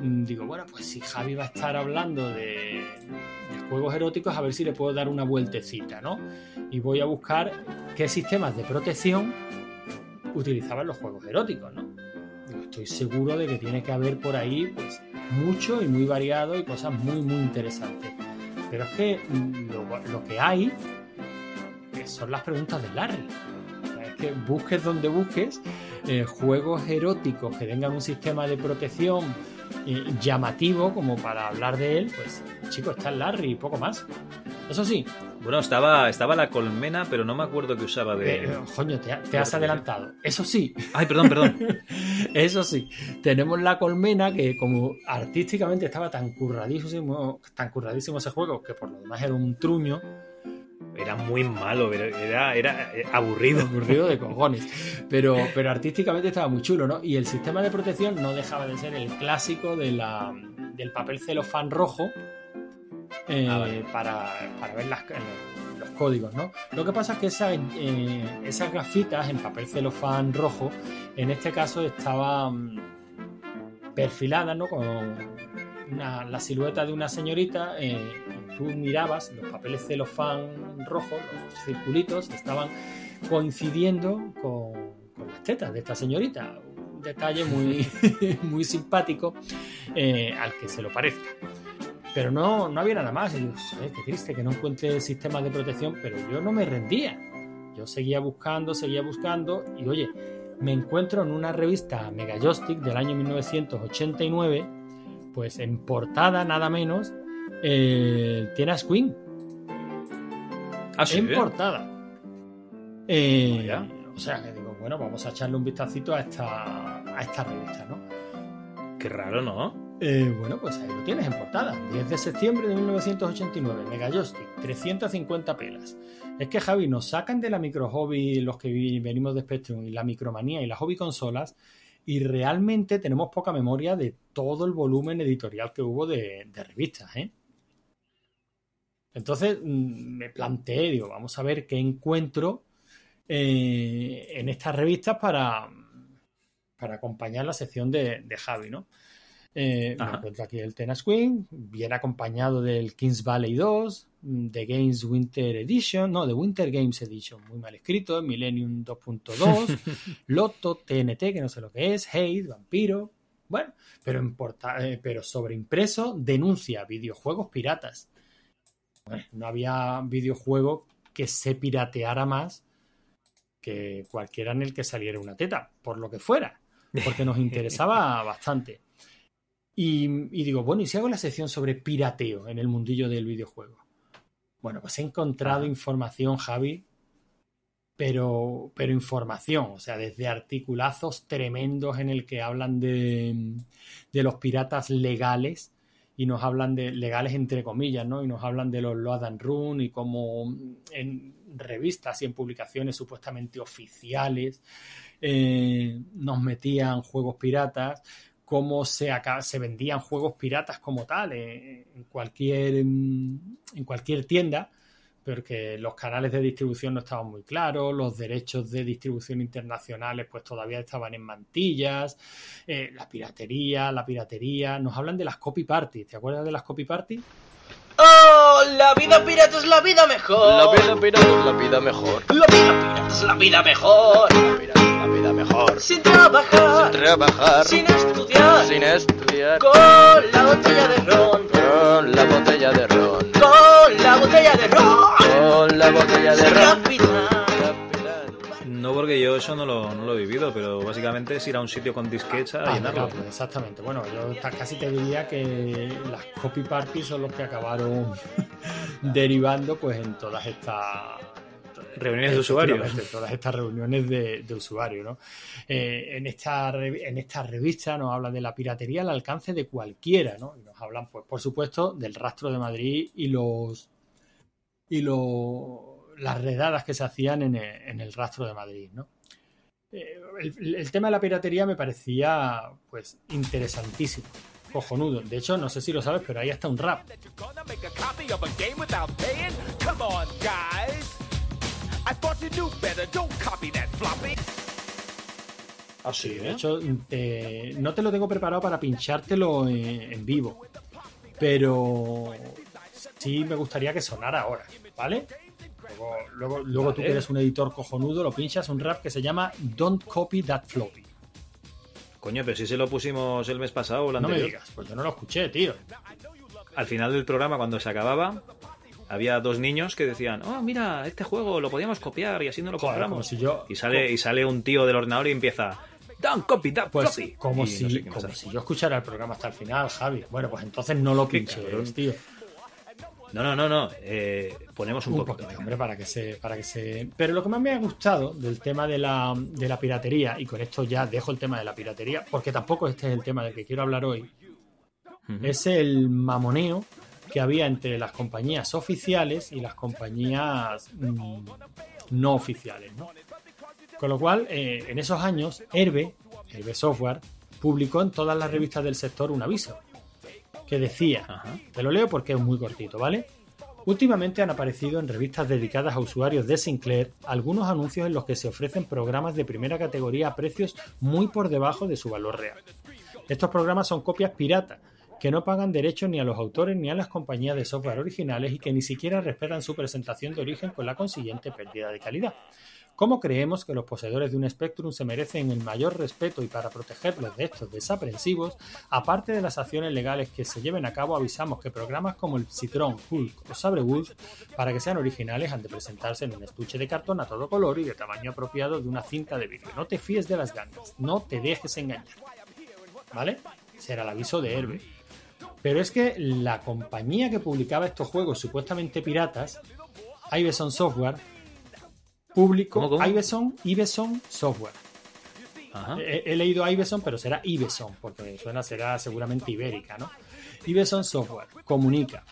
Mm, Digo, bueno, pues si Javi va a estar hablando de, de juegos eróticos, a ver si le puedo dar una vueltecita, ¿no? Y voy a buscar qué sistemas de protección utilizaban los juegos eróticos, ¿no? Estoy seguro de que tiene que haber por ahí pues mucho y muy variado y cosas muy muy interesantes. Pero es que mm, lo, que hay eh, son las preguntas de Larry. Es que busques donde busques eh, juegos eróticos que tengan un sistema de protección eh, llamativo como para hablar de él, pues chico, está Larry y poco más. Eso sí, Bueno, estaba, estaba la colmena, pero no me acuerdo que usaba de. eh, coño, te, te has adelantado. Eso sí, Ay, perdón, perdón. Eso sí, tenemos la colmena que como artísticamente estaba tan curradísimo, tan curradísimo ese juego, que por lo demás era un truño, Era muy malo, era, era, eh, aburrido. aburrido de cojones, pero, pero artísticamente estaba muy chulo, ¿no? Y el sistema de protección no dejaba de ser el clásico de la, del papel celofán rojo eh, Ah, vale. para, para ver las, eh, los códigos, ¿no? Lo que pasa es que esas, eh, esas gafitas en papel celofán rojo, en este caso estaban perfiladas, ¿no? Con una- la silueta de una señorita, eh, tú mirabas los papeles celofán rojos, los circulitos, estaban coincidiendo con, con las tetas de esta señorita. Un detalle muy, muy simpático eh, al que se lo parezca. Pero no, no había nada más. Y yo, "Joder, qué triste que no encuentre sistemas de protección, pero yo no me rendía. Yo seguía buscando, seguía buscando y oye, me encuentro en una revista Mega Joystick del año 1989, pues en portada nada menos, eh, Tienes Queen. Ah, sí. En ¿eh? portada. Eh, o sea, que digo, bueno, vamos a echarle un vistacito a esta, a esta revista, ¿no? Qué raro, ¿no? Eh, bueno, pues ahí lo tienes en portada. 10 de septiembre de 1989, Mega Joystick, 350 pelas. Es que Javi, nos sacan de la micro hobby los que venimos de Spectrum y la micromanía y las hobby consolas y realmente tenemos poca memoria de todo el volumen editorial que hubo de, revistas, ¿eh? Entonces mm, me planteé, digo, vamos a ver qué encuentro eh, en estas revistas para, para acompañar la sección de Javi, ¿no? Eh, me Ajá. encuentro aquí el Tennis Queen, viene acompañado del Kings Valley 2, mm, de Games Winter Edition, no, de Winter Games Edition, muy mal escrito, Millennium 2.2, Lotto, TNT, que no sé lo que es, Hate, Vampiro, bueno, pero, en eh, pero sobreimpreso denuncia videojuegos piratas. Bueno, no había videojuego que se pirateara más que cualquiera en el que saliera una teta, por lo que fuera, porque nos interesaba bastante. Y, y digo, bueno, ¿y si hago la sección sobre pirateo en el mundillo del videojuego? Bueno, pues he encontrado información, Javi, pero, pero información, o sea, desde articulazos tremendos en el que hablan de, de los piratas legales y nos hablan de legales entre comillas, ¿no? Y nos hablan de los Load and Run y cómo en revistas y en publicaciones supuestamente oficiales eh, nos metían juegos piratas, cómo se, acá, se vendían juegos piratas como tal eh, en, cualquier, en cualquier tienda porque los canales de distribución no estaban muy claros, los derechos de distribución internacionales pues todavía estaban en mantillas, eh, la piratería, la piratería, nos hablan de las copy parties, ¿te acuerdas de las copy parties? La vida pirata es la vida mejor. La vida pirata es la vida mejor. La vida pirata es la vida mejor. La vida, la vida mejor. Sin trabajar. Sin trabajar. Sin estudiar. Sin estudiar. Con la botella de ron. Con la botella de ron. Con la botella de ron. Con la botella de ron. No porque yo eso no lo, no lo he vivido, pero básicamente es ir a un sitio con disquets a Ah, llenarlo. claro, exactamente. Bueno, yo casi te diría que las copy parties son los que acabaron derivando pues en todas estas Reuniones de usuarios. Todas estas reuniones de, de usuarios, ¿no? Eh, en, esta, en esta revista nos hablan de la piratería al alcance de cualquiera, ¿no? Y nos hablan, pues, por supuesto, del rastro de Madrid y los y lo- las redadas que se hacían en el, en el rastro de Madrid, ¿no? Eh, el, el tema de la piratería me parecía, pues, interesantísimo, cojonudo. De hecho, no sé si lo sabes, pero ahí está un rap. Gonna make a copy of a game without paying? Come on, guys. I thought you knew better. Don't copy that floppy. Ah, sí, de hecho, te- no te lo tengo preparado para pinchártelo en, en vivo. Pero sí me gustaría que sonara ahora, ¿vale? Luego, luego, luego tú que eres un editor cojonudo, lo pinchas un rap que se llama Don't Copy That Floppy. Coño, pero si se lo pusimos el mes pasado o el No me digas, pues yo no lo escuché, tío. Al final del programa, cuando se acababa, había dos niños que decían, oh, mira, este juego lo podíamos copiar y así no lo Joder, compramos. como si yo- y, sale, y sale un tío del ordenador y empieza, don't copy that Pues floppy". como, Y si, no sé como si yo escuchara el programa hasta el final, Javi. Bueno, pues entonces no lo cabrón. tío. No, no, no, no. eh, ponemos un, un poquito. poquito, hombre, para que se, para que se. Pero lo que más me ha gustado del tema de la, de la piratería, y con esto ya dejo el tema de la piratería, porque tampoco este es el tema del que quiero hablar hoy, es el mamoneo que había entre las compañías oficiales y las compañías mm, no oficiales, ¿no? Con lo cual, eh, en esos años, Herbe, Herbe Software, publicó en todas las revistas del sector un aviso que decía, Ajá. te lo leo porque es muy cortito, ¿vale? Últimamente han aparecido en revistas dedicadas a usuarios de Sinclair algunos anuncios en los que se ofrecen programas de primera categoría a precios muy por debajo de su valor real. Estos programas son copias piratas que no pagan derechos ni a los autores ni a las compañías de software originales y que ni siquiera respetan su presentación de origen con la consiguiente pérdida de calidad. ¿Cómo creemos que los poseedores de un Spectrum se merecen el mayor respeto y para protegerlos de estos desaprensivos, aparte de las acciones legales que se lleven a cabo, avisamos que programas como el Citron, Hulk o Sabre Wolf, para que sean originales, han de presentarse en un estuche de cartón a todo color y de tamaño apropiado de una cinta de vídeo. No te fíes de las ganas, no te dejes engañar. ¿Vale? Será el aviso de Herbe. Pero es que la compañía que publicaba estos juegos supuestamente piratas, Iveson Software, publicó ¿Cómo, cómo? Iveson, Iveson Software. Ajá. He, he leído Iveson, pero será Iveson, porque suena será seguramente ibérica, ¿no? Iveson Software comunica.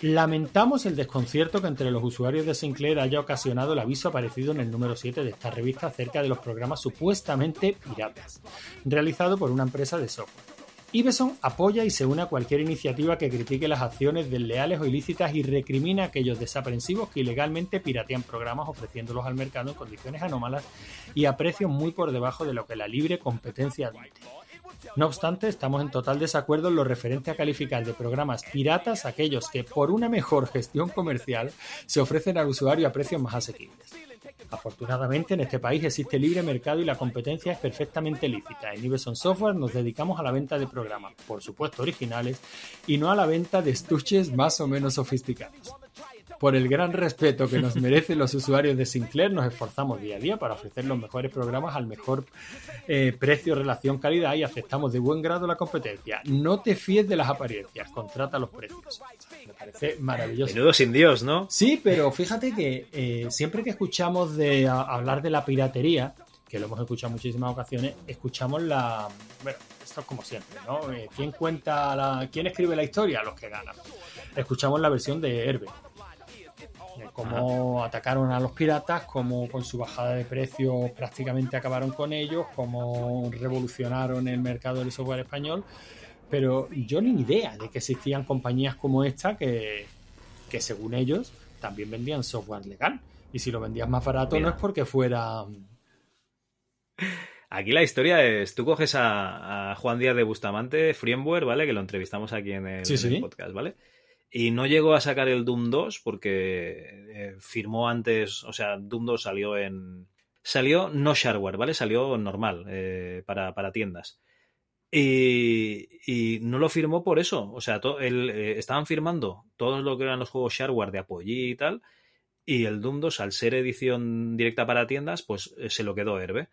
Lamentamos el desconcierto que entre los usuarios de Sinclair haya ocasionado el aviso aparecido en el número 7 de esta revista acerca de los programas supuestamente piratas, realizado por una empresa de software. Iveson apoya y se une a cualquier iniciativa que critique las acciones desleales o ilícitas y recrimina a aquellos desaprensivos que ilegalmente piratean programas ofreciéndolos al mercado en condiciones anómalas y a precios muy por debajo de lo que la libre competencia admite. No obstante, estamos en total desacuerdo en lo referente a calificar de programas piratas aquellos que, por una mejor gestión comercial, se ofrecen al usuario a precios más asequibles. Afortunadamente, en este país existe libre mercado y la competencia es perfectamente lícita. En Iveson Software nos dedicamos a la venta de programas, por supuesto originales, y no a la venta de estuches más o menos sofisticados. Por el gran respeto que nos merecen los usuarios de Sinclair, nos esforzamos día a día para ofrecer los mejores programas al mejor eh, precio, relación, calidad y aceptamos de buen grado la competencia. No te fíes de las apariencias, contrata los precios. Me parece maravilloso. Menudo sin Dios, ¿no? Sí, pero fíjate que eh, siempre que escuchamos de a- hablar de la piratería, que lo hemos escuchado en muchísimas ocasiones, escuchamos la. Bueno, esto es como siempre, ¿no? Eh, ¿Quién cuenta la. ¿Quién escribe la historia? Los que ganan. Escuchamos la versión de Herbe. Cómo atacaron a los piratas, cómo con su bajada de precios prácticamente acabaron con ellos, cómo revolucionaron el mercado del software español. Pero yo ni idea de que existían compañías como esta que, que según ellos también vendían software legal. Y si lo vendías más barato Mira. no es porque fuera... Aquí la historia es, tú coges a, a Juan Díaz de Bustamante, Friemware, ¿vale? Que lo entrevistamos aquí en el, Sí, en el sí. podcast, ¿vale? Y no llegó a sacar el Doom 2 porque eh, firmó antes, o sea, Doom 2 salió en... Salió no shareware, ¿vale? Salió normal, eh, para, para tiendas. Y, y no lo firmó por eso. O sea, to- el, eh, estaban firmando todos lo que eran los juegos shareware de Apogee y tal. Y el Doom 2, al ser edición directa para tiendas, pues se lo quedó Herbe.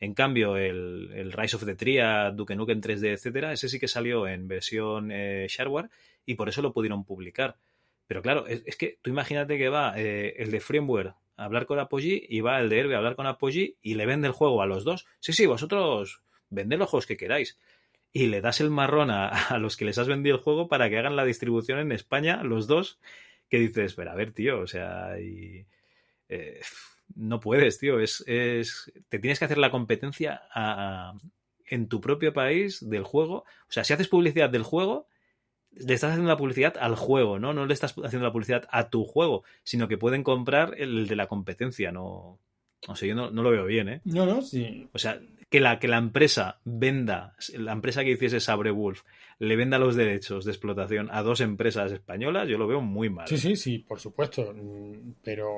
En cambio, el, Rise of the Triad, Duke Nukem 3D, etcétera, ese sí que salió en versión shareware y por eso lo pudieron publicar. Pero claro, es, es que tú imagínate que va eh, el de Firmware a hablar con Apogee y va el de Herbe a hablar con Apogee y le vende el juego a los dos. Sí, sí, vosotros vended los juegos que queráis. Y le das el marrón a, a los que les has vendido el juego para que hagan la distribución en España, los dos, que dices, pero a ver, tío, o sea, eh, no puedes, tío, es, es, te tienes que hacer la competencia a- en tu propio país del juego. O sea, si haces publicidad del juego, le estás haciendo la publicidad al juego, ¿no? No le estás haciendo la publicidad a tu juego, sino que pueden comprar el de la competencia, no... O sea, yo no, no lo veo bien, ¿eh? No, no, sí. O sea, que la, que la empresa venda, la empresa que hiciese Sabre Wolf, le venda los derechos de explotación a dos empresas españolas, yo lo veo muy mal. Sí, sí, sí, por supuesto. Pero,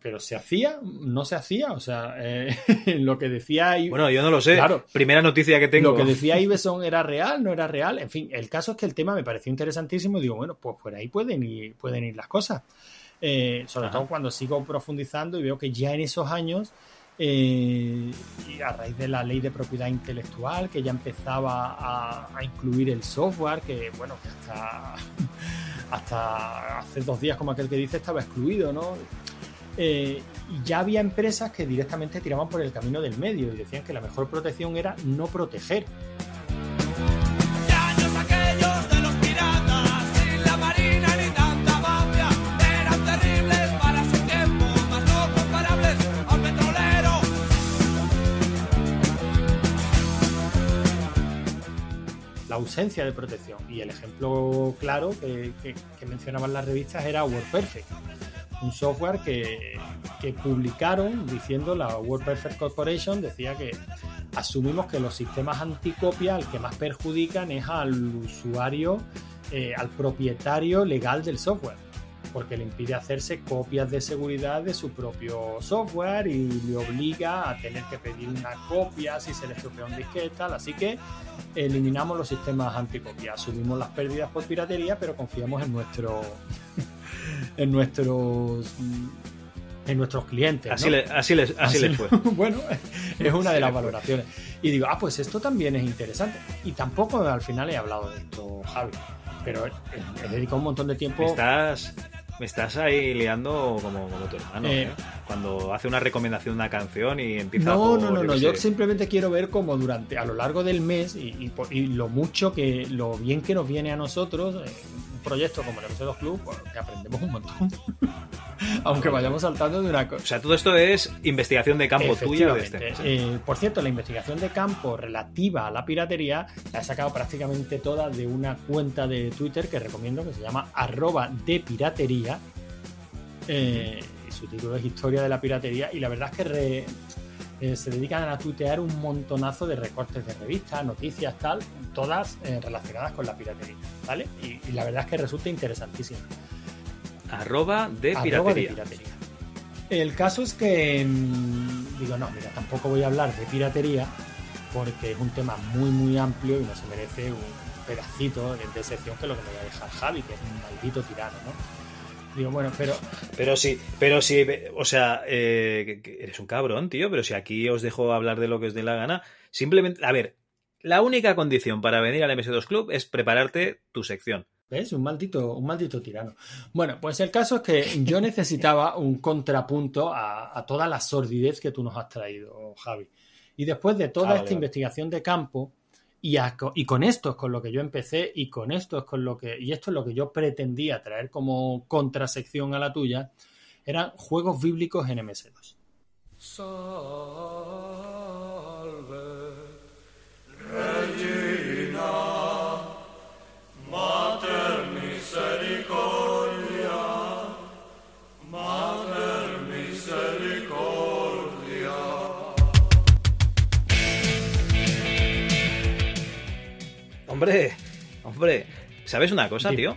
pero ¿se hacía? ¿No se hacía? O sea, eh, lo que decía... I- Bueno, yo no lo sé. Claro. Primera noticia que tengo. Lo que decía Iveson era real, no era real. En fin, el caso es que el tema me pareció interesantísimo y digo, bueno, pues por ahí pueden ir, pueden ir las cosas. Eh, sobre Ajá. todo cuando sigo profundizando y veo que ya en esos años, eh, y a raíz de la ley de propiedad intelectual, que ya empezaba a, incluir el software, que bueno, que hasta, hasta hace dos días, como aquel que dice, estaba excluido, ¿no? Eh, ya había empresas que directamente tiraban por el camino del medio y decían que la mejor protección era no proteger. Ausencia de protección. Y el ejemplo claro que, mencionaban las revistas era WordPerfect, un software que, que publicaron diciendo la WordPerfect Corporation, decía que asumimos que los sistemas anticopia al que más perjudican es al usuario, eh, al propietario legal del software porque le impide hacerse copias de seguridad de su propio software y le obliga a tener que pedir una copia si se le estropea un disquete, tal. Así que eliminamos los sistemas anticopia, asumimos las pérdidas por piratería, pero confiamos en nuestro en nuestros en nuestros clientes. Así, ¿no? le- así les, así les fue. bueno, es una de las valoraciones. Y digo, ah, pues esto también es interesante. Y tampoco al final he hablado de esto, Javi. Pero he, dedicado un montón de tiempo. Estás, me estás ahí liando como, como tu hermano. Eh, ¿eh? Cuando hace una recomendación de una canción y empieza No, por, no, no, yo no. Yo simplemente quiero ver cómo durante, a lo largo del mes y, y y lo mucho que, lo bien que nos viene a nosotros, eh, proyecto como el MC2 Club, pues, que aprendemos un montón. Aunque vayamos saltando de una cosa. O sea, todo esto es investigación de campo tuya de este. Eh, por cierto, la investigación de campo relativa a la piratería la he sacado prácticamente toda de una cuenta de Twitter que recomiendo que se llama arroba de piratería. Eh, su título es Historia de la piratería. Y la verdad es que re- eh, se dedican a tuitear un montonazo de recortes de revistas, noticias, tal, todas eh, relacionadas con la piratería. ¿Vale? Y, y la verdad es que resulta interesantísimo. Arroba de Arroba piratería. de piratería. El caso es que mm, digo, no, mira, tampoco voy a hablar de piratería porque es un tema muy muy amplio y no se merece un pedacito de sección que lo que me voy a dejar Javi, que es un maldito tirano, ¿no? Digo, bueno, pero Pero sí, pero sí, o sea, eh, eres un cabrón, tío, pero si aquí os dejo hablar de lo que os dé la gana, simplemente, a ver, la única condición para venir al MS2 Club es prepararte tu sección. ¿Ves? Un maldito, un maldito tirano. Bueno, pues el caso es que yo necesitaba un contrapunto a, a toda la sordidez que tú nos has traído, Javi. Y después de toda Ah, esta vale. investigación de campo, y, con esto es con lo que yo empecé, y con esto es con lo que, y esto es lo que yo pretendía traer como contrasección a la tuya, eran juegos bíblicos en MS2. Regina, Hombre, hombre, ¿sabes una cosa, Dime. tío?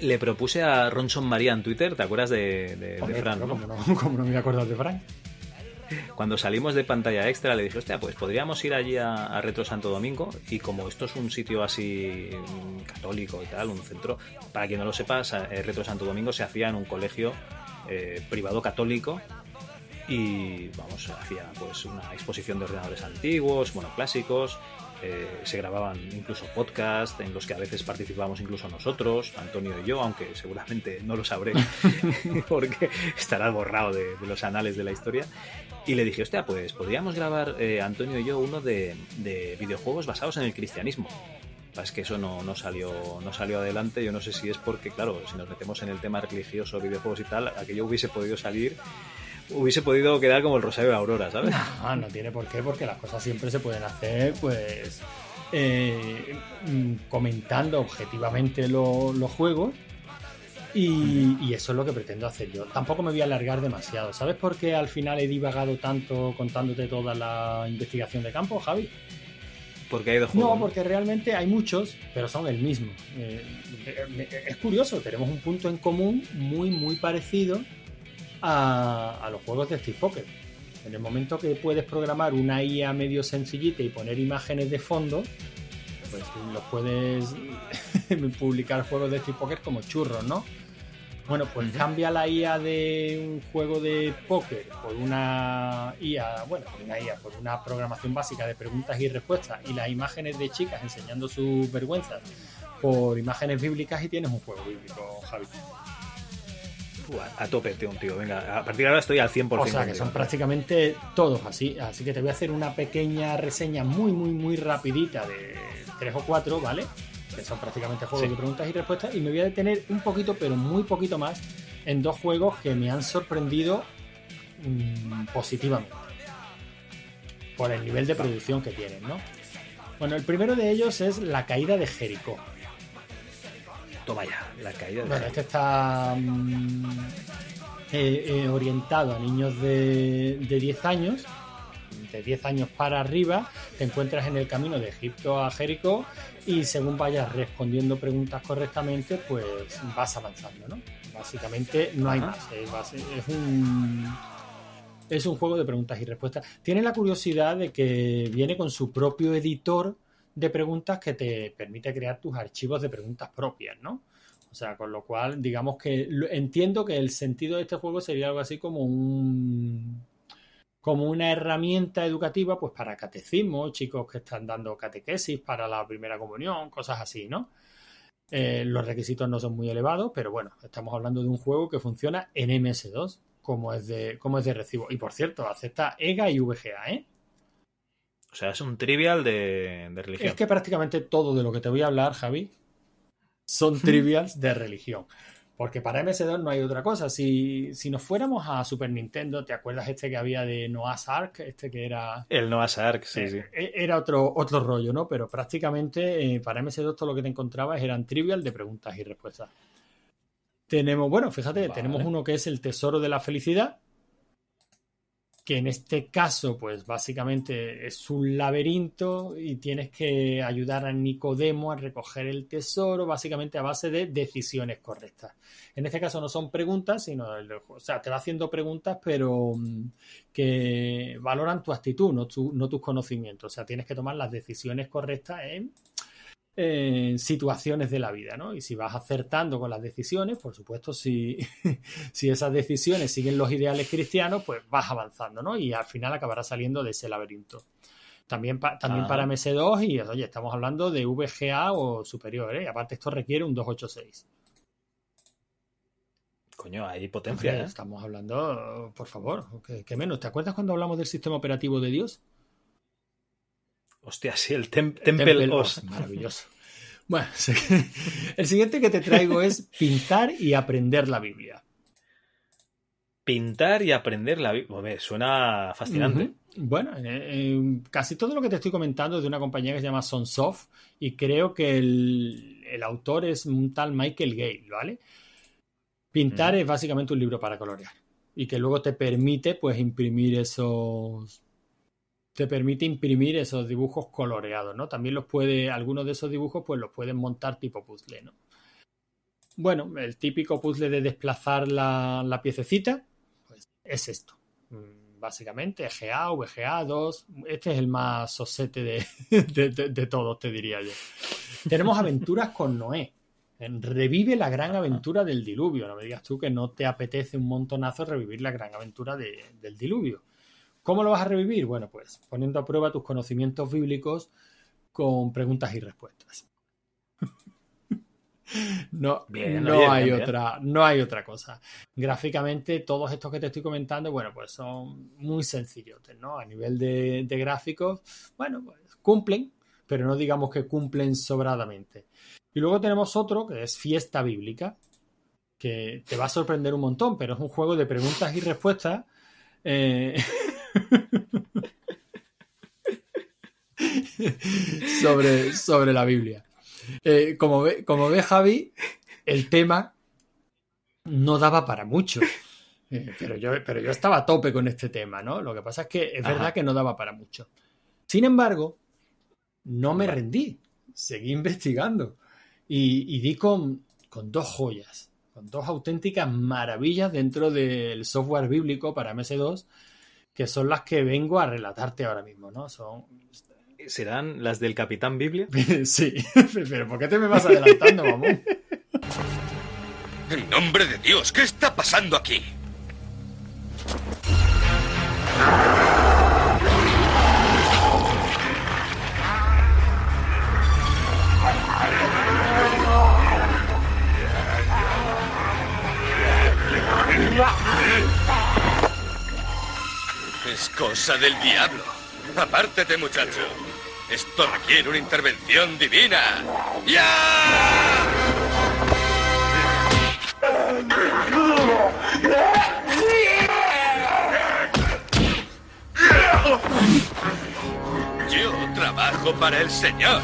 Le propuse a Ronson María en Twitter, ¿te acuerdas de, de- de Hombre, Fran? claro, no? ¿cómo no, cómo no me voy a acordar de Frank? Cuando salimos de pantalla extra le dije, hostia, pues podríamos ir allí a, a Retro Santo Domingo y como esto es un sitio así mm, católico y tal, un centro, para quien no lo sepa, eh, Retro Santo Domingo se hacía en un colegio eh, privado católico y vamos, hacía pues una exposición de ordenadores antiguos, bueno, clásicos, eh, se grababan incluso podcasts en los que a veces participábamos incluso nosotros, Antonio y yo, aunque seguramente no lo sabré porque estará borrado de, de los anales de la historia. Y le dije, hostia, pues podríamos grabar eh, Antonio y yo uno de, de videojuegos basados en el cristianismo. Es que eso no, no salió no salió adelante. Yo no sé si es porque, claro, si nos metemos en el tema religioso, videojuegos y tal, aquello hubiese podido salir, hubiese podido quedar como el Rosario de Aurora, ¿sabes? No, no tiene por qué, porque las cosas siempre se pueden hacer, pues, eh, mm, comentando objetivamente lo- los juegos. Y, y eso es lo que pretendo hacer yo. Tampoco me voy a alargar demasiado. ¿Sabes por qué al final he divagado tanto contándote toda la investigación de campo, Javi? Porque hay dos juegos. No, porque realmente hay muchos, pero son el mismo. Eh, es curioso, tenemos un punto en común muy, muy parecido a, a los juegos de Steve Poker. En el momento que puedes programar una IA medio sencillita y poner imágenes de fondo, pues los puedes publicar juegos de Steve Poker como churros, ¿no? Bueno, pues cambia la IA de un juego de póker por una IA, bueno, por una IA, por una programación básica de preguntas y respuestas y las imágenes de chicas enseñando sus vergüenzas por imágenes bíblicas y tienes un juego bíblico, Javi. A tope, tío, tío. Venga, a partir de ahora estoy al 100%. O sea que son prácticamente todos así. Así que te voy a hacer una pequeña reseña muy, muy, muy rapidita de tres o cuatro, ¿vale? Que son prácticamente juegos Sí. de preguntas y respuestas. Y me voy a detener un poquito, pero muy poquito más, en dos juegos que me han sorprendido mm, positivamente. Por el nivel de producción que tienen, ¿no? Bueno, el primero de ellos es La caída de Jericó. Toma ya, la caída de Bueno, este está mm, eh, eh, orientado a niños de, de 10 años. De 10 años para arriba, te encuentras en el camino de Egipto a Jericó y según vayas respondiendo preguntas correctamente, pues vas avanzando, ¿no? Básicamente no hay más. Es un, es un juego de preguntas y respuestas. Tiene la curiosidad de que viene con su propio editor de preguntas que te permite crear tus archivos de preguntas propias, ¿no? O sea, con lo cual, digamos que entiendo que el sentido de este juego sería algo así como un como una herramienta educativa pues para catecismo, chicos que están dando catequesis para la primera comunión, cosas así, ¿no? Eh, los requisitos no son muy elevados, pero bueno, estamos hablando de un juego que funciona en MS2, como es de, como es de recibo. Y por cierto, acepta EGA y VGA, ¿eh? O sea, es un trivial de, de religión. Es que prácticamente todo de lo que te voy a hablar, Javi, son trivials de religión. Porque para MS2 no hay otra cosa. Si, si nos fuéramos a Super Nintendo, ¿te acuerdas este que había de Noah's Ark? Este que era. El Noah's Ark, sí, sí. Eh, Era otro, otro rollo, ¿no? Pero prácticamente eh, para MS2 todo lo que te encontrabas eran trivial de preguntas y respuestas. Tenemos, bueno, fíjate, Vale. tenemos uno que es el tesoro de la felicidad, que en este caso, pues básicamente es un laberinto y tienes que ayudar a Nicodemo a recoger el tesoro, básicamente a base de decisiones correctas. En este caso no son preguntas, sino, o sea, te va haciendo preguntas, pero mm, que valoran tu actitud, no, tu- no tus conocimientos. O sea, tienes que tomar las decisiones correctas en eh, situaciones de la vida, ¿no? Y si vas acertando con las decisiones, por supuesto, si, si esas decisiones siguen los ideales cristianos, pues vas avanzando, ¿no? Y al final acabarás saliendo de ese laberinto. También, pa- también para MS2 y, oye, estamos hablando de VGA o superior, ¿eh? Y aparte esto requiere un 286. Coño, hay potencia, Hombre, ¿eh? Estamos hablando, por favor, ¿qué, qué menos? ¿Te acuerdas cuando hablamos del sistema operativo de Dios? Hostia, sí, el Tem- Temple, OS. Maravilloso. Bueno, el siguiente que te traigo es pintar y aprender la Biblia. Pintar y aprender la Biblia. Hombre, Suena fascinante. Bueno, eh, eh, casi todo lo que te estoy comentando es de una compañía que se llama Sonsoft y creo que el, el autor es un tal Michael Gale, ¿vale? Pintar es básicamente un libro para colorear y que luego te permite pues imprimir esos te permite imprimir esos dibujos coloreados, ¿no? También los puede algunos de esos dibujos pues los puedes montar tipo puzzle, ¿no? Bueno, el típico puzzle de desplazar la, la piececita, pues es esto. Mm, Básicamente, EGA, VGA 2. Este es el más sosete de, de, de- de todos, te diría yo. Tenemos aventuras con Noé. Revive la gran aventura del diluvio. No me digas tú que no te apetece un montonazo revivir la gran aventura de- del diluvio. ¿Cómo lo vas a revivir? Bueno, pues poniendo a prueba tus conocimientos bíblicos con preguntas y respuestas. No, Bien, no hay bien. otra, no hay otra cosa. Gráficamente, todos estos que te estoy comentando, bueno, pues son muy sencillotes, ¿no? A nivel de, de gráficos, bueno, pues cumplen, pero no digamos que cumplen sobradamente. Y luego tenemos otro que es Fiesta Bíblica, que te va a sorprender un montón, pero es un juego de preguntas y respuestas. eh, sobre, sobre la Biblia. Eh, como, ve, como ve Javi, el tema no daba para mucho. Eh, pero, yo, pero yo estaba a tope con este tema, ¿no? Lo que pasa es que es Ajá. verdad que no daba para mucho. Sin embargo, no me rendí. Seguí investigando. Y, y di con, con dos joyas, con dos auténticas maravillas dentro del software bíblico para MS2, que son las que vengo a relatarte ahora mismo, ¿no? Son, ¿Serán las del Capitán Biblia? sí, pero ¿por qué te me vas adelantando, mamón? En nombre de Dios, ¿qué está pasando aquí? Es cosa del diablo. Apártate, muchacho. Esto requiere una intervención divina. ¡Ya! Yo trabajo para el Señor.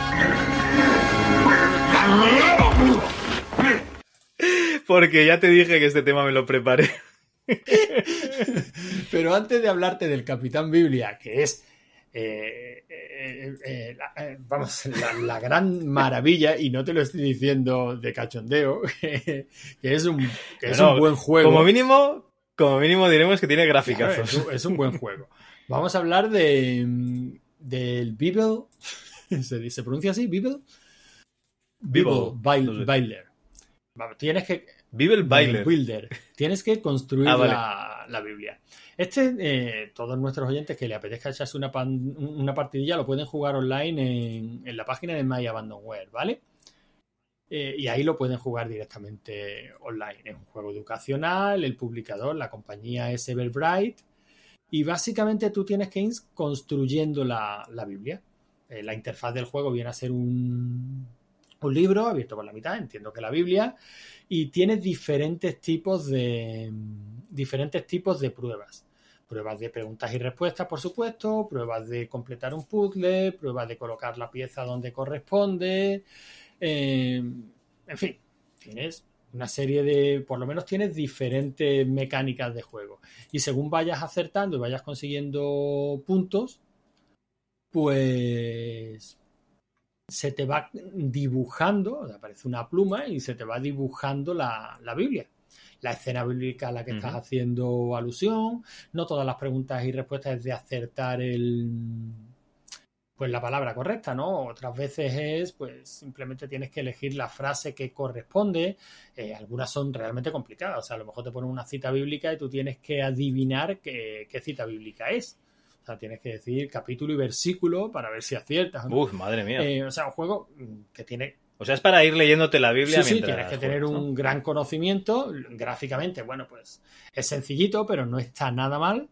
Porque ya te dije que este tema me lo preparé. Pero antes de hablarte del Capitán Biblia, que es eh, eh, eh, la, vamos, la, la gran maravilla, y no te lo estoy diciendo de cachondeo, que, que es, un, que es un buen juego. Como mínimo, como mínimo diremos que tiene Claro, gráficas. es, un, es un buen juego. Vamos a hablar de del Bibel. ¿Se, dice- ¿se pronuncia así? ¿Bibel? Bibel Bibel. Bailer. Vamos, Tienes que. Bibel Bailer. Builder. Tienes que construir Ah, vale. la, la Biblia. Este, eh, todos nuestros oyentes que le apetezca echarse una, pan- una partidilla lo pueden jugar online en, en la página de My Abandonware, ¿vale? Eh, y ahí lo pueden jugar directamente online. Es un juego educacional, el publicador, la compañía es Everbright. Y básicamente tú tienes que ir construyendo la, la Biblia. Eh, la interfaz del juego viene a ser un, un libro abierto por la mitad, entiendo que la Biblia, y tiene diferentes tipos de diferentes tipos de pruebas. Pruebas de preguntas y respuestas, por supuesto, pruebas de completar un puzzle, pruebas de colocar la pieza donde corresponde, eh, en fin, tienes una serie de, por lo menos tienes diferentes mecánicas de juego. Y según vayas acertando y vayas consiguiendo puntos, pues se te va dibujando, aparece una pluma y se te va dibujando la, la Biblia. La escena bíblica a la que estás haciendo alusión, no todas las preguntas y respuestas es de acertar el, pues la palabra correcta, ¿no? Otras veces es, pues simplemente tienes que elegir la frase que corresponde. Eh, algunas son realmente complicadas. O sea, a lo mejor te ponen una cita bíblica y tú tienes que adivinar qué, qué cita bíblica es. O sea, tienes que decir capítulo y versículo para ver si aciertas. no. Uf, madre mía. Eh, o sea, un juego mm, que tiene O sea, es para ir leyéndote la Biblia Sí, sí, tienes que tener un gran conocimiento. Gráficamente, bueno, pues es sencillito, pero no está nada mal.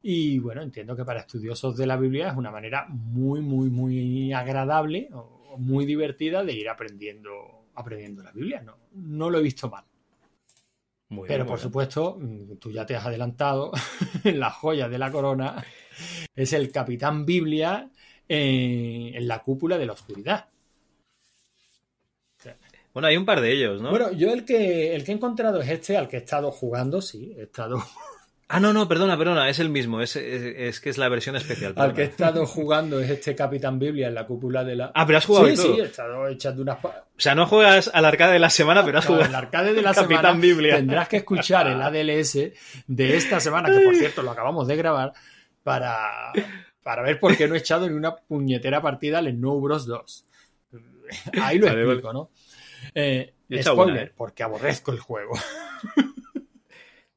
Y bueno, entiendo que para estudiosos de la Biblia es una manera muy, muy, muy agradable o muy divertida de ir aprendiendo, aprendiendo la Biblia. No, no lo he visto mal. Muy Pero por bien. supuesto, mm, tú ya te has adelantado, la joya de la corona es el Capitán Biblia eh, en la cúpula de la oscuridad. Bueno, hay un par de ellos, ¿no? Bueno, yo el que, el que he encontrado es este al que he estado jugando, sí, he estado, Ah, no, no, perdona, perdona, es el mismo, es, es, es que es la versión especial. al que he estado jugando es este Capitán Biblia en la cúpula de la... Ah, pero has jugado Sí, y todo. sí, he estado echando unas... O sea, no juegas al arcade de la semana, pero has jugado el arcade de la Capitán semana Biblia. tendrás que escuchar el ADLS de esta semana, que por cierto lo acabamos de grabar, para, para ver por qué no he echado ni una puñetera partida al Snow Bros 2. Ahí lo explico, ¿no? Eh, spoiler, ¿eh? porque aborrezco el juego.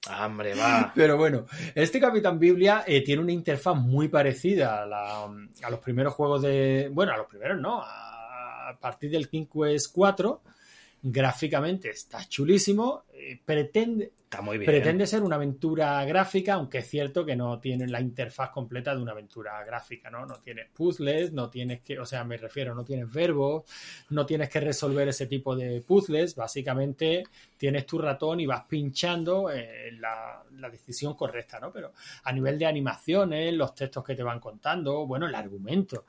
Ah, Hombre, va. Pero bueno, este Capitán Biblia eh, tiene una interfaz muy parecida a, la- a los primeros juegos de. Bueno, a los primeros no, a, a partir del King Quest 4. Gráficamente está chulísimo. eh, pretende, Está muy bien. pretende ser una aventura gráfica, aunque es cierto que no tiene la interfaz completa de una aventura gráfica, ¿no? No tienes puzzles, no tienes que, o sea, me refiero, no tienes verbos, no tienes que resolver ese tipo de puzzles, básicamente tienes tu ratón y vas pinchando eh, la, la decisión correcta, ¿no? Pero a nivel de animaciones, los textos que te van contando, bueno, el argumento.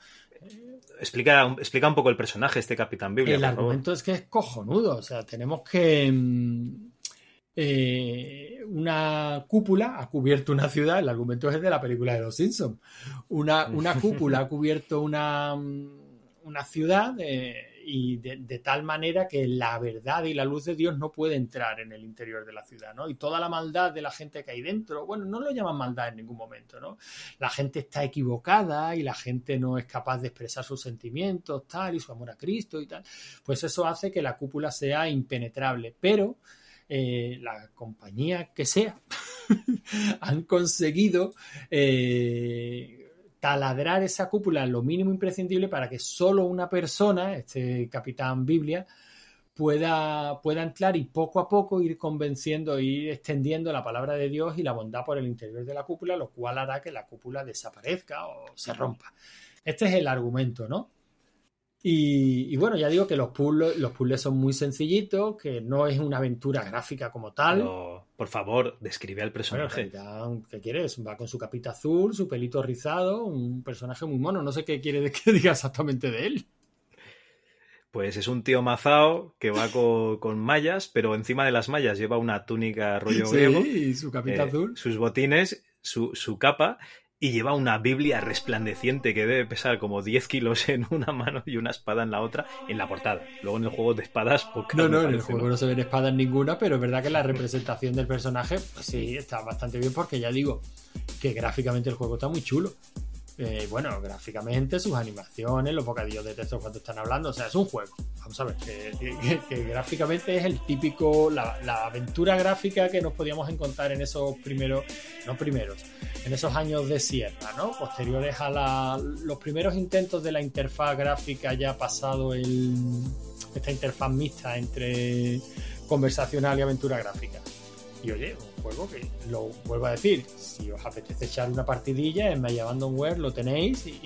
Explica, explica un poco el personaje, este Capitán Biblia, El por favor. argumento es que es cojonudo. O sea, tenemos que. mm, eh, una cúpula ha cubierto una ciudad. El argumento es de la película de Los Simpsons. Una, una cúpula ha cubierto una, mm, una ciudad eh, y de, tal manera que la verdad y la luz de Dios no puede entrar en el interior de la ciudad, ¿no? Y toda la maldad de la gente que hay dentro, bueno, no lo llaman maldad en ningún momento, ¿no? La gente está equivocada y la gente no es capaz de expresar sus sentimientos, tal, y su amor a Cristo y tal. Pues eso hace que la cúpula sea impenetrable, pero eh, la compañía que sea han conseguido eh, taladrar esa cúpula lo mínimo imprescindible para que solo una persona, este capitán Biblia, pueda, pueda entrar y poco a poco ir convenciendo, ir extendiendo la palabra de Dios y la bondad por el interior de la cúpula, lo cual hará que la cúpula desaparezca o se rompa. Este es el argumento, ¿no? Y, y bueno, ya digo que los puzzles, los puzzles son muy sencillitos, que no es una aventura gráfica como tal. Pero, por favor, describe al Bueno, personaje. capitán, ¿qué quieres? Va con su capita azul, su pelito rizado, un personaje muy mono. No sé qué quiere que diga exactamente de él. Pues es un tío mazao que va co- con, mallas, pero encima de las mallas lleva una túnica rollo Sí, griego, y su capita eh, azul. sus botines, su, su capa y lleva una Biblia resplandeciente que debe pesar como 10 kilos en una mano y una espada en la otra en la portada. Luego en el juego de espadas, pocas No, no, en el juego ¿no? no se ven espadas ninguna, pero es verdad que la representación del personaje, pues sí, está bastante bien porque ya digo que gráficamente el juego está muy chulo. Eh, bueno, gráficamente, sus animaciones, los bocadillos de texto cuando están hablando, o sea, es un juego. Vamos a ver, que, gráficamente es el típico, la, la aventura gráfica que nos podíamos encontrar en esos primeros, no primeros, en esos años de sierra, ¿no? Posteriores a la- los primeros intentos de la interfaz gráfica ya pasado el, esta interfaz mixta entre conversacional y aventura gráfica. Y oye, un juego que lo vuelvo a decir, si os apetece echar una partidilla en My Abandonware lo tenéis y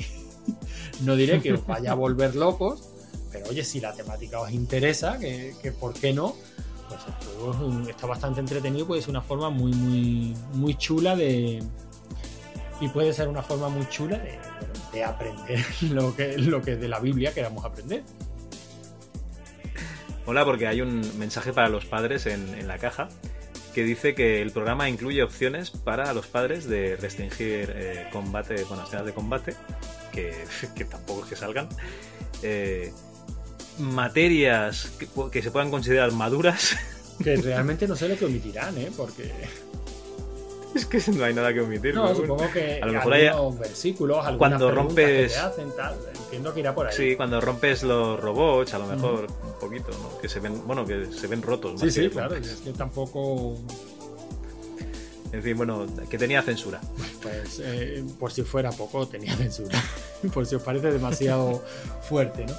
no diré que os vaya a volver locos, pero oye, si la temática os interesa, que, que por qué no, pues el es está bastante entretenido, puede ser una forma muy, muy, muy chula de... Y puede ser una forma muy chula de, de aprender lo que, lo que de la Biblia queramos aprender. Mola porque hay un mensaje para los padres en la caja que dice que el programa incluye opciones para los padres de restringir eh, combate, bueno, escenas de combate, que, que tampoco es que salgan. eh, materias que, se puedan considerar maduras. Que realmente no sé lo que omitirán, ¿eh? Porque Es que no hay nada que omitir. No, supongo que a lo mejor hay, algunos versículos, algunas cuando preguntas que rompes- te hacen, tal. Entiendo que irá por ahí. Sí, cuando rompes los robots, a lo mejor un poquito, ¿no? Que se ven, bueno, que se ven rotos. Sí, sí, claro. Es que tampoco. En fin, bueno, que tenía censura. Pues eh, por si fuera poco, tenía censura. por si os parece demasiado fuerte, ¿no?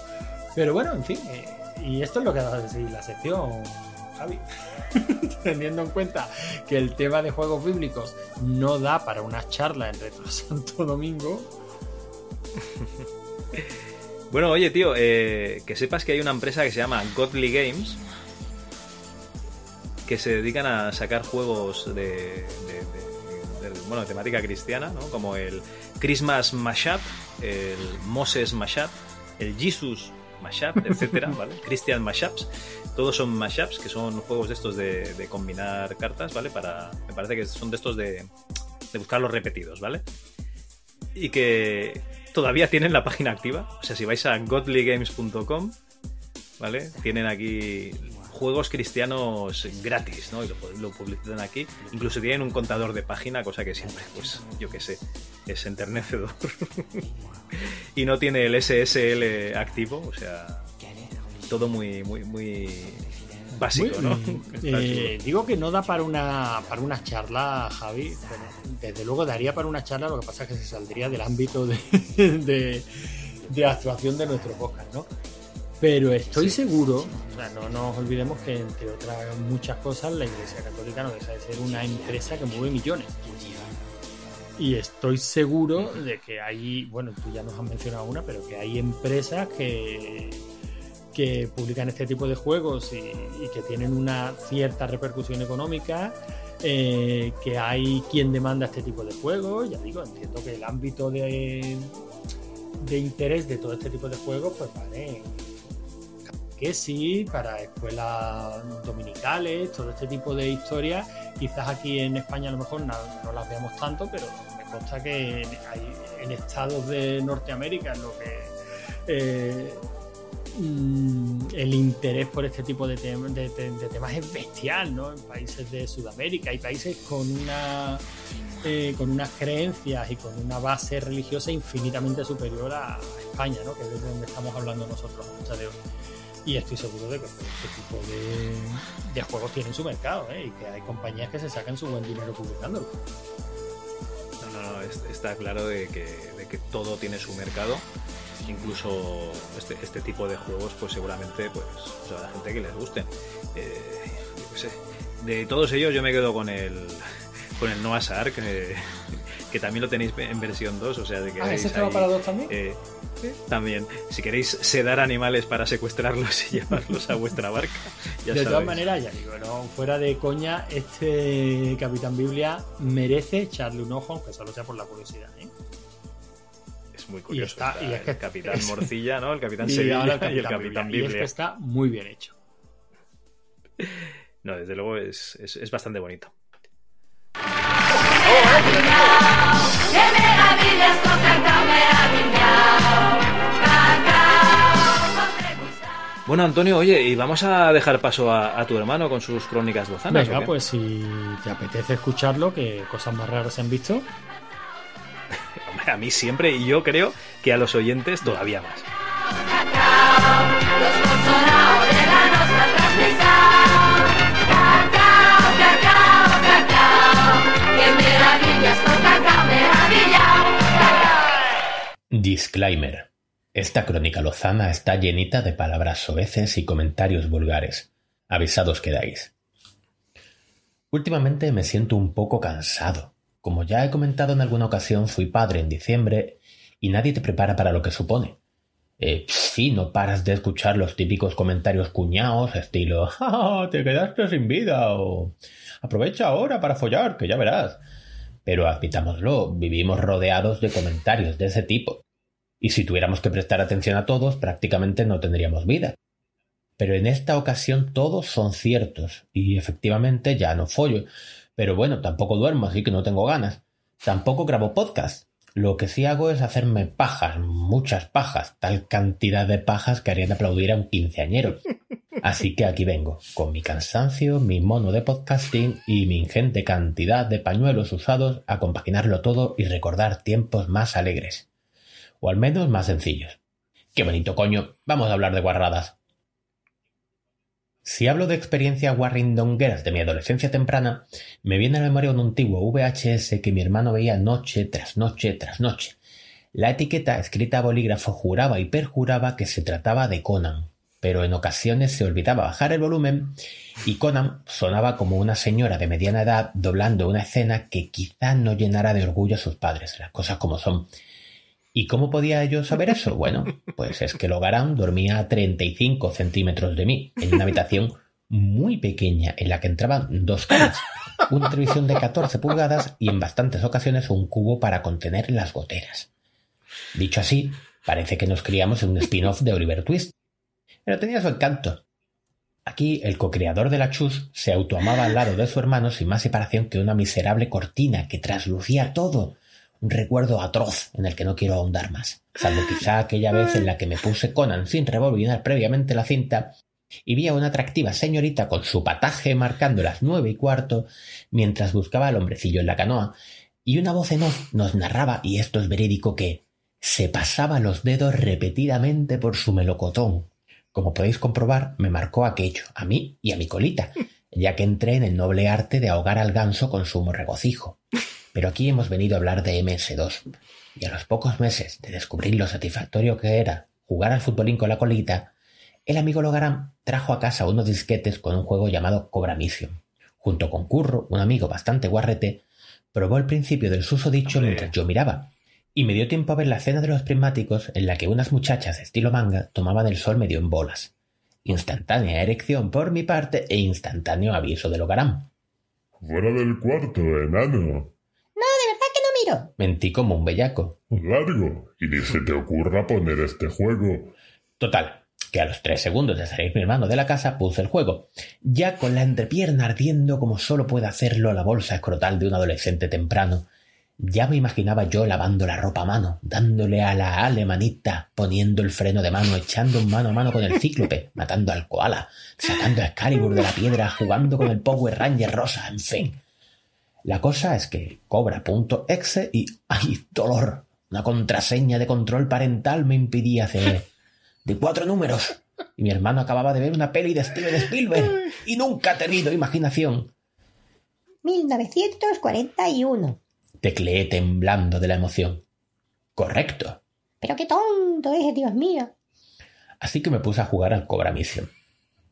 Pero bueno, en fin. eh, y esto es lo que da de sí la sección, Javi. Teniendo en cuenta que el tema de juegos bíblicos no da para una charla en Retro Santo Domingo. Bueno, oye, tío, eh, que sepas que hay una empresa que se llama Godly Games que se dedican a sacar juegos de, de- de- de- bueno, temática cristiana, ¿no? Como el Christmas Mashup, el Moses Mashup, el Jesus Mashup, etcétera, ¿vale? Christian Mashups. Todos son mashups, que son juegos de estos de, de combinar cartas, ¿vale? Para, me parece que son de estos de, de buscar los repetidos, ¿vale? Y que todavía tienen la página activa. O sea, si vais a godlygames.com, ¿vale? Tienen aquí juegos cristianos gratis, ¿no? Y lo, lo publicitan aquí. Incluso tienen un contador de página, cosa que siempre, pues, yo qué sé, es enternecedor. y no tiene el SSL activo, o sea, todo muy, muy, muy básico, ¿no? eh, digo que no da para una, para una charla, Javi. Bueno, desde luego daría para una charla, lo que pasa es que se saldría del ámbito de, de, de actuación de nuestro podcast, ¿no? Pero estoy seguro, o sea, no nos olvidemos que entre otras muchas cosas la Iglesia Católica no deja de ser una empresa que mueve millones. Y estoy seguro de que hay, bueno, tú ya nos has mencionado una, pero que hay empresas que, que publican este tipo de juegos y, que tienen una cierta repercusión económica, eh, que hay quien demanda este tipo de juegos. Ya digo, entiendo que el ámbito de, de interés de todo este tipo de juegos, pues vale. Que sí, para escuelas dominicales, todo este tipo de historias. Quizás aquí en España a lo mejor no, las veamos tanto, pero me consta que en, en estados de Norteamérica en lo que eh, el interés por este tipo de, tem- de- temas es bestial, ¿no? En países de Sudamérica hay países con una eh, con unas creencias y con una base religiosa infinitamente superior a España, ¿no? Que es de donde estamos hablando nosotros fecha de hoy. Y estoy seguro de que todo este tipo de, juegos tienen su mercado, ¿eh? Y que hay compañías que se sacan su buen dinero publicándolo. No, no, no, es- está claro de que, de que todo tiene su mercado. Incluso este, este tipo de juegos, pues seguramente, pues, o sea, la gente que les guste. Eh, yo qué sé. De todos ellos, yo me quedo con el con el Noah's Ark, eh, que también lo tenéis en versión 2, o sea, de que Ah, ¿ese estaba para también? eh, También, si queréis sedar animales para secuestrarlos y llevarlos a vuestra barca, ya de todas maneras, ya digo, no, fuera de coña, este Capitán Biblia merece echarle un ojo, aunque solo sea por la curiosidad. ¿eh? Es muy Y curioso. está- está y es que- el Capitán Morcilla, ¿no? El Capitán Sevilla ahora y el Capitán Y es Biblia. que está muy bien hecho. No, desde luego es, es, es bastante bonito. Bueno, Antonio, oye, y vamos a dejar paso a, a tu hermano con sus crónicas lozanas. ¿o Venga, pues si te apetece escucharlo, que cosas más raras se han visto. A mí siempre, y yo creo que a los oyentes todavía más. Disclaimer. Esta crónica lozana está llenita de palabras soeces y comentarios vulgares. Avisados quedáis. Últimamente me siento un poco cansado. Como ya he comentado en alguna ocasión, fui padre en diciembre y nadie te prepara para lo que supone. Eh, sí, no paras de escuchar los típicos comentarios cuñados, estilo "Ja, ja, te quedaste sin vida o aprovecha ahora para follar, que ya verás. Pero admitámoslo, vivimos rodeados de comentarios de ese tipo. Y si tuviéramos que prestar atención a todos, prácticamente no tendríamos vida. Pero en esta ocasión todos son ciertos, y efectivamente ya no follo. Pero bueno, tampoco duermo, así que no tengo ganas. Tampoco grabo podcast. Lo que sí hago es hacerme pajas, muchas pajas, tal cantidad de pajas que harían aplaudir a un quinceañero. Así que aquí vengo, con mi cansancio, mi mono de podcasting y mi ingente cantidad de pañuelos usados a compaginarlo todo y recordar tiempos más alegres. O al menos más sencillos. Qué bonito coño, vamos a hablar de guarradas. Si hablo de experiencias warringdongueras de mi adolescencia temprana, me viene a la memoria un antiguo VHS que mi hermano veía noche tras noche tras noche. La etiqueta escrita a bolígrafo juraba y perjuraba que se trataba de Conan, pero en ocasiones se olvidaba bajar el volumen y Conan sonaba como una señora de mediana edad doblando una escena que quizá no llenara de orgullo a sus padres, las cosas como son. ¿Y cómo podía yo saber eso? Bueno, pues es que Logarán dormía a 35 centímetros de mí, en una habitación muy pequeña en la que entraban dos camas, una televisión de 14 pulgadas y en bastantes ocasiones un cubo para contener las goteras. Dicho así, parece que nos criamos en un spin-off de Oliver Twist, pero tenía su encanto. Aquí el co-creador de la Chus se autoamaba al lado de su hermano sin más separación que una miserable cortina que traslucía todo, un recuerdo atroz en el que no quiero ahondar más, salvo quizá aquella vez en la que me puse Conan sin rebobinar previamente la cinta y vi a una atractiva señorita con su pataje marcando las nueve y cuarto mientras buscaba al hombrecillo en la canoa, y una voz en off nos narraba, y esto es verídico, que se pasaba los dedos repetidamente por su melocotón. Como podéis comprobar, me marcó aquello, a mí y a mi colita, ya que entré en el noble arte de ahogar al ganso con sumo regocijo. Pero aquí hemos venido a hablar de MS2, y a los pocos meses de descubrir lo satisfactorio que era jugar al futbolín con la colita, el amigo Logaram trajo a casa unos disquetes con un juego llamado Cobra Mission. Junto con Curro, un amigo bastante guarrete, probó el principio del susodicho mientras yo miraba, y me dio tiempo a ver la escena de los prismáticos en la que unas muchachas estilo manga tomaban el sol medio en bolas. Instantánea erección por mi parte e instantáneo aviso de Logaram. Fuera del cuarto, enano. Mentí como un bellaco. Largo. Y ni se te ocurra poner este juego. Total, que a los tres segundos de salir mi hermano de la casa puse el juego, ya con la entrepierna ardiendo como solo puede hacerlo la bolsa escrotal de un adolescente temprano. Ya me imaginaba yo lavando la ropa a mano, dándole a la alemanita, poniendo el freno de mano, echando un mano a mano con el cíclope, matando al koala, sacando a Excalibur de la piedra, jugando con el Power Ranger rosa, en fin. La cosa es que cobra.exe y ¡ay, dolor! Una contraseña de control parental me impidía hacer de cuatro números. Y mi hermano acababa de ver una peli de Steven Spielberg y nunca ha tenido imaginación. 1941. Tecleé temblando de la emoción. Correcto. Pero qué tonto es, Dios mío. Así que me puse a jugar al Cobra Mission.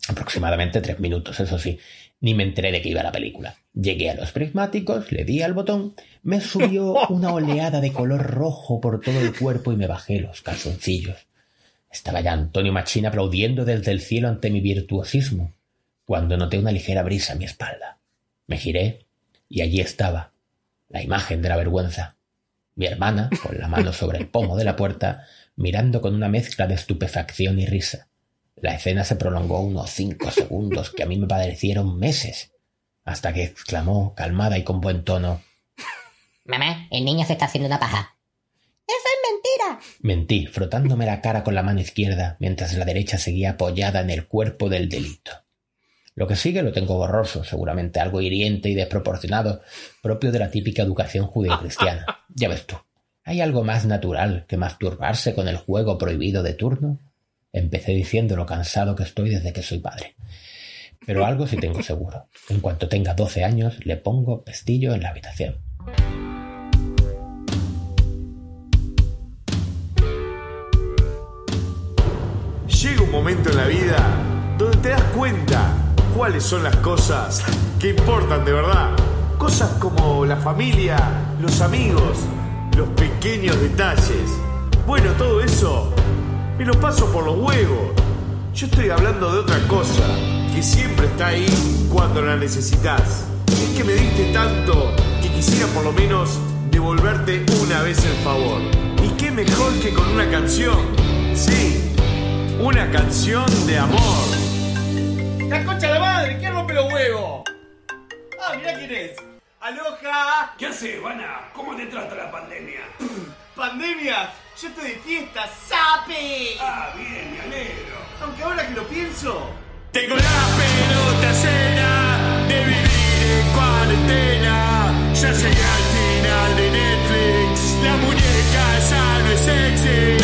Aproximadamente tres minutos, eso sí. Ni me enteré de que iba la película. Llegué a los prismáticos, le di al botón, me subió una oleada de color rojo por todo el cuerpo y me bajé los calzoncillos. Estaba ya Antonio Machín aplaudiendo desde el cielo ante mi virtuosismo, cuando noté una ligera brisa a mi espalda. Me giré y allí estaba, la imagen de la vergüenza. Mi hermana, con la mano sobre el pomo de la puerta, mirando con una mezcla de estupefacción y risa. La escena se prolongó unos cinco segundos que a mí me parecieron meses, hasta que exclamó, calmada y con buen tono Mamá, el niño se está haciendo una paja. ¡Eso es mentira! Mentí, frotándome la cara con la mano izquierda, mientras la derecha seguía apoyada en el cuerpo del delito. Lo que sigue lo tengo borroso, seguramente algo hiriente y desproporcionado, propio de la típica educación judeocristiana. Ya ves tú, ¿hay algo más natural que masturbarse con el juego prohibido de turno? Empecé diciendo lo cansado que estoy desde que soy padre. Pero algo sí tengo seguro. En cuanto tenga 12 años, le pongo pestillo en la habitación. Llega un momento en la vida donde te das cuenta cuáles son las cosas que importan de verdad. Cosas como la familia, los amigos, los pequeños detalles. Bueno, todo eso me lo paso por los huevos. Yo estoy hablando de otra cosa, que siempre está ahí cuando la necesitas. Es que me diste tanto que quisiera por lo menos devolverte una vez el favor. Y qué mejor que con una canción. Sí, una canción de amor. ¡La concha de la madre! ¿Quién rompe los huevos? Ah, mira quién es. ¡Aloja! ¿Qué haces, Ivana? ¿Cómo te trata la pandemia? ¡Pandemia! Yo estoy de fiesta, ¡sape! Ah, bien, me alegro. Aunque ahora que lo pienso, Tengo la pelota llena de vivir en cuarentena. Ya llegué al final de Netflix. La muñeca ya no es sexy.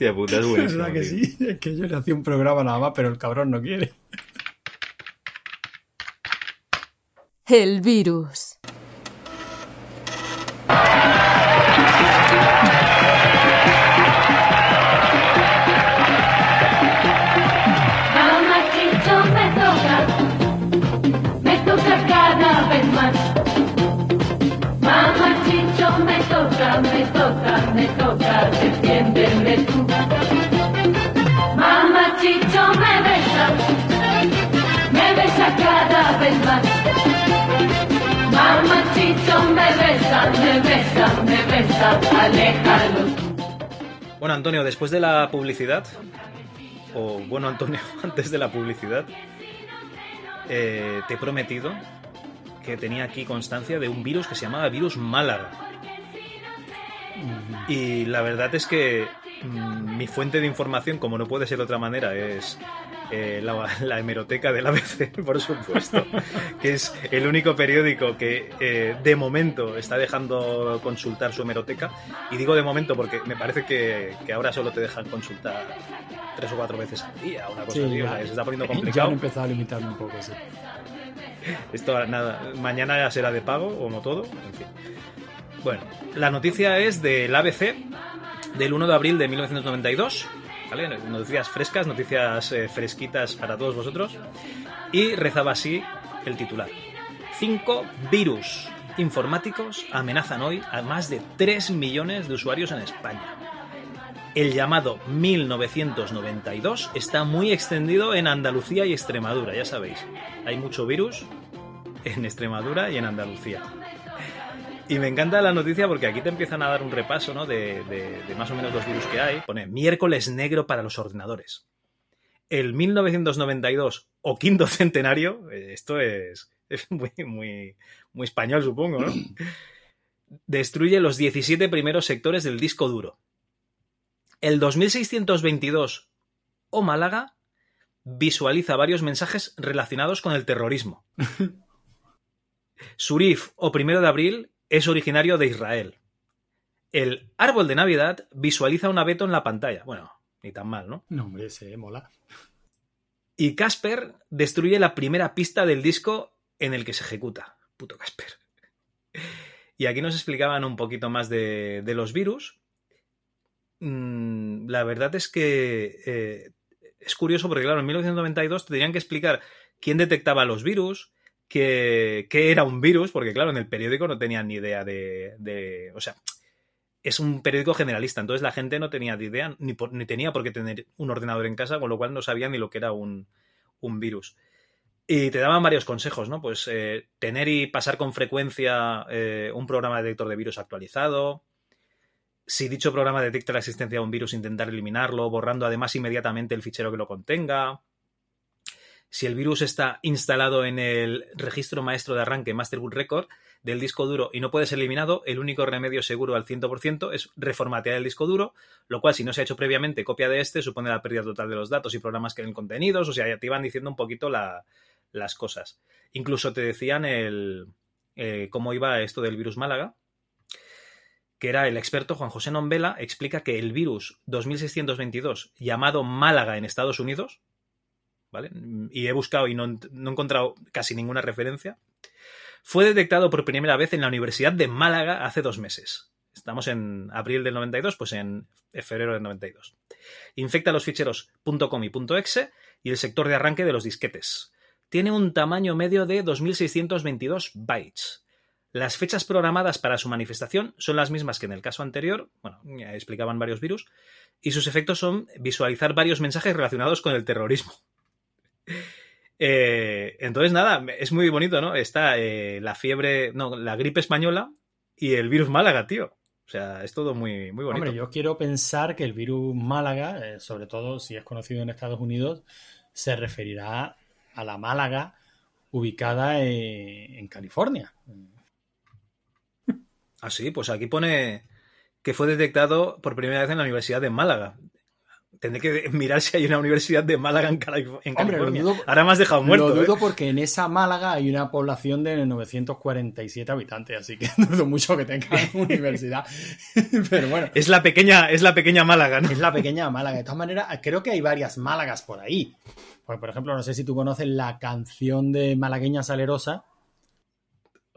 Hostia puta, es Es verdad que tío. sí. Es que yo le hacía un programa nada más, pero el cabrón no quiere. El virus. Me toca, me toca cada vez Chicho me besa, me besa, me besa, aléjalo. Bueno, Antonio, después de la publicidad, o bueno, Antonio, antes de la publicidad, eh, te he prometido que tenía aquí constancia de un virus que se llamaba virus Málaga. Y la verdad es que mm, mi fuente de información, como no puede ser de otra manera, es eh, la, la hemeroteca del ABC, por supuesto, que es el único periódico que eh, de momento está dejando consultar su hemeroteca. Y digo de momento porque me parece que, que ahora solo te dejan consultar tres o cuatro veces al día, una cosa Sí, así, o ya- sea, se está poniendo Ya han complicado. empezado a limitarme un poco, sí. Esto nada, mañana ya será de pago o no todo, en fin. Bueno, la noticia es del ABC del 1 de abril de 1992, ¿vale? Noticias frescas, noticias eh, fresquitas para todos vosotros. Y rezaba así el titular. Cinco virus informáticos amenazan hoy a más de 3 millones de usuarios en España. El llamado 1992 está muy extendido en Andalucía y Extremadura, ya sabéis. Hay mucho virus en Extremadura y en Andalucía. Y me encanta la noticia porque aquí te empiezan a dar un repaso ¿no? de, de- de más o menos los virus que hay. Pone miércoles negro para los ordenadores. El 1992 o quinto centenario, eh, esto es, es muy, muy, muy español supongo, ¿no? Destruye los 17 primeros sectores del disco duro. El 2622 o Málaga visualiza varios mensajes relacionados con el terrorismo. Surif o primero de abril es originario de Israel. El árbol de Navidad visualiza un abeto en la pantalla. Bueno, ni tan mal, ¿no? No, hombre, se mola. Y Casper destruye la primera pista del disco en el que se ejecuta. Puto Casper. Y aquí nos explicaban un poquito más de, de los virus. mm, la verdad es que eh, es curioso porque, claro, en 1992 te tenían que explicar quién detectaba los virus, qué era un virus, porque, claro, en el periódico no tenían ni idea de, O sea, es un periódico generalista, entonces la gente no tenía ni idea, ni, ni tenía por qué tener un ordenador en casa, con lo cual no sabían ni lo que era un, un virus. Y te daban varios consejos, ¿no? Pues eh, tener y pasar con frecuencia eh, un programa de detector de virus actualizado. Si dicho programa detecta la existencia de un virus, intentar eliminarlo, borrando además inmediatamente el fichero que lo contenga. Si el virus está instalado en el registro maestro de arranque Master Boot Record del disco duro y no puede ser eliminado, el único remedio seguro al 100% es reformatear el disco duro, lo cual si no se ha hecho previamente copia de este supone la pérdida total de los datos y programas que en contenidos, o sea, ya te iban diciendo un poquito la- las cosas. Incluso te decían el, eh, cómo iba esto del virus Málaga, que era el experto Juan José Nombela, explica que el virus 2622, llamado Málaga en Estados Unidos, Y he buscado y no, he encontrado casi ninguna referencia, fue detectado por primera vez en la Universidad de Málaga hace dos meses. Estamos en abril del 92, pues en febrero del 92. Infecta los ficheros .com y .exe y el sector de arranque de los disquetes. Tiene un tamaño medio de 2622 bytes. Las fechas programadas para su manifestación son las mismas que en el caso anterior, bueno, explicaban varios virus, y sus efectos son visualizar varios mensajes relacionados con el terrorismo. Eh, entonces, nada, es muy bonito, ¿no? Está eh, la fiebre, no, la gripe española y el virus Málaga, tío. O sea, es todo muy, muy bonito. Hombre, yo quiero pensar que el virus Málaga, eh, sobre todo si es conocido en Estados Unidos, se referirá a la Málaga ubicada en California. Ah, sí, pues aquí pone que fue detectado por primera vez en la Universidad de Málaga. Tendré que mirar si hay una universidad de Málaga en, Hombre, lo California. dudo, Ahora me has dejado muerto. Lo dudo ¿eh? porque en esa Málaga hay una población de 947 habitantes, así que dudo mucho que tenga universidad. Pero bueno. Es la pequeña, es la pequeña Málaga, ¿no? Es la pequeña Málaga. De todas maneras, creo que hay varias Málagas por ahí. Porque, por ejemplo, no sé si tú conoces la canción de Malagueña Salerosa.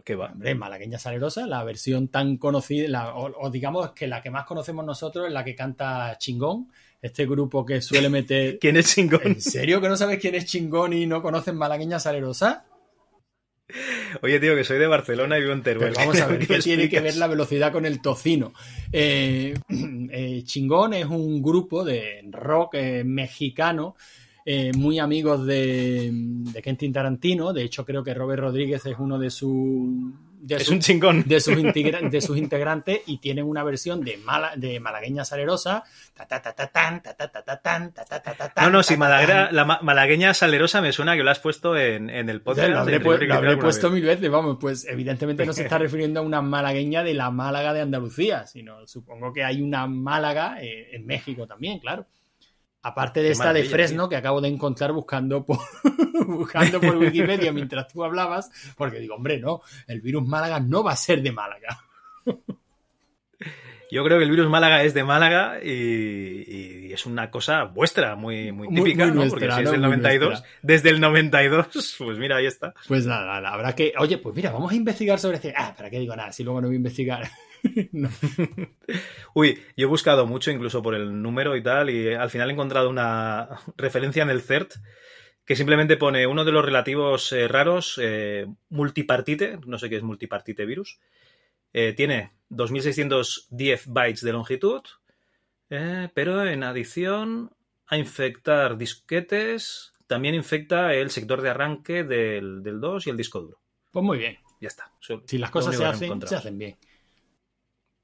¿Qué va? Hombre, Malagueña Salerosa, la versión tan conocida, la- o, o digamos que la que más conocemos nosotros es la que canta Chingón, este grupo que suele meter... ¿Quién es Chingón? ¿En serio que no sabes quién es Chingón y no conoces Malagueña Salerosa? Oye, tío, que soy de Barcelona y vivo en Teruel. Pero vamos a ver, ¿Qué ¿qué me tiene que ver la velocidad con el tocino? Eh, eh, Chingón es un grupo de rock eh, mexicano, muy amigos de, de Quentin Tarantino. De hecho, creo que Robert Rodríguez es uno de sus. De Es un chingón. De sus, integra- de sus integrantes y tienen una versión de, mala, de Malagueña Salerosa. No, no, si tan. la ma- malagueña salerosa me suena que lo has puesto en, en el podcast. lo habré, pu- lo puesto mil veces, vamos, pues evidentemente no se está refiriendo a una malagueña de la Málaga de Andalucía, sino supongo que hay una Málaga eh, en México también, claro. Aparte de Qué esta de Fresno que acabo de encontrar buscando por, buscando por Wikipedia mientras tú hablabas, porque digo, hombre, no, el virus Málaga no va a ser de Málaga. Yo creo que el virus Málaga es de Málaga y, y es una cosa vuestra, muy, muy típica, muy ¿no? nuestra, Porque si es del Muy 92, nuestra. desde el 92, pues mira, ahí está. Pues nada, nada, habrá que. Oye, pues mira, vamos a investigar sobre este. Ah, ¿para qué digo nada? Si luego no voy a investigar. No. Uy, yo he buscado mucho, incluso por el número y tal, y al final he encontrado una referencia en el CERT que simplemente pone uno de los relativos eh, raros, eh, multipartite, no sé qué es multipartite virus, eh, tiene 2610 bytes de longitud, eh, pero en adición a infectar disquetes, también infecta el sector de arranque del, del 2 y el disco duro. Pues muy bien. Ya está. Si las cosas hacen, se hacen bien.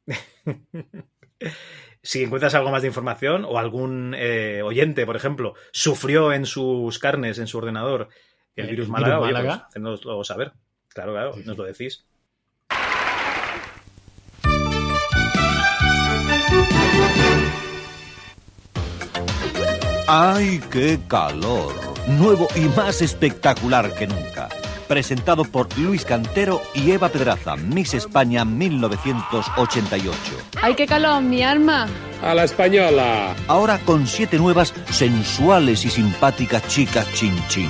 si encuentras algo más de información o algún eh, oyente, por ejemplo, sufrió en sus carnes, en su ordenador, el El virus virus Málaga, oye, Málaga. pues, hacednoslo saber. Claro, claro, nos lo decís. ¡Ay, qué calor! Nuevo y más espectacular que nunca. Presentado por Luis Cantero y Eva Pedraza, Miss España 1988. ¡Ay, qué calor, mi arma! A la española. Ahora con siete nuevas, sensuales y simpáticas chicas chin chin.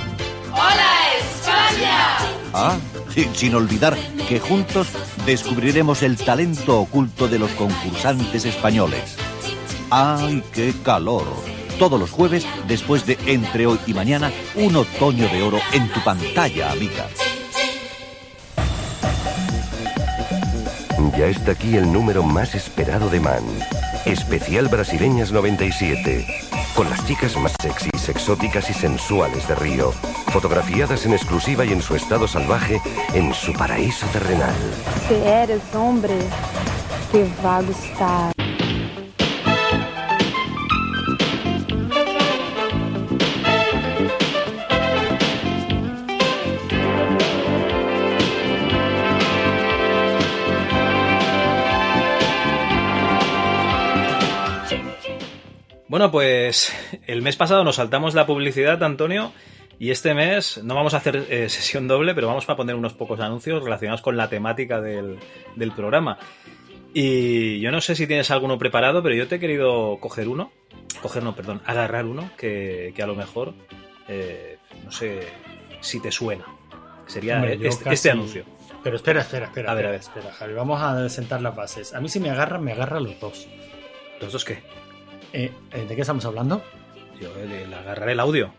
¡Hola, España! Ah, y sin olvidar que juntos descubriremos el talento oculto de los concursantes españoles. ¡Ay, qué calor! Todos los jueves, después de Entre hoy y mañana, un otoño de oro en tu pantalla, amiga. Ya está aquí el número más esperado de Man. Especial Brasileñas 97. Con las chicas más sexys, exóticas y sensuales de Río. Fotografiadas en exclusiva y en su estado salvaje en su paraíso terrenal. Se eres hombre, te va a gustar. Bueno, pues el mes pasado nos saltamos la publicidad, Antonio, y este mes no vamos a hacer eh, sesión doble, pero vamos a poner unos pocos anuncios relacionados con la temática del, del programa. Y yo no sé si tienes alguno preparado, pero yo te he querido coger uno, coger no, perdón, agarrar uno que, que a lo mejor, eh, no sé si te suena. Sería Hombre, este, casi- este anuncio. Pero espera, espera, espera. A ver, a espera, espera, Javi. Vamos a sentar las bases. A mí si me agarran, me agarran los dos. ¿Los dos qué? Eh, eh, ¿De qué estamos hablando? Yo le, le agarraré el audio.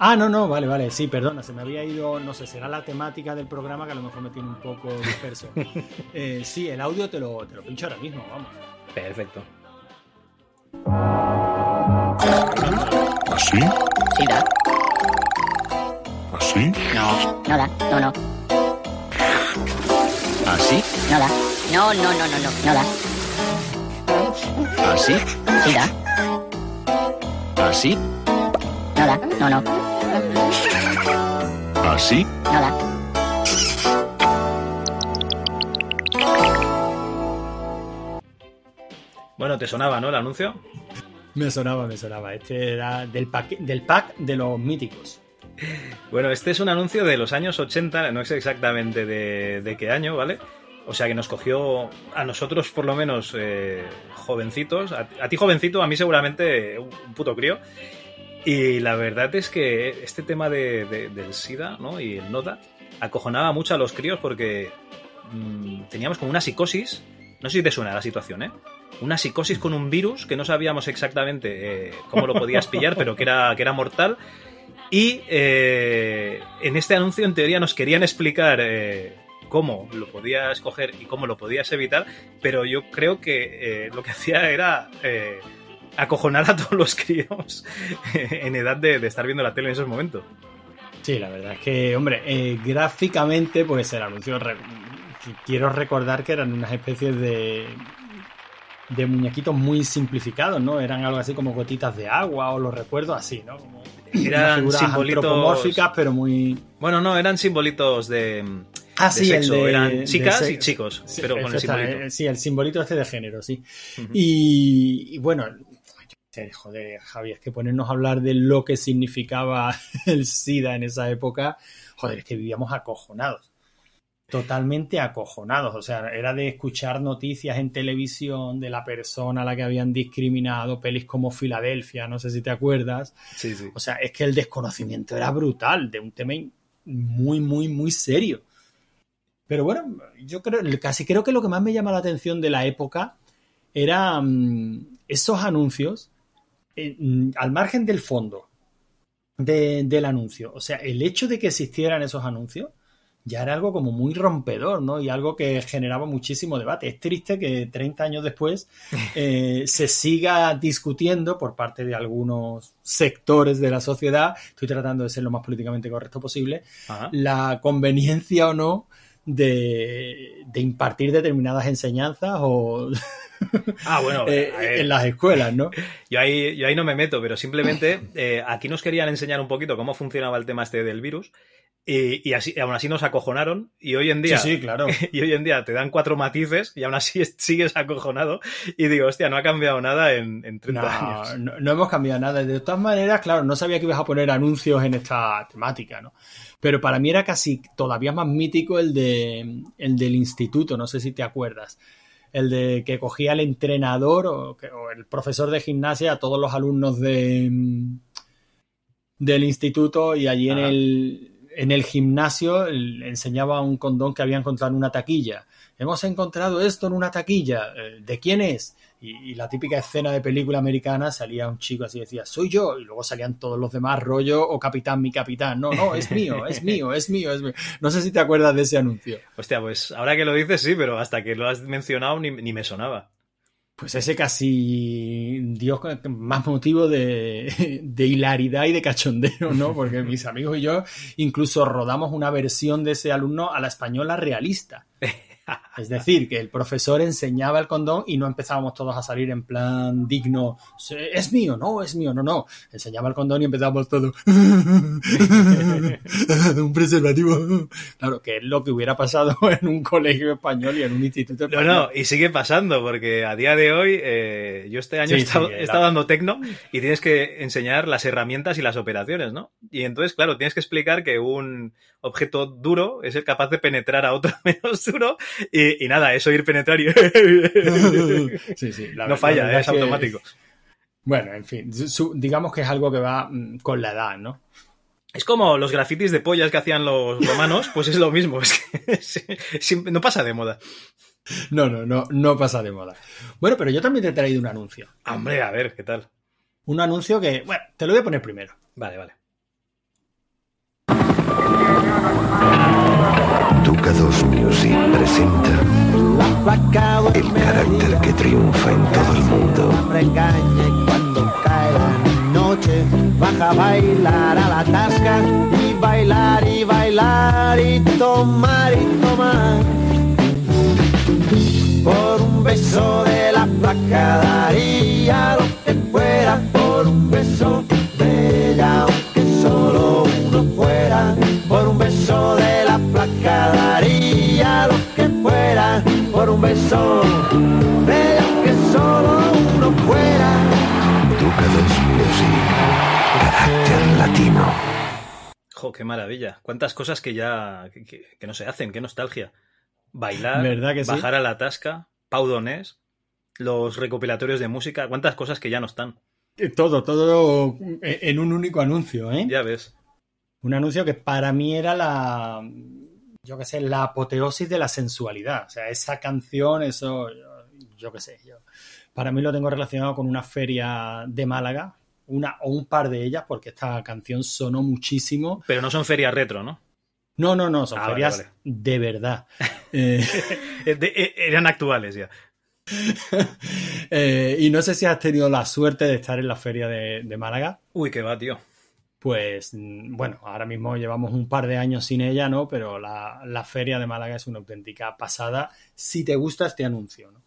Ah, no, no, vale, vale. Sí, perdona, se me había ido, no sé, será la temática del programa que a lo mejor me tiene un poco disperso. Eh, sí, el audio te lo, te lo pincho ahora mismo, vamos. Perfecto. ¿Así? Sí, da. ¿Así? No, no da. No, no. ¿Así? No da. No, no, no, no, no. No da. ¿Así? Sí da. ¿Así? No da. No, no. ¿Así? No da. Bueno, te sonaba, ¿no? El anuncio. Me sonaba, me sonaba. Este era del pack, del pack de los míticos. Bueno, este es un anuncio de los años 80, no sé exactamente de, de qué año, ¿vale? O sea que nos cogió a nosotros, por lo menos, eh, jovencitos. A, ti, jovencito, a mí seguramente un puto crío. Y la verdad es que este tema de- de- del SIDA ¿no? y el NODA acojonaba mucho a los críos porque mm, teníamos como una psicosis. No sé si te suena la situación, ¿eh? Una psicosis con un virus que no sabíamos exactamente eh, cómo lo podías pillar, pero que era, que era mortal. Y eh, en este anuncio, en teoría, nos querían explicar eh, cómo lo podías coger y cómo lo podías evitar, pero yo creo que eh, lo que hacía era eh, acojonar a todos los críos en edad de, de estar viendo la tele en esos momentos. Sí, la verdad es que, hombre, eh, gráficamente, pues el anuncio. re- quiero recordar que eran unas especies de. de muñequitos muy simplificados, ¿no? Eran algo así como gotitas de agua, o lo recuerdo así, ¿no? Como Eran figuras simbolitos. antropomórficas, pero muy. Bueno, no, eran simbolitos de. Ah, sí, sexo. el de, eran chicas y chicos, Sí, pero con el simbolito. Sí, el simbolito este de género, sí. y, y bueno, joder, Javi, es que ponernos a hablar de lo que significaba el SIDA en esa época, joder, es que vivíamos acojonados. Totalmente acojonados. O sea, era de escuchar noticias en televisión de la persona a la que habían discriminado, pelis como Filadelfia, no sé si te acuerdas. Sí, sí. O sea, es que el desconocimiento era brutal, de un tema muy, muy, muy serio. Pero bueno, yo creo, casi creo que lo que más me llama la atención de la época era mm, esos anuncios eh, mm, al margen del fondo de- del anuncio. O sea, el hecho de que existieran esos anuncios ya era algo como muy rompedor, ¿no? Y algo que generaba muchísimo debate. Es triste que 30 años después eh, se siga discutiendo por parte de algunos sectores de la sociedad, estoy tratando de ser lo más políticamente correcto posible, Ajá. la conveniencia o no de, de impartir determinadas enseñanzas o Ah, bueno, eh, a ver. en las escuelas, ¿no? Yo ahí, yo ahí no me meto, pero simplemente eh, aquí nos querían enseñar un poquito cómo funcionaba el tema este del virus. Y, y así, aún así nos acojonaron. Y hoy en día. Sí, sí, claro. Y hoy en día te dan cuatro matices y aún así es- sigues acojonado. Y digo, hostia, no ha cambiado nada en, en 30 No, años. no, no hemos cambiado nada. De todas maneras, claro, no sabía que ibas a poner anuncios en esta temática, ¿no? Pero para mí era casi todavía más mítico el de el del instituto, no sé si te acuerdas. El de que cogía el entrenador o, el profesor de gimnasia a todos los alumnos de del instituto y allí en el en el gimnasio el- enseñaba un condón que había encontrado en una taquilla. Hemos encontrado esto en una taquilla. eh, ¿De quién es? Y, y la típica escena de película americana salía un chico así decía, soy yo. Y luego salían todos los demás, rollo, o capitán, mi capitán. No, no, es mío, es mío, es mío, es mío. No sé si te acuerdas de ese anuncio. Hostia, pues ahora que lo dices sí, pero hasta que lo has mencionado ni, ni me sonaba. Pues ese casi dio más motivo de, de hilaridad y de cachondeo, ¿no? Porque mis amigos y yo incluso rodamos una versión de ese alumno a la española realista. Es decir, que el profesor enseñaba el condón y no empezábamos todos a salir en plan digno. Es mío, no, es mío, no, no. Enseñaba el condón y empezábamos todos. un preservativo. Claro, que es lo que hubiera pasado en un colegio español y en un instituto No, español. no, y sigue pasando, porque a día de hoy, eh, yo este año Sí, he estado, sí, he la- estado dando tecno y tienes que enseñar las herramientas y las operaciones, ¿no? Y entonces, claro, tienes que explicar que un objeto duro es el capaz de penetrar a otro menos duro y, y nada, eso ir penetrar y... Sí, sí, la no verdad- falla, la verdad es automático. Bueno, en fin, su- digamos que es algo que va mm, con la edad, ¿no? Es como los grafitis de pollas que hacían los romanos, pues es lo mismo, es que no pasa de moda. No, no, no, no pasa de moda. Bueno, pero yo también te he traído un anuncio. Hombre, a ver, ¿qué tal? Un anuncio que, bueno, te lo voy a poner primero. Vale, vale. Ducados Music presenta el carácter que triunfa en todo el mundo. noche, baja a bailar a la tasca y bailar y bailar y tomar y tomar. Por un beso de la placa daría lo fuera, por un beso de ella, aunque solo uno fuera. Por un beso de la placa daría lo que fuera, por un beso de aunque solo uno fuera. Ducados Music, carácter latino. Jo, qué maravilla. Cuántas cosas que ya que, que- que no se hacen, qué nostalgia. Bailar, ¿Verdad que sí? bajar a la tasca, Pau Donés, los recopilatorios de música, cuántas cosas que ya no están. Eh, Todo, todo eh, en un único anuncio, ¿eh? Ya ves. Un anuncio que para mí era la, yo qué sé, la apoteosis de la sensualidad. O sea, esa canción, eso, yo, yo qué sé, yo. Para mí lo tengo relacionado con una feria de Málaga, una o un par de ellas, porque esta canción sonó muchísimo. Pero no son ferias retro, ¿no? No, no, no, son Ah, ferias vale. de verdad. Eh, Eh, de- eh, eran actuales ya. eh, y no sé si has tenido la suerte de estar en la feria de, de Málaga. Uy, qué va, tío. Pues mm, bueno, ahora mismo llevamos un par de años sin ella, ¿no? Pero la, la feria de Málaga es una auténtica pasada si te gusta este anuncio, ¿no?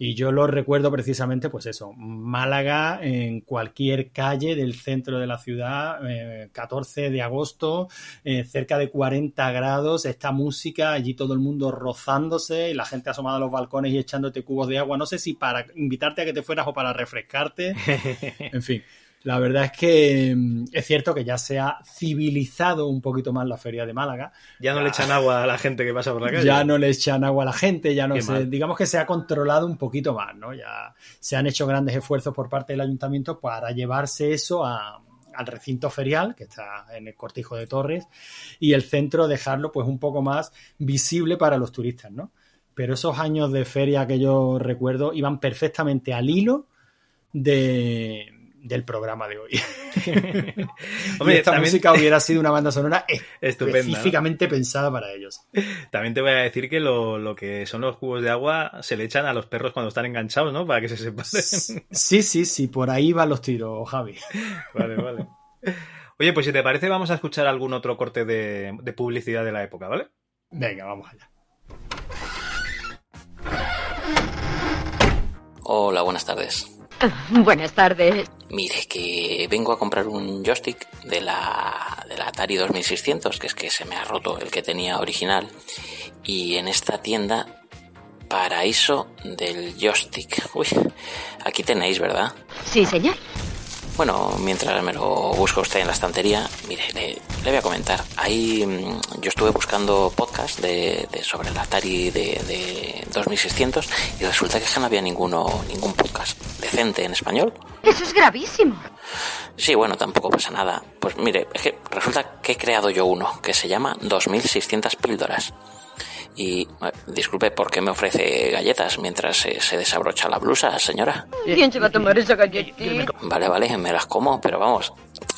Y yo lo recuerdo precisamente, pues eso, Málaga en cualquier calle del centro de la ciudad, eh, 14 de agosto, eh, cerca de 40 grados, esta música, allí todo el mundo rozándose y la gente asomada a los balcones y echándote cubos de agua, no sé si para invitarte a que te fueras o para refrescarte, en fin. La verdad es que mm, es cierto que ya se ha civilizado un poquito más la feria de Málaga. Ya no le echan agua a la gente que pasa por la calle. Ya no le echan agua a la gente, ya no se, digamos que se ha controlado un poquito más, ¿no? Ya se han hecho grandes esfuerzos por parte del ayuntamiento para llevarse eso a- al recinto ferial, que está en el Cortijo de Torres, y el centro dejarlo pues un poco más visible para los turistas, ¿no? Pero esos años de feria que yo recuerdo iban perfectamente al hilo de, del programa de hoy. Hombre, y esta también- música hubiera sido una banda sonora Estupenda, ¿no? específicamente pensada para ellos. También te voy a decir que lo, lo que son los cubos de agua se le echan a los perros cuando están enganchados, ¿no? Para que se separen. Sí, sí, sí, por ahí van los tiros, Javi. Vale, vale. Oye, pues si te parece, vamos a escuchar algún otro corte de, de publicidad de la época, ¿vale? Venga, vamos allá. Hola, buenas tardes. Buenas tardes. Mire, que vengo a comprar un joystick de la, de la Atari 2600, que es que se me ha roto el que tenía original. Y en esta tienda, paraíso del joystick. Uy, aquí tenéis, ¿verdad? Sí, señor. Bueno, mientras me lo busca usted en la estantería, mire, le, le voy a comentar. Ahí mm, yo estuve buscando podcast de, de- sobre el Atari de, de 2600 y resulta que no había ninguno, ningún podcast decente en español. Eso es gravísimo. Sí, bueno, tampoco pasa nada. Pues mire, es que resulta que he creado yo uno que se llama 2600 píldoras. Y eh, disculpe, ¿por qué me ofrece galletas mientras eh, se desabrocha la blusa, señora? ¿Quién se va a tomar esa galletita? Vale, vale, me las como, pero vamos,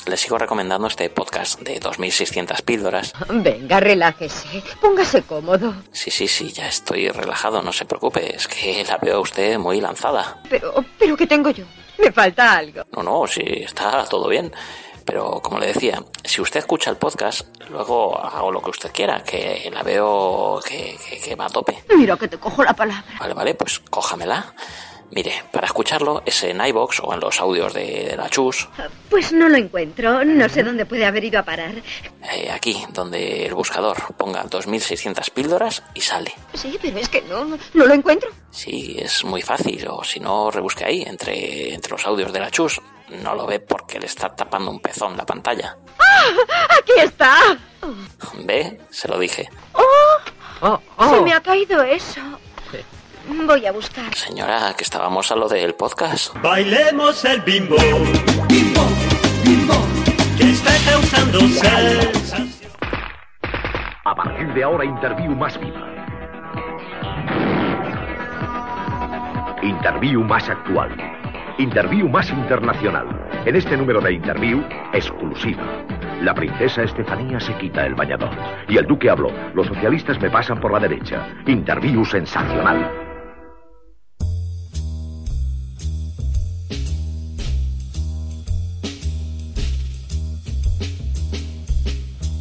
le sigo recomendando este podcast de 2600 píldoras. Venga, relájese. Póngase cómodo. Sí, sí, sí, ya estoy relajado, no se preocupe, es que la veo a usted muy lanzada. Pero, pero ¿qué tengo yo? Me falta algo. No, no, sí, está todo bien. Pero como le decía, si usted escucha el podcast, luego hago lo que usted quiera, que la veo que, que- que va a tope. Mira que te cojo la palabra. Vale, vale, pues cójamela. Mire, para escucharlo es en iBox o en los audios de, de la Chus, Pues no lo encuentro. No sé dónde puede haber ido a parar. eh, aquí, donde el buscador ponga 2600 píldoras y sale. Sí, pero es que no, no, no lo encuentro. Sí, es muy fácil, o si no, rebusque ahí, entre, entre los audios de la Chus. No lo ve porque le está tapando un pezón la pantalla. ¡Ah! ¡Aquí está! ¿Ve? Se lo dije. ¡Oh! Se me ha caído eso. Voy a buscar. Señora, que estábamos a lo del podcast. Bailemos el bimbo. Bimbo, bimbo. Que está causando sensación. A partir de ahora, Interview más viva. Interview más actual. Interview más internacional. En este número de Interview, exclusiva. La princesa Estefanía se quita el bañador. Y el duque habló. Los socialistas me pasan por la derecha. Interview sensacional.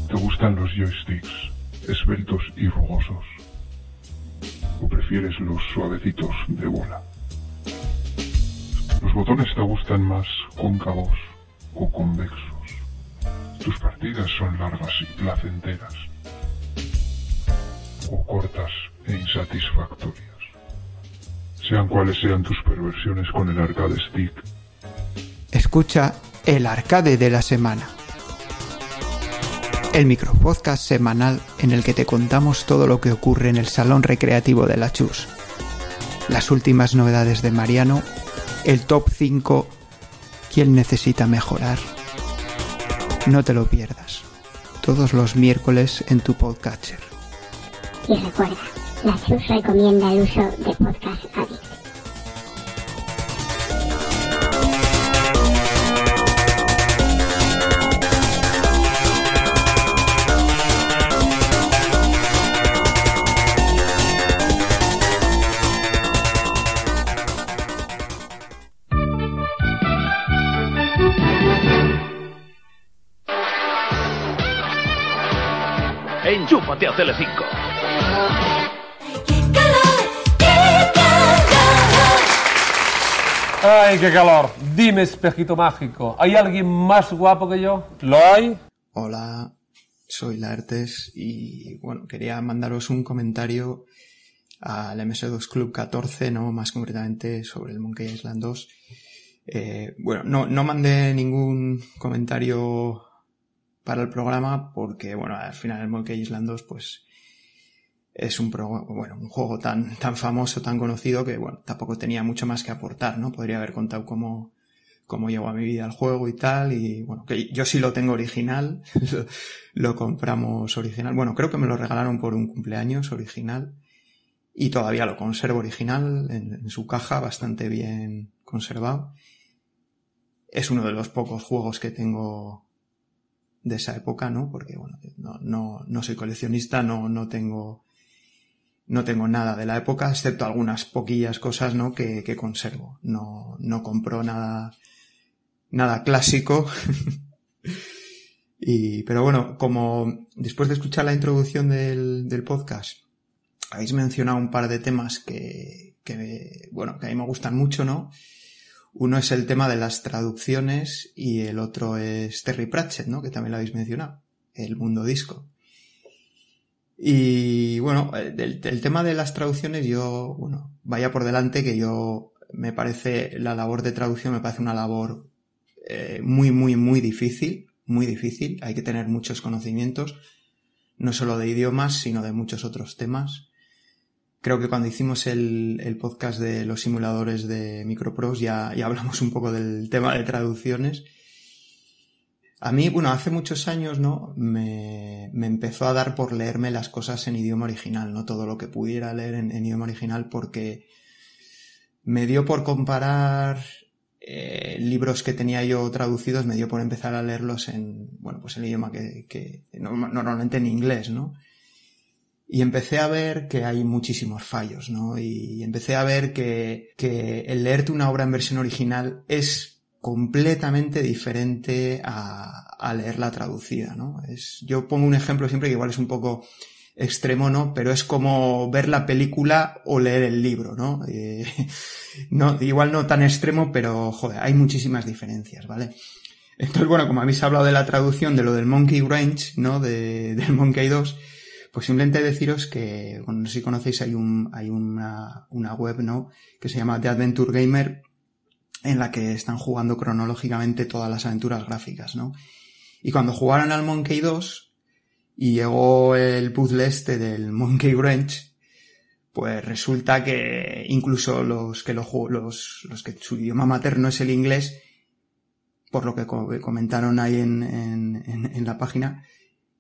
¿Te gustan los joysticks esbeltos y rugosos? ¿O prefieres los suavecitos de bola? ¿Los botones te gustan más cóncavos o convexos? ¿Tus partidas son largas y placenteras? ¿O cortas e insatisfactorias? Sean cuales sean tus perversiones con el arcade stick, Escucha el arcade de la semana. El micropodcast semanal en el que te contamos todo lo que ocurre en el salón recreativo de la Chus. Las últimas novedades de Mariano, el top 5, quién necesita mejorar. No te lo pierdas. Todos los miércoles en tu podcatcher. Y recuerda, la Chus recomienda el uso de Podcast Addict. Enchúfate a Telecinco. Ay, qué calor. Dime, espejito mágico, ¿hay alguien más guapo que yo? ¿Lo hay? Hola, soy Laertes y bueno, quería mandaros un comentario al MS2 Club 14, ¿no? Más concretamente sobre el Monkey Island 2. Eh, bueno, no, no mandé ningún comentario para el programa porque, bueno, al final el Monkey Island 2, pues, es un pro- bueno, un juego tan, tan famoso, tan conocido que, bueno, tampoco tenía mucho más que aportar, ¿no? Podría haber contado cómo, cómo llegó a mi vida el juego y tal, y bueno, que yo sí lo tengo original, lo, compramos original. Bueno, creo que me lo regalaron por un cumpleaños original, y todavía lo conservo original en su caja, bastante bien conservado. Es uno de los pocos juegos que tengo de esa época, ¿no? Porque, bueno, no, no, no soy coleccionista, no, no tengo, no tengo nada de la época, excepto algunas poquillas cosas, ¿no? Que, que conservo. No, no compro nada, nada clásico. y, pero bueno, como después de escuchar la introducción del, del podcast, habéis mencionado un par de temas que, que, bueno, que a mí me gustan mucho, ¿no? Uno es el tema de las traducciones y el otro es Terry Pratchett, ¿no? Que también lo habéis mencionado. El mundo disco. Y bueno, del tema de las traducciones yo, bueno, vaya por delante que yo me parece la labor de traducción me parece una labor eh, muy, muy, muy difícil, muy difícil. Hay que tener muchos conocimientos, no solo de idiomas, sino de muchos otros temas. Creo que cuando hicimos el, el podcast de los simuladores de Microprose ya, ya hablamos un poco del tema de traducciones. A mí, bueno, hace muchos años, ¿no? Me, me empezó a dar por leerme las cosas en idioma original, no todo lo que pudiera leer en, idioma original, porque me dio por comparar eh, libros que tenía yo traducidos, me dio por empezar a leerlos en, bueno, pues el idioma que, que no- normalmente en inglés, ¿no? Y empecé a ver que hay muchísimos fallos, ¿no? Y empecé a ver que, que el leerte una obra en versión original es completamente diferente a, a leerla traducida, ¿no? Es, yo pongo un ejemplo siempre que igual es un poco extremo, ¿no? Pero es como ver la película o leer el libro, ¿no? Eh, no, igual no tan extremo, pero joder, hay muchísimas diferencias, ¿vale? Entonces, bueno, como habéis hablado de la traducción de lo del Monkey Range, ¿no? De, del Monkey 2, pues simplemente deciros que, no sé si conocéis, hay un, hay una, una web, ¿no? Que se llama The Adventure Gamer, en la que están jugando cronológicamente todas las aventuras gráficas, ¿no? Y cuando jugaron al Monkey 2 y llegó el puzzle este del Monkey Ranch, pues resulta que incluso los que lo los, los que su idioma materno es el inglés, por lo que co- comentaron ahí en, en- en la página,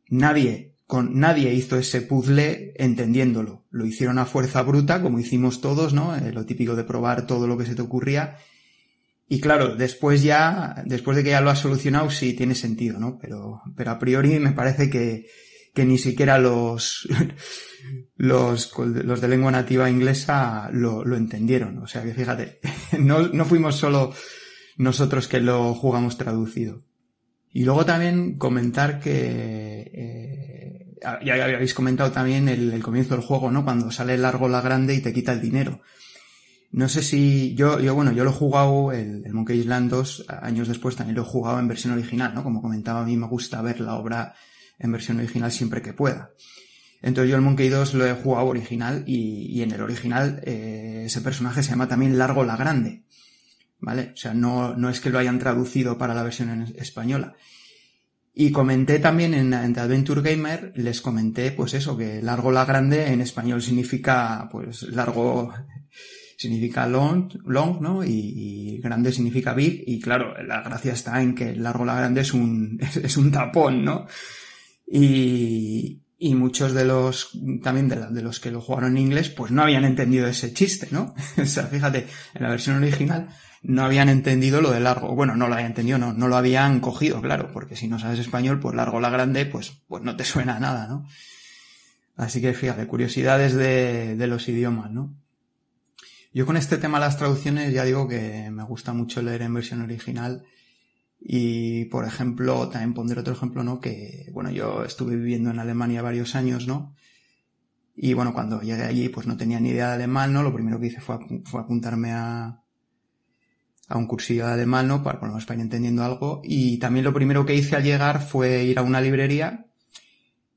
nadie, con, nadie hizo ese puzzle entendiéndolo. Lo hicieron a fuerza bruta, como hicimos todos, ¿no? Eh, lo típico de probar todo lo que se te ocurría. Y claro, después ya, después de que ya lo has solucionado, sí tiene sentido, ¿no? Pero, pero a priori me parece que, que ni siquiera los, los, los de lengua nativa inglesa lo, lo entendieron. O sea que fíjate, no, no fuimos solo nosotros que lo jugamos traducido. Y luego también comentar que, eh, ya habéis comentado también el, comienzo del juego, ¿no? Cuando sale largo la grande y te quita el dinero. No sé si yo, yo bueno, yo lo he jugado el, el Monkey Island 2 años después también lo he jugado en versión original, ¿no? Como comentaba, a mí me gusta ver la obra en versión original siempre que pueda. Entonces yo el Monkey 2 lo he jugado original y, y en el original eh, ese personaje se llama también Largo la Grande, ¿vale? O sea, no, no es que lo hayan traducido para la versión en española. Y comenté también en, The Adventure Gamer, les comenté pues eso, que Largo la Grande en español significa pues largo significa long, long, ¿no? Y, grande significa big, y claro, la gracia está en que largo la grande es un, es, un tapón, ¿no? Y, y muchos de los, también de, de los que lo jugaron en inglés, pues no habían entendido ese chiste, ¿no? o sea, fíjate, en la versión original no habían entendido lo de largo. Bueno, no lo habían entendido, no, no lo habían cogido, claro, porque si no sabes español, pues largo la grande, pues, pues no te suena a nada, ¿no? Así que fíjate, curiosidades de, de los idiomas, ¿no? Yo con este tema las traducciones ya digo que me gusta mucho leer en versión original y, por ejemplo, también pondré otro ejemplo, ¿no? Que, bueno, yo estuve viviendo en Alemania varios años, ¿no? Y bueno, cuando llegué allí, pues no tenía ni idea de alemán, ¿no? Lo primero que hice fue, fue apuntarme a, a un cursillo de alemán, ¿no? Para, menos para entendiendo algo. Y también lo primero que hice al llegar fue ir a una librería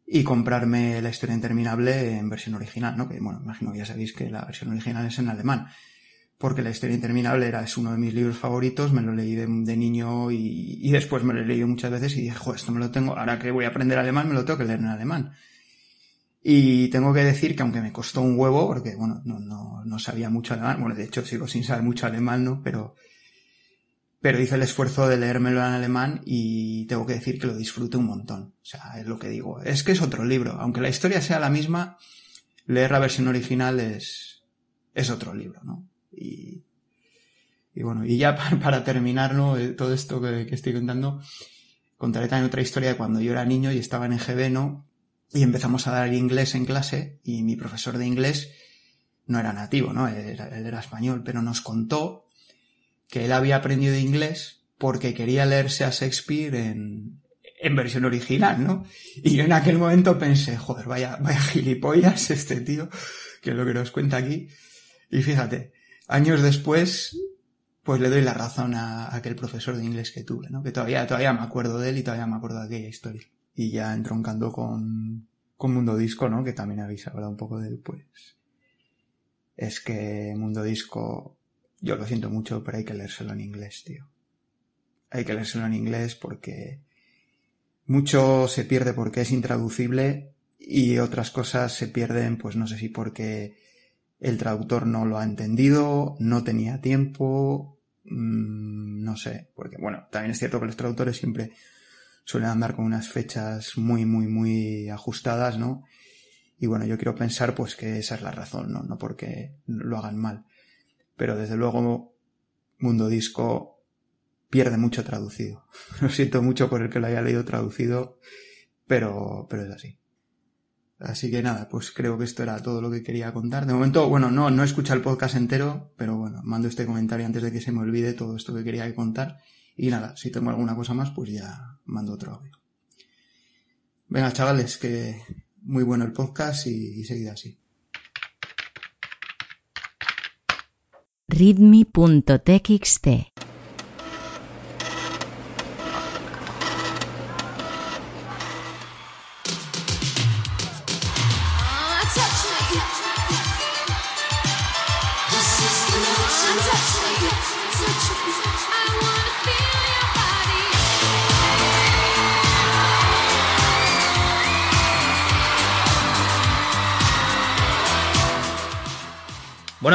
y comprarme La historia interminable en versión original, ¿no? Que, bueno, imagino que ya sabéis que la versión original es en alemán. Porque La historia interminable era, es uno de mis libros favoritos, me lo leí de, niño y, y después me lo he leído muchas veces y dije, jo, esto me lo tengo, ahora que voy a aprender alemán, me lo tengo que leer en alemán. Y tengo que decir que aunque me costó un huevo, porque bueno, no, no, no sabía mucho alemán, bueno, de hecho sigo sin saber mucho alemán, ¿no? Pero, pero hice el esfuerzo de leérmelo en alemán y tengo que decir que lo disfruté un montón. O sea, es lo que digo. Es que es otro libro. Aunque la historia sea la misma, leer la versión original es, es otro libro, ¿no? Y, y bueno, y ya para, terminar, ¿no? Eh, Todo esto que, estoy contando, contaré también otra historia de cuando yo era niño y estaba en EGB, ¿no? Y empezamos a dar inglés en clase y mi profesor de inglés no era nativo, ¿no? Él era español, pero nos contó que él había aprendido inglés porque quería leerse a Shakespeare en, en versión original, ¿no? Y yo en aquel momento pensé, joder, vaya, vaya gilipollas este tío, que es lo que nos cuenta aquí. Y fíjate, años después, pues le doy la razón a, aquel profesor de inglés que tuve, ¿no? Que todavía, todavía me acuerdo de él y todavía me acuerdo de aquella historia. Y ya entroncando con, con Mundo Disco, ¿no? Que también habéis hablado un poco de él, pues. Es que Mundo Disco, yo lo siento mucho, pero hay que leérselo en inglés, tío. Hay que leérselo en inglés porque mucho se pierde porque es intraducible y otras cosas se pierden, pues no sé si porque el traductor no lo ha entendido, no tenía tiempo, mmm, no sé, porque bueno, también es cierto que los traductores siempre suelen andar con unas fechas muy, muy, muy ajustadas, ¿no? Y bueno, yo quiero pensar pues que esa es la razón, ¿no? No porque lo hagan mal. Pero desde luego, Mundo Disco pierde mucho traducido. Lo siento mucho por el que lo haya leído traducido, pero, pero es así. Así que nada, pues creo que esto era todo lo que quería contar. De momento, bueno, no, no escucha el podcast entero, pero bueno, mando este comentario antes de que se me olvide todo esto que quería contar. Y nada, si tengo alguna cosa más, pues ya mando otro audio. Venga, chavales, que muy bueno el podcast y, y seguid así. readme.txt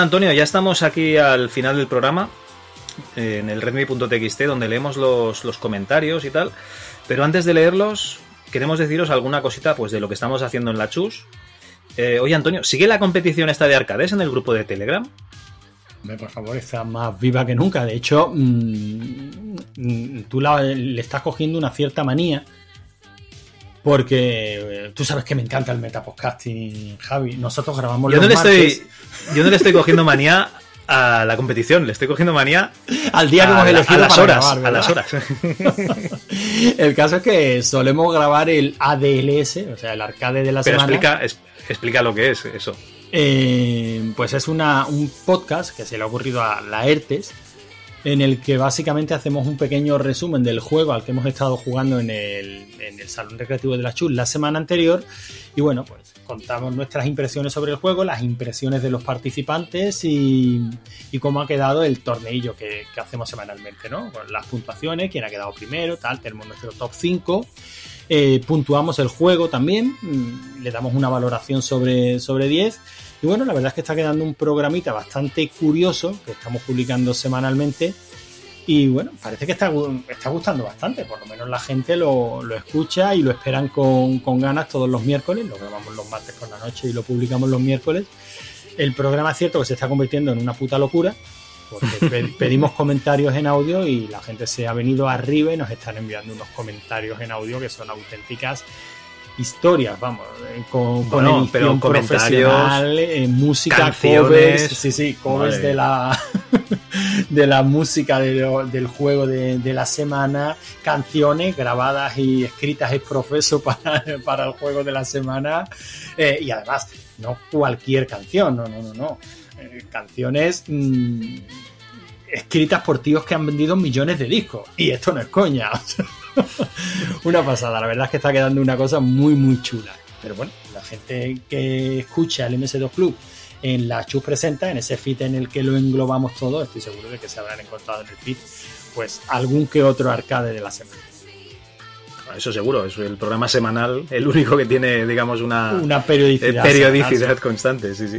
Antonio, ya estamos aquí al final del programa, en el redmi.txt, donde leemos los, los comentarios y tal. Pero antes de leerlos, queremos deciros alguna cosita pues, de lo que estamos haciendo en la Chus. Eh, oye, Antonio, ¿sigue la competición esta de arcades en el grupo de Telegram? Hombre, por favor, está más viva que nunca. De hecho, mmm, mm, tú la- le estás cogiendo una cierta manía. Porque eh, tú sabes que me encanta el metapodcasting, Javi. Nosotros grabamos Yo los no, le martes. estoy, yo no le estoy cogiendo manía a la competición, le estoy cogiendo manía Al día que hemos elegido a las horas, grabar, a las horas. El caso es que solemos grabar el ADLS, o sea, el arcade de la Pero semana. explica, es- explica lo que es eso. Eh, pues es una, un podcast que se le ha ocurrido a la ERTES, en el que básicamente hacemos un pequeño resumen del juego al que hemos estado jugando en el, en el Salón Recreativo de la Chus la semana anterior. Y bueno, pues contamos nuestras impresiones sobre el juego, las impresiones de los participantes y, cómo ha quedado el torneillo que, que hacemos semanalmente, ¿no? Con las puntuaciones, quién ha quedado primero, tal, tenemos nuestro top 5. Eh, puntuamos el juego también, mm, le damos una valoración sobre, sobre 10. Y bueno, la verdad es que está quedando un programita bastante curioso que estamos publicando semanalmente. Y bueno, parece que está, está gustando bastante, por lo menos la gente lo, lo escucha y lo esperan con, con ganas todos los miércoles. Lo grabamos los martes por la noche y lo publicamos los miércoles. El programa es cierto que se está convirtiendo en una puta locura, porque pe- pedimos comentarios en audio y la gente se ha venido arriba y nos están enviando unos comentarios en audio que son auténticas historias, vamos, eh, con, con Bueno, edición pero profesional, eh, música, canciones. covers, sí, sí, covers Madre de la de la música de lo- del juego de, de la semana, canciones grabadas y escritas ex profeso para, para el juego de la semana eh, y además no cualquier canción, no, no, no, no, Eh, canciones mm, escritas por tíos que han vendido millones de discos y esto no es coña. una pasada, la verdad es que está quedando una cosa muy muy chula. Pero bueno, la gente que escucha el MS2 Club en la Chus Presenta, en ese feed en el que lo englobamos todo, estoy seguro de que se habrán encontrado en el feed pues algún que otro arcade de la semana. Eso seguro, es el programa semanal, el único que tiene, digamos, una, Una periodicidad eh, periodicidad semanal, sí. constante. Sí, sí.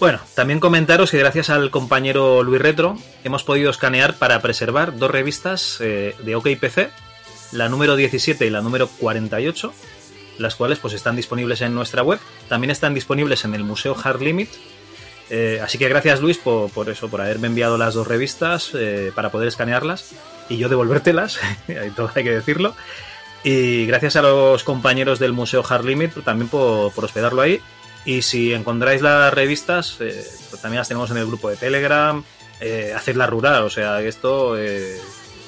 Bueno, también comentaros que gracias al compañero Luis Retro hemos podido escanear para preservar dos revistas eh, de OKPC, la número 17 y la número 48, las cuales pues están disponibles en nuestra web. También están disponibles en el Museo Hard Limit. Eh, así que gracias Luis por, eso, por haberme enviado las dos revistas eh, para poder escanearlas y yo devolvértelas, todo hay que decirlo. Y gracias a los compañeros del Museo Hard Limit también por hospedarlo ahí. Y si encontráis las revistas, eh, pues también las tenemos en el grupo de Telegram, eh, hacedlas rural, o sea, esto, eh,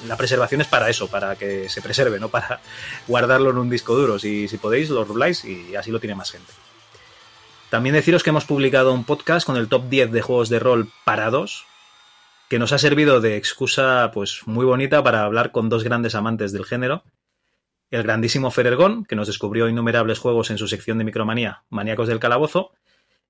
la preservación es para eso, para que se preserve, no para guardarlo en un disco duro. Si, si podéis, lo ruláis y así lo tiene más gente. También deciros que hemos publicado un podcast con el top 10 de juegos de rol parados, que nos ha servido de excusa pues muy bonita para hablar con dos grandes amantes del género. El grandísimo Ferergón, que nos descubrió innumerables juegos en su sección de Micromanía, Maníacos del Calabozo,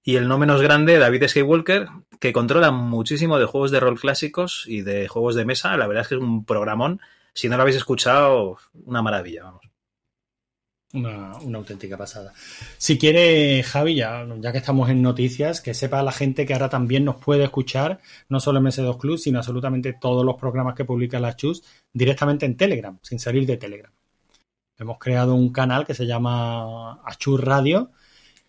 y el no menos grande David Skywalker, que controla muchísimo de juegos de rol clásicos y de juegos de mesa. La verdad es que es un programón. Si no lo habéis escuchado, una maravilla, vamos. Una, auténtica pasada. Si quiere, Javi, ya, ya que estamos en noticias, que sepa la gente que ahora también nos puede escuchar, no solo en MS2 Club, sino absolutamente todos los programas que publica la Chus directamente en Telegram, sin salir de Telegram. Hemos creado un canal que se llama Achur Radio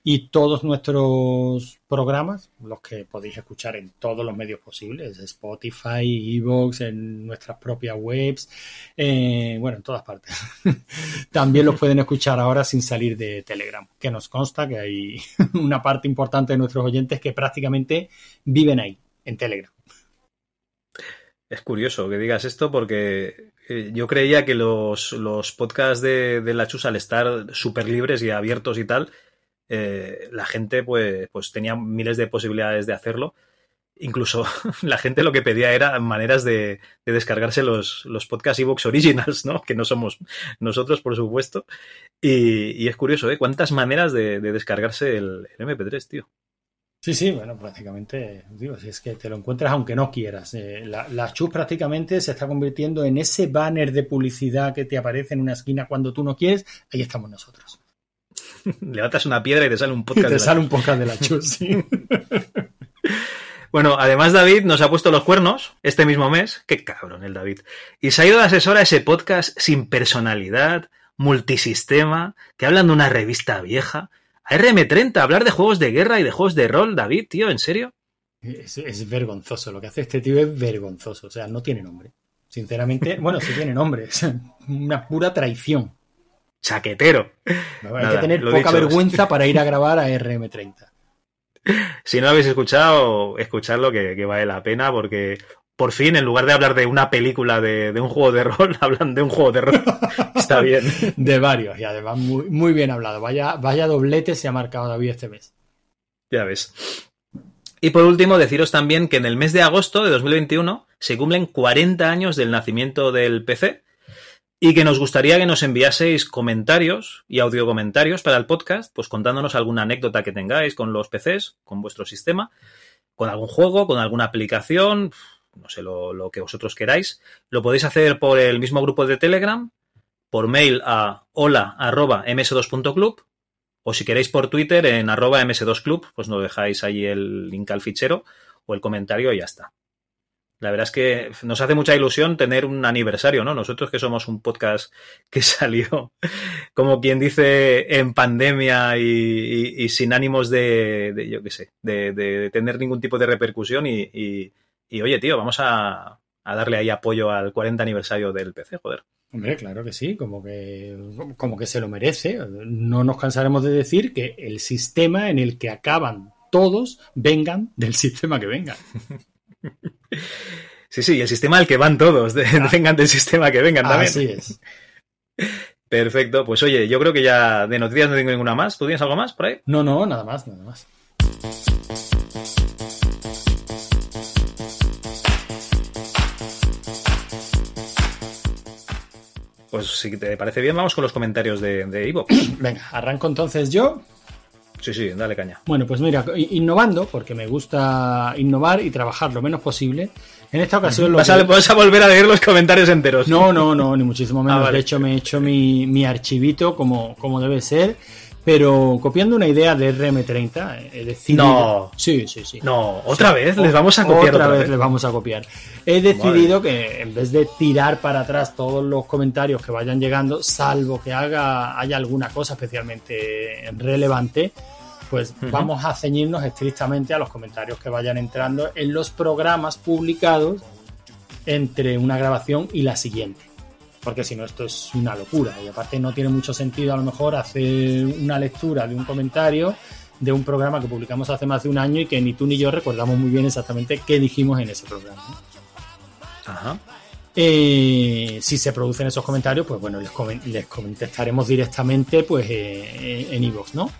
y todos nuestros programas, los que podéis escuchar en todos los medios posibles, Spotify, Evox, en nuestras propias webs, bueno, en todas partes. También los pueden escuchar ahora sin salir de Telegram, que nos consta que hay una parte importante de nuestros oyentes que prácticamente viven ahí, en Telegram. Es curioso que digas esto porque eh, yo creía que los, los podcasts de, de la Chus al estar súper libres y abiertos y tal, eh, la gente pues, pues tenía miles de posibilidades de hacerlo. Incluso la gente lo que pedía era maneras de, de descargarse los, los podcasts Evox Originals, ¿no? Que no somos nosotros, por supuesto. Y, y es curioso, ¿eh? Cuántas maneras de, de descargarse el, el, MP3, tío. Sí, sí, bueno, prácticamente, digo, si es que te lo encuentras aunque no quieras. Eh, la, la Chus prácticamente se está convirtiendo en ese banner de publicidad que te aparece en una esquina cuando tú no quieres, ahí estamos nosotros. Levantas una piedra y te sale un podcast. Y te sale un podcast de la Chus, sí. Bueno, además David nos ha puesto los cuernos este mismo mes. Qué cabrón el David. Y se ha ido de asesor a ese podcast sin personalidad, multisistema, que hablan de una revista vieja. A RM30, hablar de juegos de guerra y de juegos de rol, David, tío, ¿en serio? Es, es vergonzoso. Lo que hace este tío es vergonzoso. O sea, no tiene nombre. Sinceramente, bueno, sí tiene nombre. Es una pura traición. Chaquetero. No, hay que tener poca dicho. vergüenza para ir a grabar a RM30. Si no habéis escuchado, escuchadlo que, que, vale la pena porque por fin, en lugar de hablar de una película de, de, un juego de rol, hablan de un juego de rol. Está bien. De varios, y además muy, muy bien hablado. Vaya, vaya doblete se ha marcado David este mes. Ya ves. Y por último, deciros también que en el mes de agosto de 2021 se cumplen 40 años del nacimiento del PC y que nos gustaría que nos enviaseis comentarios y audio comentarios para el podcast, pues contándonos alguna anécdota que tengáis con los PCs, con vuestro sistema, con algún juego, con alguna aplicación, no sé, lo, lo, que vosotros queráis. Lo podéis hacer por el mismo grupo de Telegram, por mail a hola.ms2.club o si queréis por Twitter en arroba ms2club, pues nos dejáis ahí el link al fichero o el comentario y ya está. La verdad es que nos hace mucha ilusión tener un aniversario, ¿no? Nosotros que somos un podcast que salió, como quien dice, en pandemia y, sin ánimos de, de yo qué sé, de, de, tener ningún tipo de repercusión y oye, tío, vamos a, a, darle ahí apoyo al 40 aniversario del PC, joder. Hombre, claro que sí, como que, como que se lo merece. No nos cansaremos de decir que el sistema en el que acaban todos vengan del sistema que vengan. Sí, sí, el sistema al que van todos, de, ah. vengan del sistema que vengan también. Así es. Perfecto, pues oye, yo creo que ya de noticias no tengo ninguna más. ¿Tú tienes algo más por ahí? No, no, nada más, nada más. Pues si te parece bien, vamos con los comentarios de, de Ivo. Venga, arranco entonces yo. Sí, sí, dale caña. Bueno, pues mira, innovando, porque me gusta innovar y trabajar lo menos posible. En esta ocasión... ¿Vas, a, ¿Vas, a, volver a leer los comentarios enteros? No, no, no, ni muchísimo menos. Ah, vale. De hecho, me he hecho mi, mi archivito como, como debe ser. Pero copiando una idea de RM30, he decidido... No. Sí, sí, sí. No, otra sí. vez les vamos a copiar. Otra, otra vez, vez, les vamos a copiar. He decidido que en vez de tirar para atrás todos los comentarios que vayan llegando, salvo que haga haya alguna cosa especialmente relevante, pues uh -huh. vamos a ceñirnos estrictamente a los comentarios que vayan entrando en los programas publicados entre una grabación y la siguiente porque si no esto es una locura y aparte no tiene mucho sentido a lo mejor hacer una lectura de un comentario de un programa que publicamos hace más de un año y que ni tú ni yo recordamos muy bien exactamente qué dijimos en ese programa. Ajá. Eh, si se producen esos comentarios, pues bueno, les, les contestaremos directamente pues eh, en iVoox, ¿no?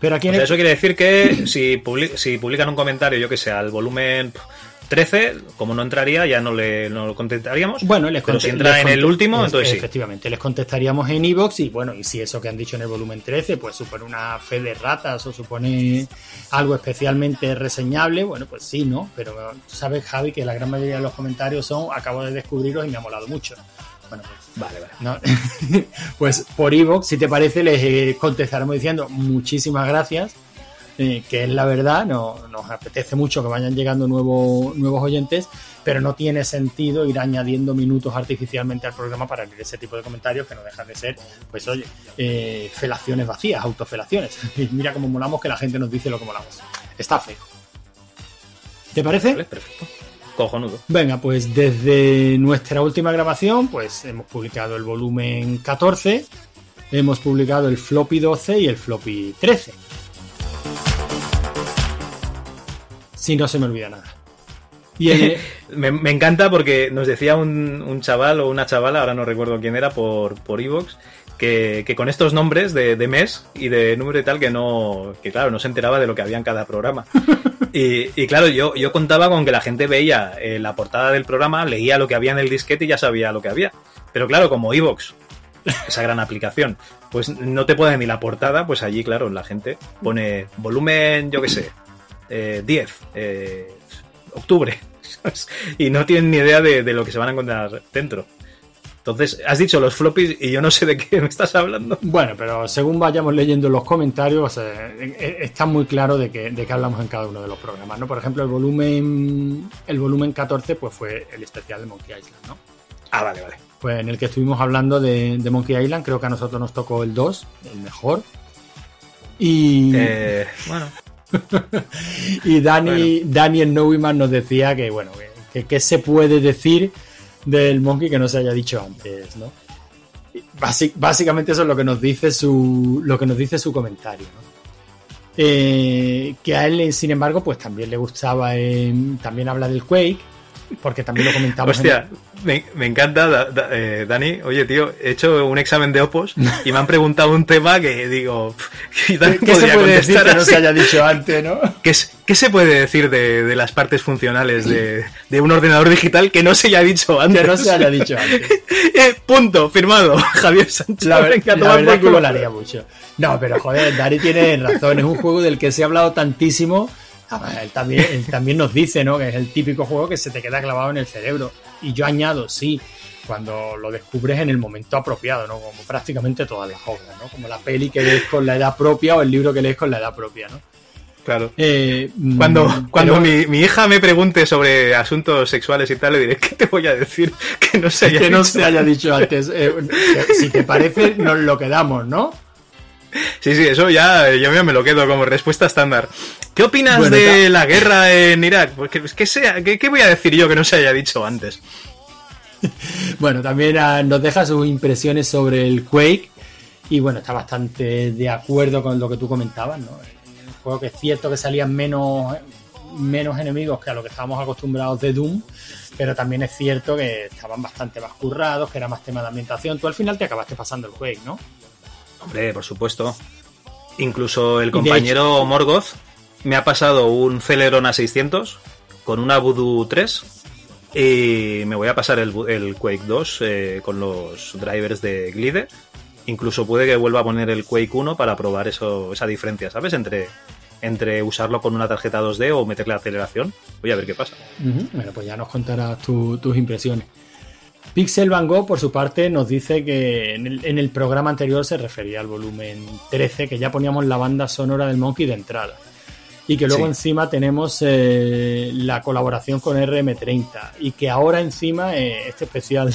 Pero aquí el... Eso quiere decir que si, public si publican un comentario, yo que sé, al volumen 13, como no entraría, ya no, le, no lo contestaríamos. Bueno, les Pero si entra en el último, les, entonces sí. Efectivamente, les contestaríamos en iVoox y bueno, y si eso que han dicho en el volumen 13, pues supone una fe de ratas o supone algo especialmente reseñable, bueno, pues sí, ¿no? Pero tú sabes, Javi, que la gran mayoría de los comentarios son acabo de descubriros y me ha molado mucho. Bueno, pues, vale, vale. ¿no? pues por iVoox, si te parece, les contestaremos diciendo muchísimas gracias eh, que es la verdad, no, nos apetece mucho que vayan llegando nuevos, nuevos oyentes, pero no tiene sentido ir añadiendo minutos artificialmente al programa para leer ese tipo de comentarios que no dejan de ser, pues oye, eh, felaciones vacías, autofelaciones. Y mira cómo molamos que la gente nos dice lo que molamos. Está feo. ¿Te parece? perfecto. Cojonudo. Venga, pues desde nuestra última grabación, pues hemos publicado el volumen 14, hemos publicado el floppy 12 y el floppy 13. Si no se me olvida nada. Y me encanta porque nos decía un, un chaval o una chavala, ahora no recuerdo quién era, por por Evox, que, que con estos nombres de, de mes y de número y tal, que no, que claro, no se enteraba de lo que había en cada programa. Y, y claro, yo, yo contaba con que la gente veía eh, la portada del programa, leía lo que había en el disquete y ya sabía lo que había. Pero claro, como Evox, esa gran aplicación, pues no te pone ni la portada, pues allí, claro, la gente pone volumen, yo qué sé, eh, 10, eh, octubre, ¿sabes? y no tienen ni idea de, de lo que se van a encontrar dentro. Entonces, has dicho los floppies y yo no sé de qué me estás hablando. Bueno, pero según vayamos leyendo los comentarios, eh, eh, está muy claro de que, de qué hablamos en cada uno de los programas, ¿no? Por ejemplo, el volumen, el volumen 14 pues fue el especial de Monkey Island, ¿no? Ah, vale, vale. Pues en el que estuvimos hablando de, de Monkey Island, creo que a nosotros nos tocó el 2, el mejor. Y, Eh, bueno, y Dani, Daniel Neumann nos decía que, bueno, que, se puede decir del Monkey que no se haya dicho antes, ¿no? Básicamente eso es lo que nos dice su, lo que nos dice su comentario, ¿no? Eh, que a él, sin embargo, pues también le gustaba, eh, también habla del Quake, porque también lo comentamos. en- hostia, me, me encanta, Da- Da- eh, Dani. Oye, tío, he hecho un examen de Opos y me han preguntado un tema que digo, ¿qué, ¿Qué, qué se puede decir que no se haya dicho antes, no? ¿Qué, qué se puede decir de, de las partes funcionales de, de un ordenador digital que no se haya dicho antes? Que no se haya dicho antes. Eh, punto, firmado, Javier Sánchez. La, ver- la verdad es que culo. molaría mucho. No, pero joder, Dari tiene razón. Es un juego del que se ha hablado tantísimo. Además, Él también, él también nos dice, ¿no? Que es el típico juego que se te queda clavado en el cerebro. Y yo añado, sí, cuando lo descubres en el momento apropiado, ¿no? Como prácticamente todas las obras, ¿no? Como la peli que lees con la edad propia o el libro que lees con la edad propia, ¿no? Claro. Eh, Cuando, mm, cuando pero- mi, mi hija me pregunte sobre asuntos sexuales y tal, le diré, ¿qué te voy a decir? Que no se haya que no dicho se haya dicho antes. Eh, si te parece, nos lo quedamos, ¿no? Sí, sí, eso ya, yo me lo quedo como respuesta estándar. ¿Qué opinas Bueno, de la guerra en Irak? Pues que, que sea, ¿qué, qué voy a decir yo que no se haya dicho antes? Bueno, también ah, nos deja sus impresiones sobre el Quake y bueno, está bastante de acuerdo con lo que tú comentabas, ¿no? Un juego que es cierto que salían menos, menos enemigos que a lo que estábamos acostumbrados de Doom, pero también es cierto que estaban bastante más currados, que era más tema de ambientación. Tú al final te acabaste pasando el Quake, ¿no? Hombre, por supuesto. Incluso el compañero Morgoth me ha pasado un Celeron A600 con una Voodoo 3 y me voy a pasar el, el Quake 2 eh, con los drivers de Glide. Incluso puede que vuelva a poner el Quake 1 para probar eso, esa diferencia, ¿sabes? Entre, entre usarlo con una tarjeta 2D o meterle aceleración. Voy a ver qué pasa. Bueno, pues ya nos contarás tu- tus impresiones. Pixel Van Gogh, por su parte, nos dice que en el, en el programa anterior se refería al volumen 13, que ya poníamos la banda sonora del Monkey de entrada. Y que luego Sí. encima tenemos eh, la colaboración con RM30. Y que ahora encima eh, este especial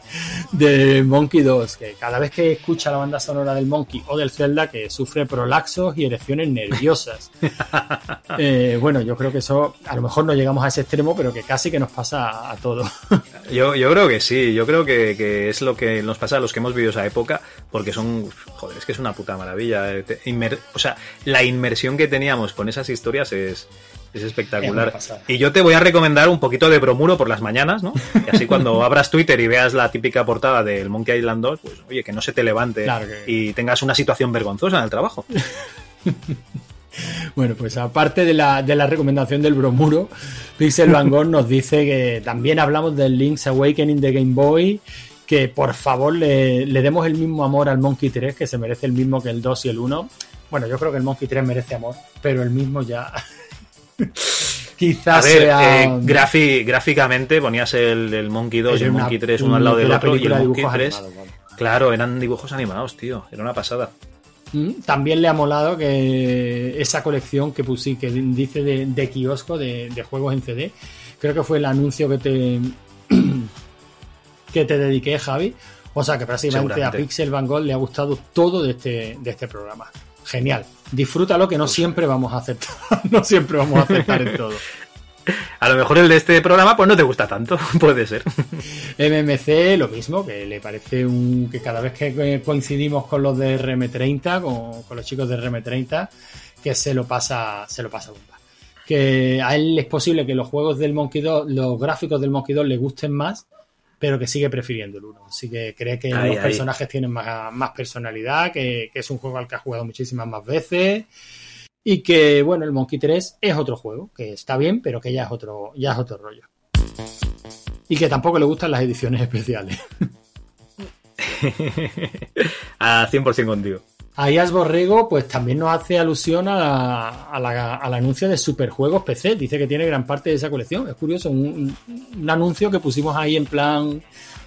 de, Monkey 2, que cada vez que escucha la banda sonora del Monkey o del Zelda, que sufre prolaxos y erecciones nerviosas. Eh, bueno, yo creo que eso a lo mejor no llegamos a ese extremo, pero que casi que nos pasa a todos. Yo, yo creo que sí, yo creo que, que es lo que nos pasa a los que hemos vivido esa época, porque son, joder, es que es una puta maravilla. inmer- o sea, la inmersión que teníamos con esas historias es, es Es espectacular. y yo te voy a recomendar un poquito de bromuro por las mañanas, ¿no? Y así cuando abras Twitter y veas la típica portada del Monkey Island 2, pues oye, que no se te levante Claro que- y tengas una situación vergonzosa en el trabajo. Bueno, pues aparte de la, de la recomendación del bromuro, Pixel Van Gogh nos dice que también hablamos del Link's Awakening de Game Boy, que por favor le, le demos el mismo amor al Monkey 3, que se merece el mismo que el 2 y el 1. Bueno, yo creo que el Monkey 3 merece amor, pero el mismo ya... A Quizás ver, sea... eh, gráficamente ponías el, el Monkey 2 y el una- Monkey 3 uno al lado del otro y el Monkey dibujos 3. animados, vale. Claro, eran dibujos animados, tío. Era una pasada. Mm, También le ha molado que esa colección que pusí, que dice de, de kiosco de, de juegos en CD, creo que fue el anuncio que te que te dediqué, Javi. O sea que prácticamente a. Pixel Van Gogh le ha gustado todo de este, de este programa. Genial. Disfrútalo que no siempre vamos a aceptar, no siempre vamos a aceptar en todo. A lo mejor el de este programa pues no te gusta tanto, puede ser. MMC lo mismo, que le parece un que cada vez que coincidimos con los de RM30, con, con los chicos de RM30, que se lo pasa, se lo pasa bomba. Que a él es posible que los juegos del Monkey 2, los gráficos del Monkey 2 le gusten más, pero que sigue prefiriendo el 1. Así que cree que Ahí, los ahí. personajes tienen más, más personalidad, que, que es un juego al que ha jugado muchísimas más veces. Y que, bueno, el Monkey 3 es otro juego, que está bien, pero que ya es otro, ya es otro rollo. Y que tampoco le gustan las ediciones especiales. A 100% contigo. Ayas Borrego, pues también nos hace alusión a la- a la- al anuncio de Superjuegos PC. Dice que tiene gran parte de esa colección. Es curioso, un, un anuncio que pusimos ahí en plan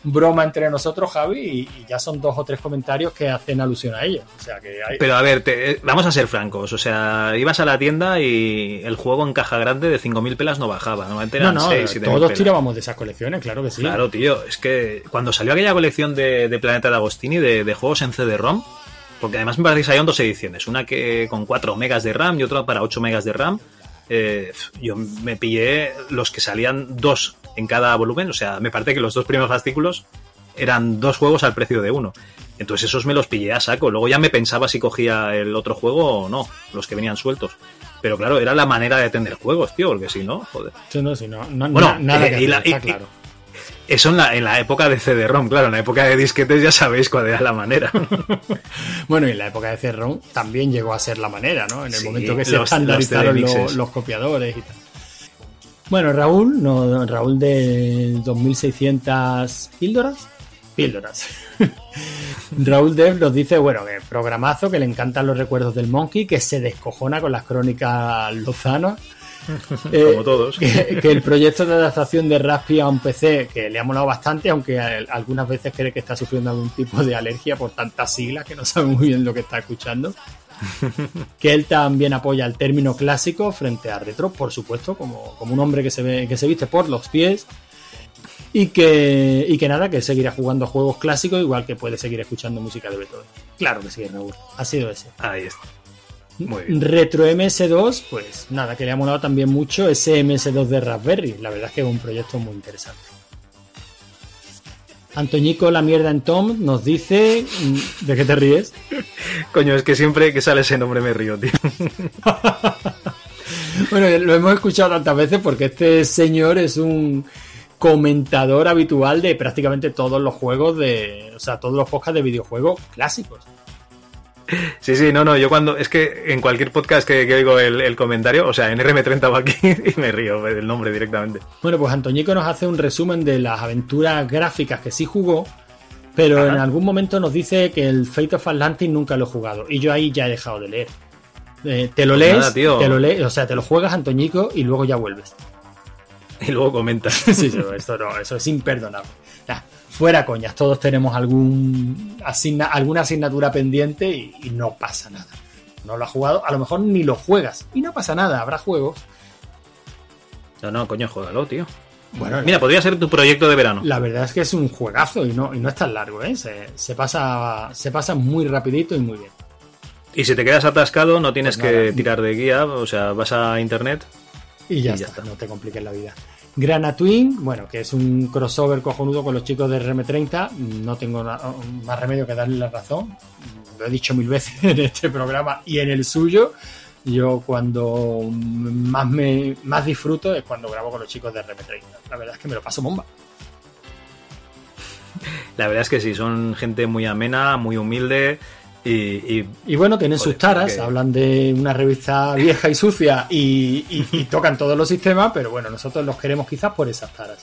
broma entre nosotros, Javi, y, y ya son dos o tres comentarios que hacen alusión a ello. O sea que hay- Pero a ver, te- eh, vamos a ser francos. O sea, ibas a la tienda y el juego en caja grande de 5.000 pelas no bajaba. Normalmente no, eran no, 6, 7.000 todos tirábamos de esas colecciones, claro que sí. Claro, tío. Es que cuando salió aquella colección de, de Planeta de Agostini de, de juegos en CD-ROM, porque además me parece que salieron dos ediciones, una que con 4 megas de RAM y otra para 8 megas de RAM. eh, yo me pillé los que salían dos en cada volumen, o sea, me parece que los dos primeros fascículos eran dos juegos al precio de uno. Entonces esos me los pillé a saco. Luego ya me pensaba si cogía el otro juego o no, los que venían sueltos. Pero claro, era la manera de tener juegos, tío, porque si no, joder. Sí, no, sí, no, no- Bueno, na- nada eh, que y hacer, la- está y- claro. Eso en la, en la época de CD-ROM, claro, en la época de disquetes ya sabéis cuál era la manera. Bueno, y en la época de CD-ROM también llegó a ser la manera, ¿no? En el Sí, momento que se los- estandarizaron los los, CD-mixes. los copiadores y tal. Bueno, Raúl, no, Raúl de 2600 píldoras. Píldoras. Raúl Dev nos dice, bueno, que programazo, que le encantan los recuerdos del Monkey, que se descojona con las crónicas Lozano. Eh, Como todos. Que, que el proyecto de adaptación de Raspi a un PC, que le ha molado bastante, aunque algunas veces cree que está sufriendo algún tipo de alergia por tantas siglas que no sabe muy bien lo que está escuchando. Que él también apoya el término clásico frente a retro, por supuesto, como, como un hombre que se, ve, que se viste por los pies. Y que, y que nada, que seguirá jugando juegos clásicos, igual que puede seguir escuchando música de Beethoven. Claro que sí, Raúl. Ha sido ese. Ahí está. Retro MS2, pues nada, que le ha molado también mucho ese MS2 de Raspberry. La verdad es que es un proyecto muy interesante. Antoñico La Mierda en Tom nos dice. mm, ¿De qué te ríes? Coño, es que siempre que sale ese nombre me río, tío. Bueno, lo hemos escuchado tantas veces porque este señor es un comentador habitual de prácticamente todos los juegos de. O sea, todos los podcasts de videojuegos clásicos. Sí, sí, no, no, yo cuando. Es que en cualquier podcast que, que oigo el, el comentario, o sea, en RM30 va aquí y me río del nombre directamente. Bueno, pues Antoñico nos hace un resumen de las aventuras gráficas que sí jugó, pero Ajá. en algún momento nos dice que el Fate of Atlantis nunca lo he jugado. Y yo ahí ya he dejado de leer. Eh, te lo Pues lees, nada, te lo lees, o sea, te lo juegas Antoñico y luego ya vuelves. Y luego comentas. sí, sí, esto no, eso es imperdonable. Nah, fuera coñas, todos tenemos algún asigna- alguna asignatura pendiente y, y no pasa nada. No lo has jugado, a lo mejor ni lo juegas y no pasa nada, habrá juegos. No, no, coño, juégalo, tío. Bueno, Mira, podría ser tu proyecto de verano. La verdad es que es un juegazo y no, y no es tan largo, ¿eh? Se, se pasa, se pasa muy rapidito y muy bien. Y si te quedas atascado, no tienes Pues que tirar de guía, o sea, vas a internet. Y ya, Y ya está, no te compliques la vida. Grana Twin, bueno, que es un crossover cojonudo con los chicos de RM30, no tengo más remedio que darle la razón. Lo he dicho mil veces en este programa y en el suyo. Yo cuando más me más disfruto es cuando grabo con los chicos de RM30. La verdad es que me lo paso bomba. La verdad es que sí, son gente muy amena, muy humilde y. y- Y bueno, tienen sus taras, hablan de una revista vieja y sucia y, y- y tocan todos los sistemas, pero bueno, nosotros los queremos quizás por esas taras.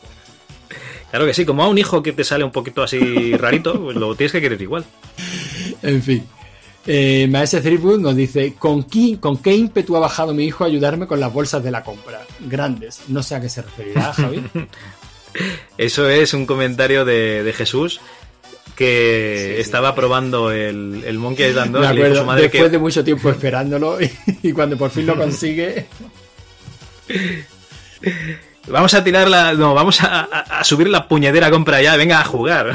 Claro que sí, como a un hijo que te sale un poquito así rarito, pues lo tienes que querer igual. En fin. Eh, Maese Threepwood nos dice: ¿con qué, ¿Con qué ímpetu ha bajado mi hijo a ayudarme con las bolsas de la compra? Grandes. No sé a qué se referirá, Javi. Eso es un comentario de, de Jesús que estaba probando el, el Monkey Island 2 Me y acuerdo, su madre después que de mucho tiempo esperándolo y, y cuando por fin lo consigue. vamos a tirar la no vamos a, a- a subir la puñetera compra ya venga a jugar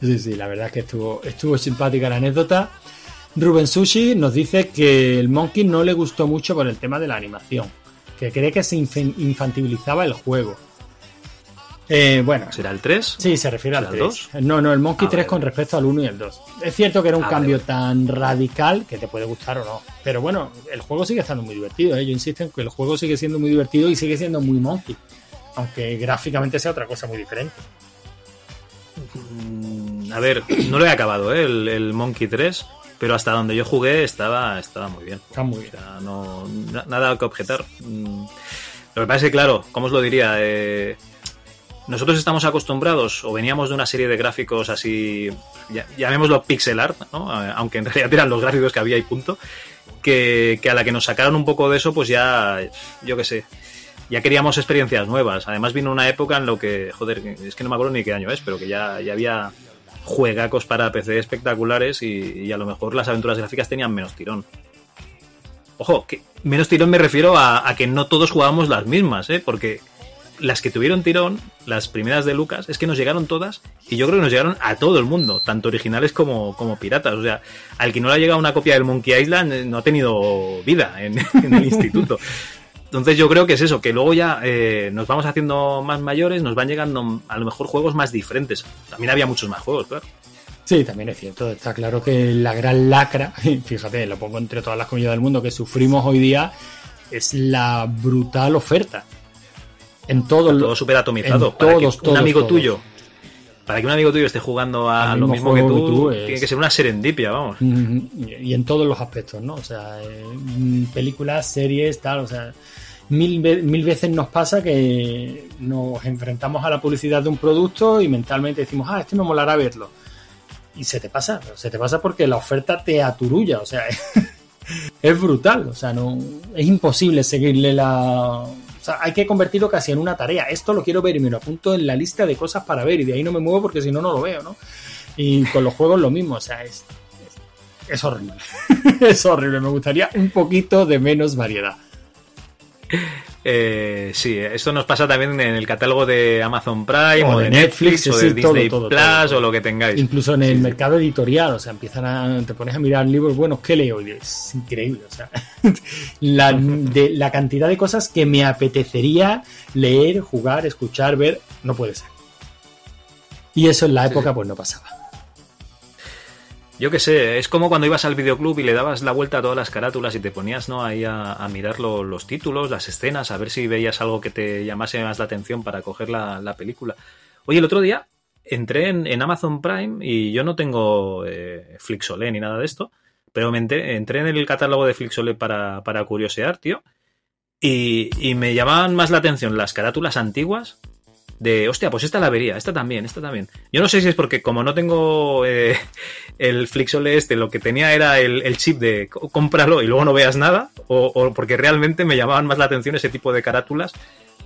Sí, sí, la verdad es que estuvo, estuvo simpática la anécdota. Ruben Sushi nos dice que el Monkey no le gustó mucho por el tema de la animación, que cree que se inf- infantilizaba el juego. Eh, bueno, será el 3 Sí, se refiere al ¿Será el 3. No, no, el Monkey Ah, 3 vale, con respecto al 1 y el 2. Es cierto que era un Ah, cambio vale, tan radical que te puede gustar o no. Pero bueno, el juego sigue estando muy divertido. ¿eh? Yo insisto en que el juego sigue siendo muy divertido y sigue siendo muy Monkey. Aunque gráficamente sea otra cosa muy diferente. Mm, a ver no lo he acabado ¿eh? el, el Monkey 3 pero hasta donde yo jugué estaba estaba muy bien Está muy bien. O sea, no na- nada que objetar Mm, lo que pasa es que claro cómo os lo diría Eh, nosotros estamos acostumbrados o veníamos de una serie de gráficos así llamémoslo pixel art ¿no? Aunque en realidad eran los gráficos que había y punto que, que a la que nos sacaron un poco de eso pues ya yo qué sé ya queríamos experiencias nuevas. Además vino una época en lo que, joder, es que no me acuerdo ni qué año es, pero que ya, ya había juegacos para PC espectaculares y, y a lo mejor las aventuras gráficas tenían menos tirón. Ojo, que menos tirón me refiero a, a que no todos jugábamos las mismas, ¿eh? porque las que tuvieron tirón, las primeras de Lucas, es que nos llegaron todas y yo creo que nos llegaron a todo el mundo, tanto originales como, como piratas. O sea, al que no le ha llegado una copia del Monkey Island eh, no ha tenido vida en, el instituto. Entonces yo creo que es eso, que luego ya eh, nos vamos haciendo más mayores, nos van llegando a lo mejor juegos más diferentes. También había muchos más juegos, claro. Sí, también es cierto. Está claro que la gran lacra, fíjate, lo pongo entre todas las comillas del mundo, que sufrimos hoy día, es la brutal oferta. En todo, todo súper atomizado. Para que todos, un amigo todos. tuyo, para que un amigo tuyo esté jugando a lo mismo mismo que tú, que tú, es- tiene que ser una serendipia, vamos. Mm, Y en todos los aspectos, ¿no? O sea, eh, películas, series, tal, o sea, mil, mil veces nos pasa que nos enfrentamos a la publicidad de un producto y mentalmente decimos, ah, este me molará verlo. Y se te pasa, se te pasa porque la oferta te aturulla, o sea, es brutal, o sea, no, es imposible seguirle la... Sea, hay que convertirlo casi en una tarea. Esto lo quiero ver y me lo apunto en la lista de cosas para ver y de ahí no me muevo porque si no, no lo veo, ¿no? Y con los juegos lo mismo, o sea, es, es horrible. es horrible. Me gustaría un poquito de menos variedad. Eh, sí, esto nos pasa también en el catálogo de Amazon Prime O o, de Netflix, Netflix, o sí, de todo, Disney todo, Plus todo, o lo que tengáis. Incluso en el mercado editorial, o sea, empiezan a. Te pones a mirar libros buenos que leo y es increíble, o sea. la, de, la cantidad de cosas que me apetecería leer, jugar, escuchar, ver, no puede ser. Y eso en la época, pues no pasaba. Yo qué sé, es como cuando ibas al videoclub y le dabas la vuelta a todas las carátulas y te ponías ¿no? ahí a, a mirar lo- los títulos, las escenas, a ver si veías algo que te llamase más la atención para coger la, la película. Oye, el otro día entré en, Amazon Prime y yo no tengo eh, Flixolé ni nada de esto, pero entré, en el catálogo de Flixolé para, para curiosear, tío, y me llamaban más la atención las carátulas antiguas de, hostia, pues esta la vería, esta también, esta también. Yo no sé si es porque como no tengo eh, el Flixole este, lo que tenía era el, el chip de "C- cómpralo y luego no veas nada, o, porque realmente me llamaban más la atención ese tipo de carátulas,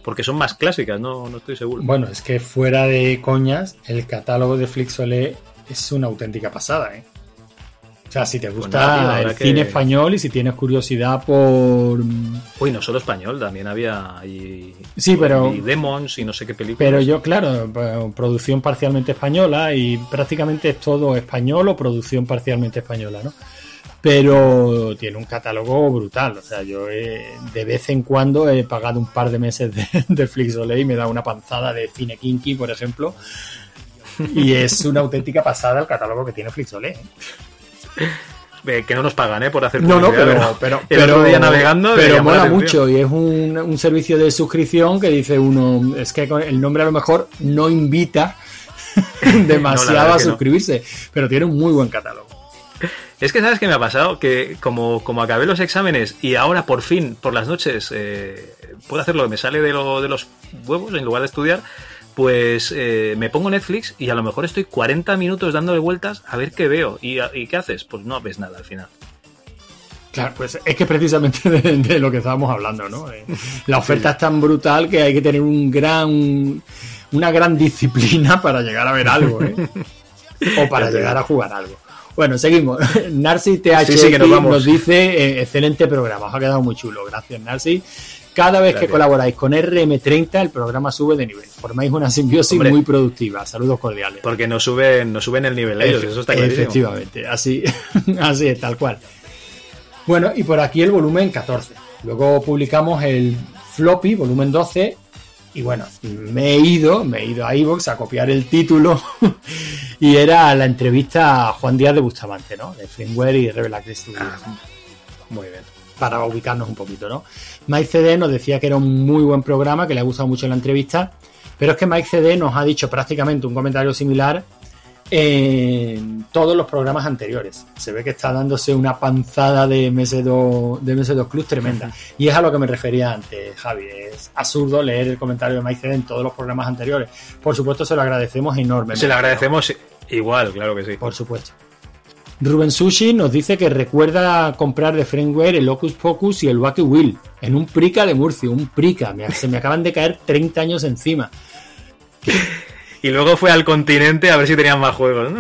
porque son más clásicas, no, no estoy seguro. Bueno, es que fuera de coñas, el catálogo de Flixolé es una auténtica pasada, ¿eh? O sea, si te gusta nada, tío, habrá el que- cine español y si tienes curiosidad por... Uy, no solo español, también había y, Sí, pero- y Demons y no sé qué películas. Pero yo, claro, eh, producción parcialmente española y prácticamente es todo español o producción parcialmente española, ¿no? Pero tiene un catálogo brutal. O sea, yo eh, de vez en cuando he pagado un par de meses de, de Flixolé y me da una panzada de cine kinky, por ejemplo. Y es una auténtica pasada el catálogo que tiene Flixolé. ¿eh? Que no nos pagan, ¿eh? Por hacer No, no, publicidad, pero, pero, el otro día navegando pero mola mucho y es un, un servicio de suscripción que dice uno, es que el nombre a lo mejor no invita demasiado a no. suscribirse, pero tiene un muy buen catálogo. Es que sabes qué me ha pasado, que como, como acabé los exámenes y ahora por fin, por las noches, eh, puedo hacer lo que me sale de, lo- de los huevos en lugar de estudiar, pues eh, me pongo Netflix y a lo mejor estoy 40 minutos dándole vueltas a ver qué veo. ¿Y, ¿Y qué haces? Pues no ves nada al final. Claro, pues es que precisamente de, de lo que estábamos hablando, ¿no? Eh, La oferta es tan brutal que hay que tener un gran, una gran disciplina para llegar a ver algo, ¿eh? o para llegar a jugar algo. Bueno, seguimos. Narcis TH Sí, sí, que nos nos dice, eh, excelente programa, os ha quedado muy chulo. Gracias, Narcis. Cada vez que colaboráis con RM30, el programa sube de nivel. Formáis una simbiosis Hombre. muy productiva. Saludos cordiales. Porque nos suben, nos suben el nivel ellos, eso está clarísimo. Efectivamente, así, así es, tal cual. Bueno, y por aquí el volumen 14. Luego publicamos el floppy, volumen 12. Y bueno, me he ido, me he ido a iVoox a copiar el título. y era la entrevista a Juan Díaz de Bustamante, ¿no? De Firmware y Rebel Studios. Muy bien. Para ubicarnos un poquito, ¿no? Mike CD nos decía que era un muy buen programa, que le ha gustado mucho la entrevista. Pero es que Mike CD nos ha dicho prácticamente un comentario similar en todos los programas anteriores. Se ve que está dándose una panzada de MS2, de MS2 Club tremenda. Y es a lo que me refería antes, Javi. Es absurdo leer el comentario de Mike CD en todos los programas anteriores. Por supuesto, se lo agradecemos enormemente. Se le agradecemos igual, claro que sí. Por supuesto. Rubén Sushi nos dice que recuerda comprar de Framework el Locus Pocus y el Wacky Wheel en un Prica de Murcia, un Prica. Me- se me acaban de caer 30 años encima. Y luego fue al continente a ver si tenían más juegos, ¿no?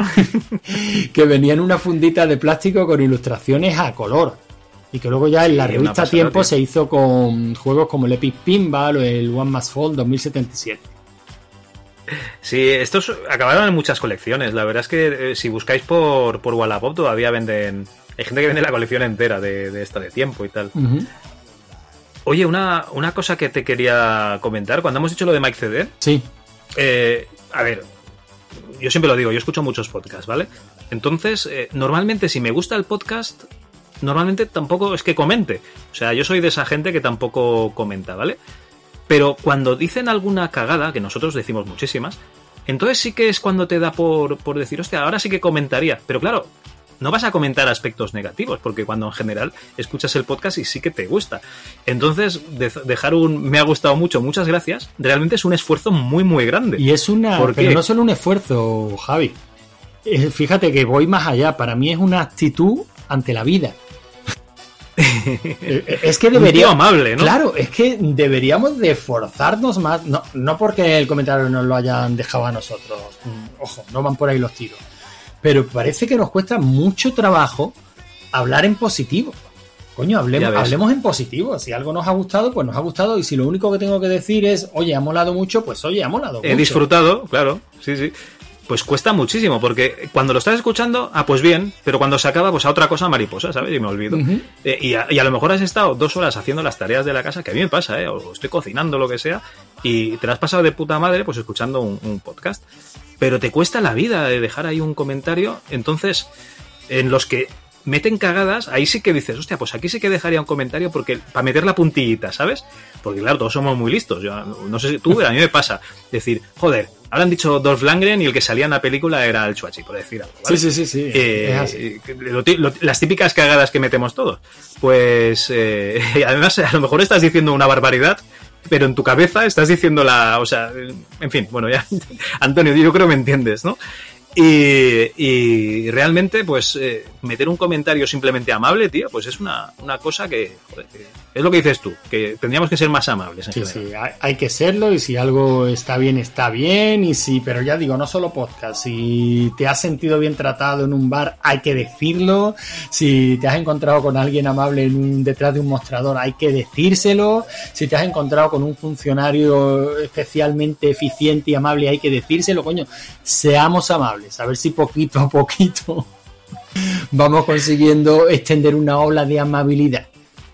que venía en una fundita de plástico con ilustraciones a color. Y que luego ya en la Sí, revista pasada, Tiempo tío. se hizo con juegos como el Epic Pinball o el One Más Fall 2077. Sí, estos acabaron en muchas colecciones. La verdad es que eh, si buscáis por, por Wallapop todavía venden... Hay gente que vende la colección entera de, de esta de tiempo y tal. Oye, una, una cosa que te quería comentar. Cuando hemos dicho lo de Mike CD, Sí. Eh, a ver, yo siempre lo digo, yo escucho muchos podcasts, ¿vale? Entonces, eh, normalmente si me gusta el podcast, normalmente tampoco es que comente. O sea, yo soy de esa gente que tampoco comenta, ¿vale? Pero cuando dicen alguna cagada, que nosotros decimos muchísimas, entonces sí que es cuando te da por, por decir, hostia, ahora sí que comentaría. Pero claro, no vas a comentar aspectos negativos, porque cuando en general escuchas el podcast y sí que te gusta. Entonces, de- dejar un me ha gustado mucho, muchas gracias, realmente es un esfuerzo muy, muy grande. Y es una. ¿Por Pero no solo un esfuerzo, Javi. Eh, Fíjate que voy más allá. Para mí es una actitud ante la vida. Es que deberíamos. amable, ¿no? Claro, es que deberíamos de forzarnos más. No, no porque el comentario nos lo hayan dejado a nosotros. Mm, Ojo, no van por ahí los tiros. Pero parece que nos cuesta mucho trabajo hablar en positivo. Coño, hablemos, hablemos en positivo. Si algo nos ha gustado, pues nos ha gustado. Y si lo único que tengo que decir es, oye, ha molado mucho, pues oye, ha molado He mucho. disfrutado, claro, sí, sí. Pues cuesta muchísimo, porque cuando lo estás escuchando, ah, pues bien, pero cuando se acaba, pues a otra cosa mariposa, ¿sabes? Y me olvido. Eh, y, a, y a lo mejor has estado dos horas haciendo las tareas de la casa, que a mí me pasa, ¿eh? O estoy cocinando, lo que sea, y te la has pasado de puta madre, pues escuchando un, un podcast. Pero te cuesta la vida de dejar ahí un comentario, entonces, en los que meten cagadas, ahí sí que dices, hostia, pues aquí sí que dejaría un comentario porque para meter la puntillita, ¿sabes? Porque claro, todos somos muy listos. Yo no sé si tú, a mí me pasa decir, joder, ahora han dicho Dolph Lundgren y el que salía en la película era el Chuachi, por decir algo. ¿vale? Sí, sí, sí, sí, Eh, lo lo- las típicas cagadas que metemos todos. Pues eh, además a lo mejor estás diciendo una barbaridad, pero en tu cabeza estás diciendo la, o sea, en fin, bueno, ya, Antonio, yo creo que me entiendes, ¿no? Y, y realmente, pues, eh, meter un comentario simplemente amable, tío, pues es una, una cosa que, joder, que es lo que dices tú, que tendríamos que ser más amables en Sí, sí, hay, hay que serlo y si algo está bien, está bien. Y si, pero ya digo, no solo podcast. Si te has sentido bien tratado en un bar, hay que decirlo. Si te has encontrado con alguien amable en un- detrás de un mostrador, hay que decírselo. Si te has encontrado con un funcionario especialmente eficiente y amable, hay que decírselo. Coño, seamos amables. A ver si poquito a poquito vamos consiguiendo extender una ola de amabilidad.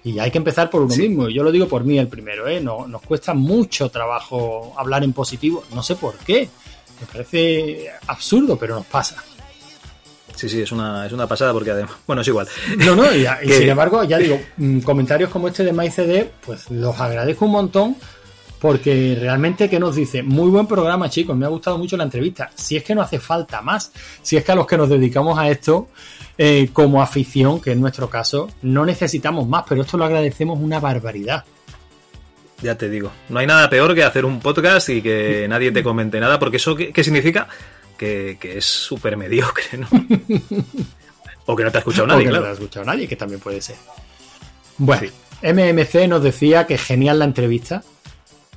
Y hay que empezar por uno mismo. Yo lo digo por mí el primero, ¿eh? No, nos cuesta mucho trabajo hablar en positivo. No sé por qué. Me parece absurdo, pero nos pasa. Sí, sí, es una, es una pasada porque además, bueno, es igual. No, no, y, y sin embargo, ya digo, mm, comentarios como este de MyCD, pues los agradezco un montón porque realmente que nos dice, muy buen programa chicos, me ha gustado mucho la entrevista, si es que no hace falta más, si es que a los que nos dedicamos a esto eh, como afición, que es nuestro caso, no necesitamos más, pero esto lo agradecemos una barbaridad. Ya te digo, no hay nada peor que hacer un podcast y que nadie te comente nada, porque eso qué, qué significa que, que es súper mediocre, ¿no? o que no te ha escuchado O nadie, que claro. no lo ha escuchado nadie, que también puede ser. Bueno, MMC nos decía que genial la entrevista,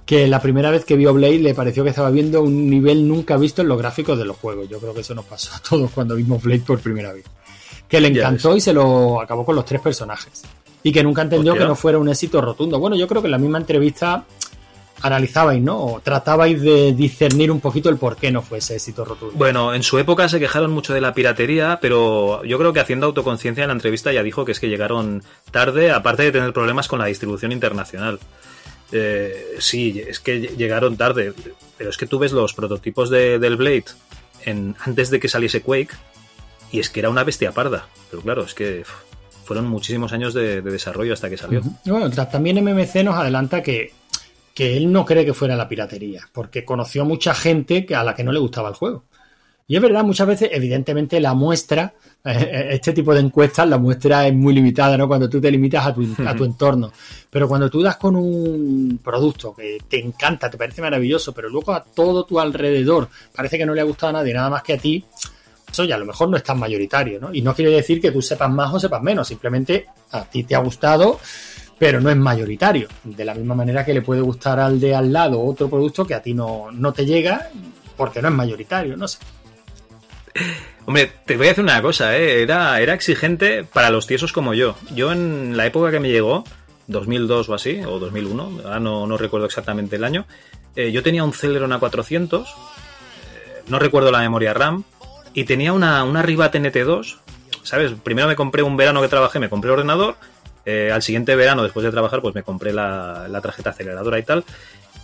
que la primera vez que vio Blade le pareció que estaba viendo un nivel nunca visto en los gráficos de los juegos. Yo creo que eso nos pasó a todos cuando vimos Blade por primera vez. Que le encantó y se lo acabó con los tres personajes. Y que nunca entendió Hostia. que no fuera un éxito rotundo. Bueno, yo creo que en la misma entrevista analizabais, ¿no? O tratabais de discernir un poquito el por qué no fue ese éxito rotundo. Bueno, en su época se quejaron mucho de la piratería, pero yo creo que haciendo autoconciencia en la entrevista ya dijo que es que llegaron tarde, aparte de tener problemas con la distribución internacional. Eh, sí, es que llegaron tarde, pero es que tú ves los prototipos de- del Blade en, antes de que saliese Quake y es que era una bestia parda. Pero claro, es que fueron muchísimos años de, de desarrollo hasta que salió. Bueno, ta- también MMC nos adelanta que, que él no cree que fuera la piratería, porque conoció mucha gente a la que no le gustaba el juego. Y es verdad, muchas veces, evidentemente, la muestra, eh, este tipo de encuestas, la muestra es muy limitada, ¿no? Cuando tú te limitas a tu, a tu entorno. Pero cuando tú das con un producto que te encanta, te parece maravilloso, pero luego a todo tu alrededor parece que no le ha gustado a nadie, nada más que a ti, eso ya a lo mejor no es tan mayoritario, ¿no? Y no quiere decir que tú sepas más o sepas menos, simplemente a ti te ha gustado, pero no es mayoritario. De la misma manera que le puede gustar al de al lado otro producto que a ti no, no te llega porque no es mayoritario, no sé. Hombre, te voy a decir una cosa, ¿eh? era, era exigente para los tiesos como yo. Yo en la época que me llegó, 2002 o así, o 2001, ahora no, no recuerdo exactamente el año, eh, yo tenía un Celeron A400, eh, no recuerdo la memoria RAM, y tenía una, una Riva TNT2, ¿sabes? Primero me compré un verano que trabajé, me compré el ordenador, al siguiente verano, después de trabajar, pues me compré la, la tarjeta aceleradora y tal.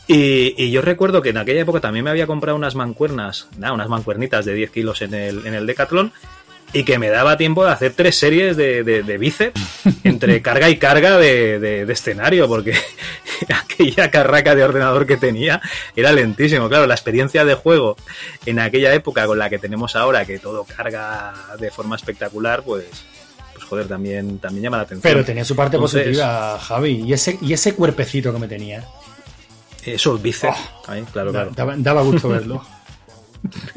Y, y yo recuerdo que en aquella época también me había comprado unas mancuernas, nada, unas mancuernitas de 10 kilos en el, en el Decathlon y que me daba tiempo de hacer tres series de, de, de bíceps entre carga y carga de, de- escenario, porque aquella carraca de ordenador que tenía era lentísimo. Claro, la experiencia de juego en aquella época con la que tenemos ahora, que todo carga de forma espectacular, pues, pues joder, también, también llama la atención. Pero tenía su parte Entonces, positiva, Javi. Y ese, y ese cuerpecito que me tenía. Esos bíceps, ahí, claro, claro. Daba, daba gusto verlo.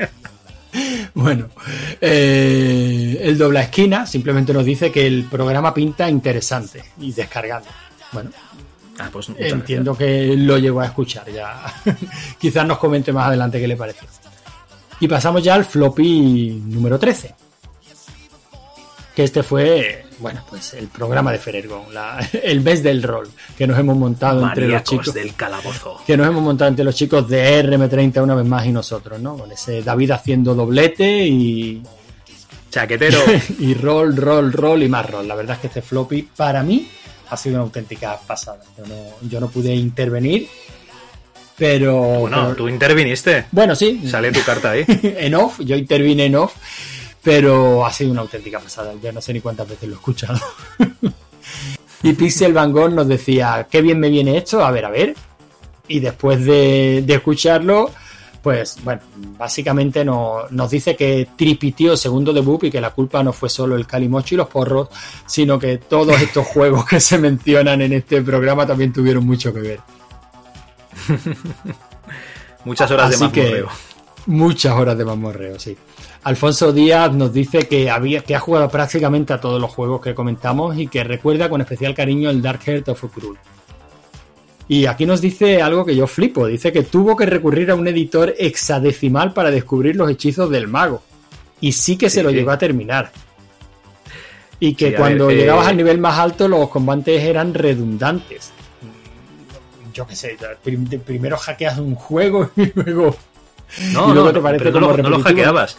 bueno, eh, el dobla esquina simplemente nos dice que el programa pinta interesante y descargando. Bueno, Ah, pues entiendo que lo llegó a escuchar ya. Quizás nos comente más adelante qué le pareció. Y pasamos ya al floppy número 13. Que este fue, bueno, pues el programa de Ferergon, la- el mes del rol que nos hemos montado entre los chicos del calabozo. que nos hemos montado entre los chicos de RM30 una vez más y nosotros, ¿no? Con ese David haciendo doblete y. Chaquetero. y rol, rol, rol y más rol. La verdad es que este floppy para mí ha sido una auténtica pasada. Yo no, yo no pude intervenir, pero. Bueno, pero- tú interviniste. Bueno, sí. Sale tu carta ahí. en off, yo intervine en off, pero ha sido una auténtica pasada. Yo no sé ni cuántas veces lo he escuchado. y Pixel Van Gogh nos decía, qué bien me viene esto, a ver, a ver. Y después de, de escucharlo, pues bueno, básicamente no- nos dice que tripitió segundo debut y que la culpa no fue solo el calimocho y los porros, sino que todos estos juegos que se mencionan en este programa también tuvieron mucho que ver. Muchas horas Así de que- mazmorreo. Muchas horas de mamorreo, sí. Alfonso Díaz nos dice que, había, que ha jugado prácticamente a todos los juegos que comentamos y que recuerda con especial cariño el Dark Heart of Cruel. Y aquí nos dice algo que yo flipo. Dice que tuvo que recurrir a un editor hexadecimal para descubrir los hechizos del mago. Y sí que se Sí, lo sí. llegó a terminar. Y que Sí, cuando ver, eh, llegabas al nivel más alto los combates eran redundantes. Yo qué sé, prim- primero hackeas un juego y luego No, no, te parece pero no, lo, no lo hackeabas.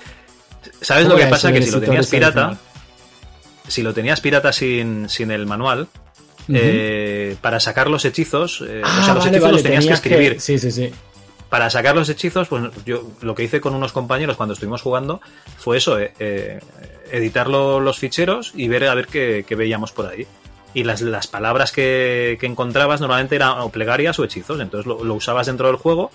¿Sabes ¿Cómo lo que pasa? Que si lo tenías pirata, si lo tenías pirata sin, sin el manual, eh, para sacar los hechizos, eh, Ah, o sea, los vale, hechizos vale, los tenías, que escribir. Sí, sí, sí. Para sacar los hechizos, pues yo lo que hice con unos compañeros cuando estuvimos jugando fue eso, eh, eh, editar lo- los ficheros y ver a ver qué, qué veíamos por ahí. Y las, las palabras que, que encontrabas normalmente eran o plegarias o hechizos, entonces lo, lo usabas dentro del juego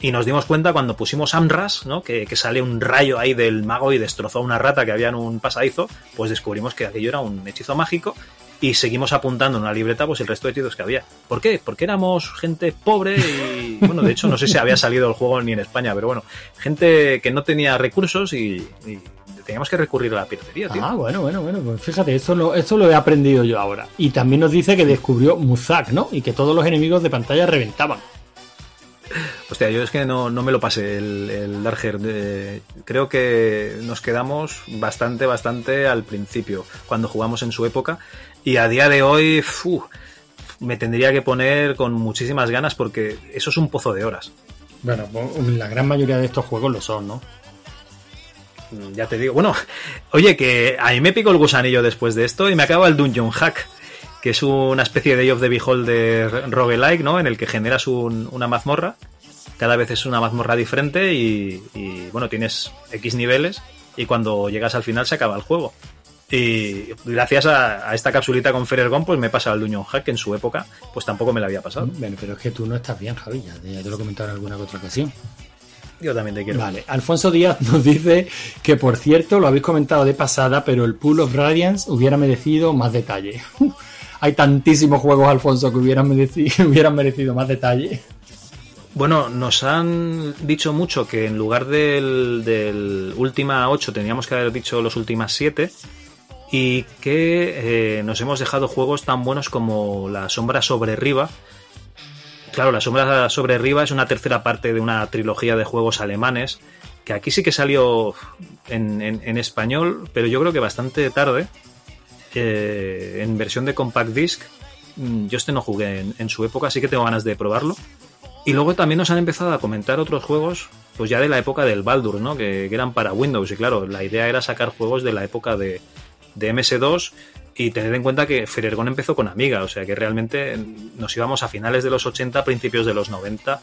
y nos dimos cuenta cuando pusimos Amras, ¿no? que, que sale un rayo ahí del mago y destrozó a una rata que había en un pasadizo, pues descubrimos que aquello era un hechizo mágico y seguimos apuntando en una libreta pues el resto de hechizos que había. ¿Por qué? Porque éramos gente pobre y, bueno, de hecho no sé si había salido el juego ni en España, pero bueno, gente que no tenía recursos y, y teníamos que recurrir a la piratería, tío. Ah, bueno, bueno, bueno, pues fíjate, esto lo, esto lo he aprendido yo ahora. Y también nos dice que descubrió Muzak, ¿no? Y que todos los enemigos de pantalla reventaban. Hostia, yo es que no, no me lo pasé el, el Dark Earth. Eh, creo que nos quedamos bastante, bastante al principio, cuando jugamos en su época. Y a día de hoy, me tendría que poner con muchísimas ganas porque eso es un pozo de horas. Bueno, pues, la gran mayoría de estos juegos lo son, ¿no? Ya te digo, bueno, oye, que a mí me picó el gusanillo después de esto y me acaba el Dungeon Hack, que es una especie de Eye of the Beholder roguelike, ¿no? En el que generas un- una mazmorra, cada vez es una mazmorra diferente y, y, bueno, tienes X niveles y cuando llegas al final se acaba el juego. Y gracias a, a esta capsulita con Ferergon, pues me he pasado el Dungeon Hack, que en su época, pues tampoco me lo había pasado. Bueno, pero es que tú no estás bien, Javi, ya te, ya te lo he comentado en alguna que otra ocasión. Yo también te quiero. Vale, Alfonso Díaz nos dice que, por cierto, lo habéis comentado de pasada, pero el Pool of Radiance hubiera merecido más detalle. Hay tantísimos juegos, Alfonso, que hubieran merecido, merecido más detalle. Bueno, nos han dicho mucho que en lugar del, última 8 teníamos que haber dicho los últimas 7 y que eh, nos hemos dejado juegos tan buenos como La Sombra sobre Riva. Claro, La Sombra sobre Riva es una tercera parte de una trilogía de juegos alemanes que aquí sí que salió en español, pero yo creo que bastante tarde, en versión de compact disc. Mm, Yo este no jugué en, en su época, así que tengo ganas de probarlo. Y luego también nos han empezado a comentar otros juegos, pues ya de la época del Baldur, ¿no? Que, eran para Windows. Y claro, la idea era sacar juegos de la época de, de MS2 y tener en cuenta que Ferergon empezó con Amiga, o sea que realmente nos íbamos a finales de los 80, principios de los 90,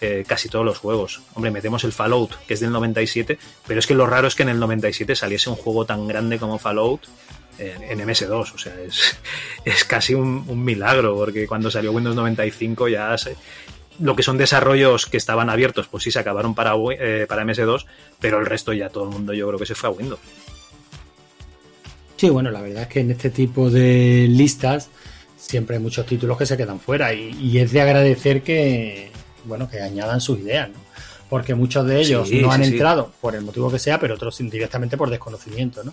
eh, casi todos los juegos. Hombre, metemos el Fallout, que es del 97, pero es que lo raro es que en el 97 saliese un juego tan grande como Fallout en, en MS2, o sea, es, es casi un, un milagro, porque cuando salió Windows 95 ya se- lo que son desarrollos que estaban abiertos, pues sí se acabaron para, eh, para MS2, pero el resto ya todo el mundo yo creo que se fue a Windows. Sí, bueno, la verdad es que en este tipo de listas siempre hay muchos títulos que se quedan fuera y, y es de agradecer que, bueno, que añadan sus ideas, ¿no? Porque muchos de ellos Sí, no han sí, sí. entrado por el motivo que sea, pero otros directamente por desconocimiento, ¿no?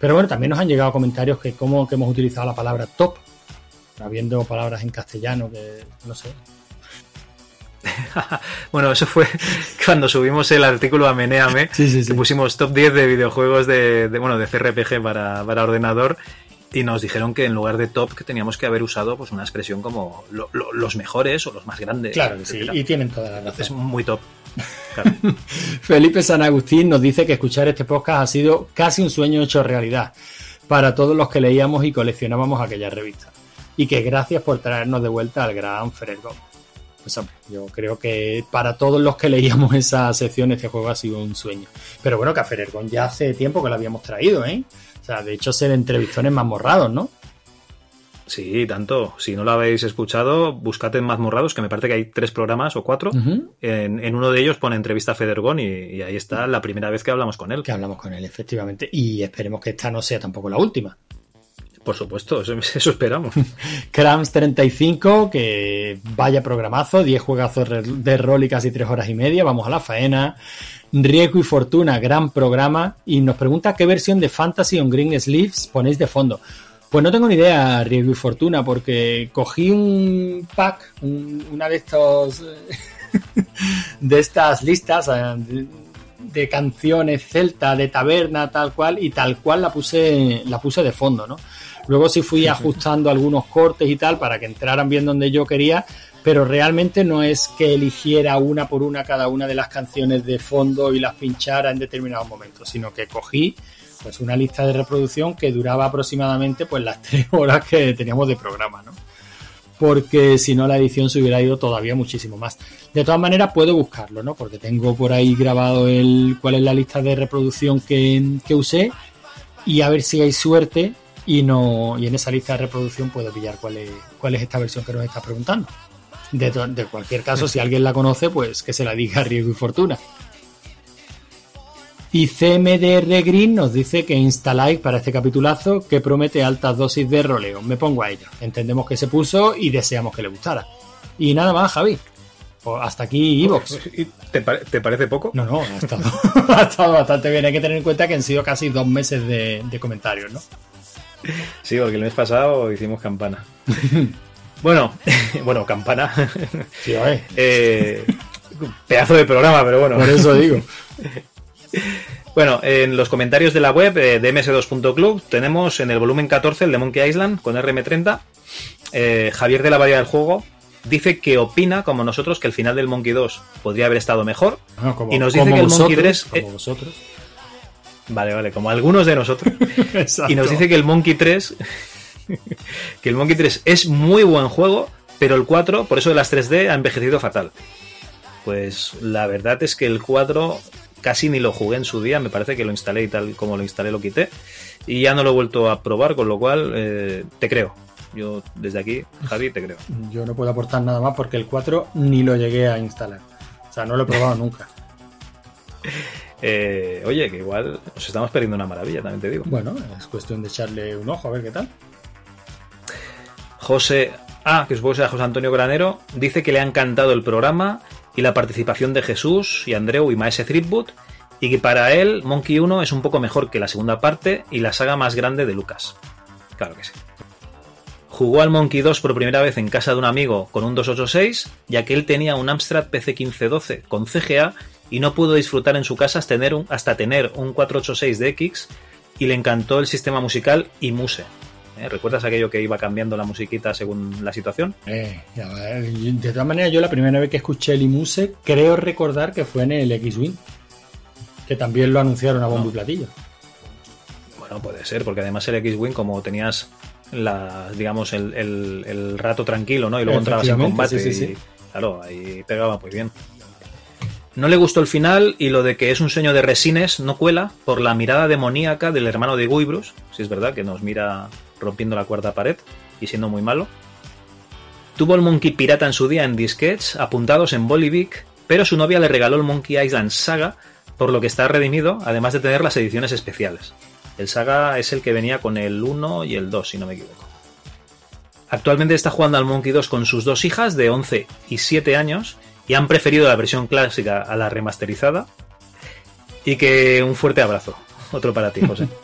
Pero bueno, también nos han llegado comentarios que como que hemos utilizado la palabra top, habiendo palabras en castellano que, no sé, Bueno, eso fue cuando subimos el artículo a Meneame, que pusimos top 10 de videojuegos de, de, bueno, de CRPG para, para ordenador y nos dijeron que en lugar de top que teníamos que haber usado pues una expresión como lo- lo- los mejores o los más grandes. Claro que sí, etcétera. y tienen toda la razón. Es muy top. Felipe San Agustín nos dice que escuchar este podcast ha sido casi un sueño hecho realidad para todos los que leíamos y coleccionábamos aquella revista. Y que gracias por traernos de vuelta al gran Ferergon. Pues hombre, yo creo que para todos los que leíamos esa sección este juego ha sido un sueño. Pero bueno, que a Ferergon ya hace tiempo que lo habíamos traído, ¿eh? O sea, de hecho se le entrevistó en Mazmorrados, ¿no? Sí, tanto. Si no lo habéis escuchado, buscad en Mazmorrados, que me parece que hay tres programas o cuatro. En, en uno de ellos pone entrevista a Federgon y, y ahí está la primera vez que hablamos con él. Que hablamos con él, efectivamente. Y esperemos que esta no sea tampoco la última. Por supuesto, eso, eso esperamos. Crams35, que vaya programazo, 10 juegazos de rol y casi 3 horas y media, vamos a la faena. Riesgo y Fortuna, gran programa. Y nos pregunta qué versión de Fantasy on Green Sleeves ponéis de fondo. Pues no tengo ni idea, Riesgo y Fortuna, porque cogí un pack, un- una de estos de estas listas eh, de, de canciones celta, de taberna, tal cual, y tal cual la puse, la puse de fondo, ¿no? Luego sí fui ajustando algunos cortes y tal para que entraran bien donde yo quería, pero realmente no es que eligiera una por una cada una de las canciones de fondo y las pinchara en determinados momentos, sino que cogí pues una lista de reproducción que duraba aproximadamente pues las tres horas que teníamos de programa, ¿no? Porque si no la edición se hubiera ido todavía muchísimo más. De todas maneras puedo buscarlo, ¿no? Porque tengo por ahí grabado el cuál es la lista de reproducción que, que usé y a ver si hay suerte y no y en esa lista de reproducción puedo pillar cuál es, cuál es esta versión que nos está preguntando. De, de cualquier caso, si alguien la conoce, pues que se la diga a riesgo y fortuna. Y CMDR Green nos dice que instaláis para este capitulazo que promete altas dosis de roleo. Me pongo a ello. Entendemos que se puso y deseamos que le gustara. Y nada más, Javi. Pues hasta aquí Evox. ¿Te, pare- te parece poco? No, no, ha estado, ha estado bastante bien. Hay que tener en cuenta que han sido casi dos meses de, de comentarios, ¿no? Sí, porque el mes pasado hicimos campana. bueno, bueno, campana. Sí. Eh, Pedazo de programa, pero bueno. Por eso digo. Bueno, en los comentarios de la web eh, de ms2.club tenemos en el volumen 14 el de Monkey Island con RM30. Eh, Javier de la Bahía del Juego dice que opina, como nosotros, que el final del Monkey 2 podría haber estado mejor. Ah, como- y nos dice que el Monkey vosotros, 3. como vosotros. Vale, vale, como algunos de nosotros. Y nos dice que el Monkey 3. que el Monkey 3 es muy buen juego, pero el 4, por eso de las 3D, ha envejecido fatal. Pues la verdad es que el 4 casi ni lo jugué en su día, me parece que lo instalé y tal como lo instalé lo quité. Y ya no lo he vuelto a probar, con lo cual eh, te creo. Yo desde aquí, Javi, te creo. Yo no puedo aportar nada más porque el 4 ni lo llegué a instalar. O sea, no lo he probado nunca. Eh, oye, que igual nos estamos perdiendo una maravilla, también te digo. Bueno, es cuestión de echarle un ojo a ver qué tal. José, ah, que supongo que será José Antonio Granero, dice que le ha encantado el programa y la participación de Jesús y Andreu y Maese Threepwood y que para él Monkey 1 es un poco mejor que la segunda parte y la saga más grande de Lucas. Claro que sí. Jugó al Monkey 2 por primera vez en casa de un amigo con un 286, ya que él tenía un Amstrad PC 1512 con CGA y no pudo disfrutar en su casa hasta tener un, hasta tener un 486 de X y le encantó el sistema musical y Muse. ¿Eh? ¿Recuerdas aquello que iba cambiando la musiquita según la situación? Eh, de todas maneras, yo la primera vez que escuché el Imuse, creo recordar que fue en el X-Wing. Que también lo anunciaron a bombo y platillo. Bueno, puede ser, porque además el X-Wing, como tenías la, digamos, el, el- el rato tranquilo, ¿no? Y luego entrabas en combate sí, sí, y, claro, ahí pegaba muy bien. No le gustó el final y lo de que es un sueño de resines no cuela por la mirada demoníaca del hermano de Guybrush, si es verdad que nos mira rompiendo la cuarta pared y siendo muy malo. Tuvo el Monkey Pirata en su día en disquets apuntados en Bolivic, pero su novia le regaló el Monkey Island Saga, por lo que está redimido, además de tener las ediciones especiales. El Saga es el que venía con el 1 y el 2, si no me equivoco. Actualmente está jugando al Monkey 2 con sus dos hijas de 11 y 7 años y han preferido la versión clásica a la remasterizada. Y que un fuerte abrazo. Otro para ti, José.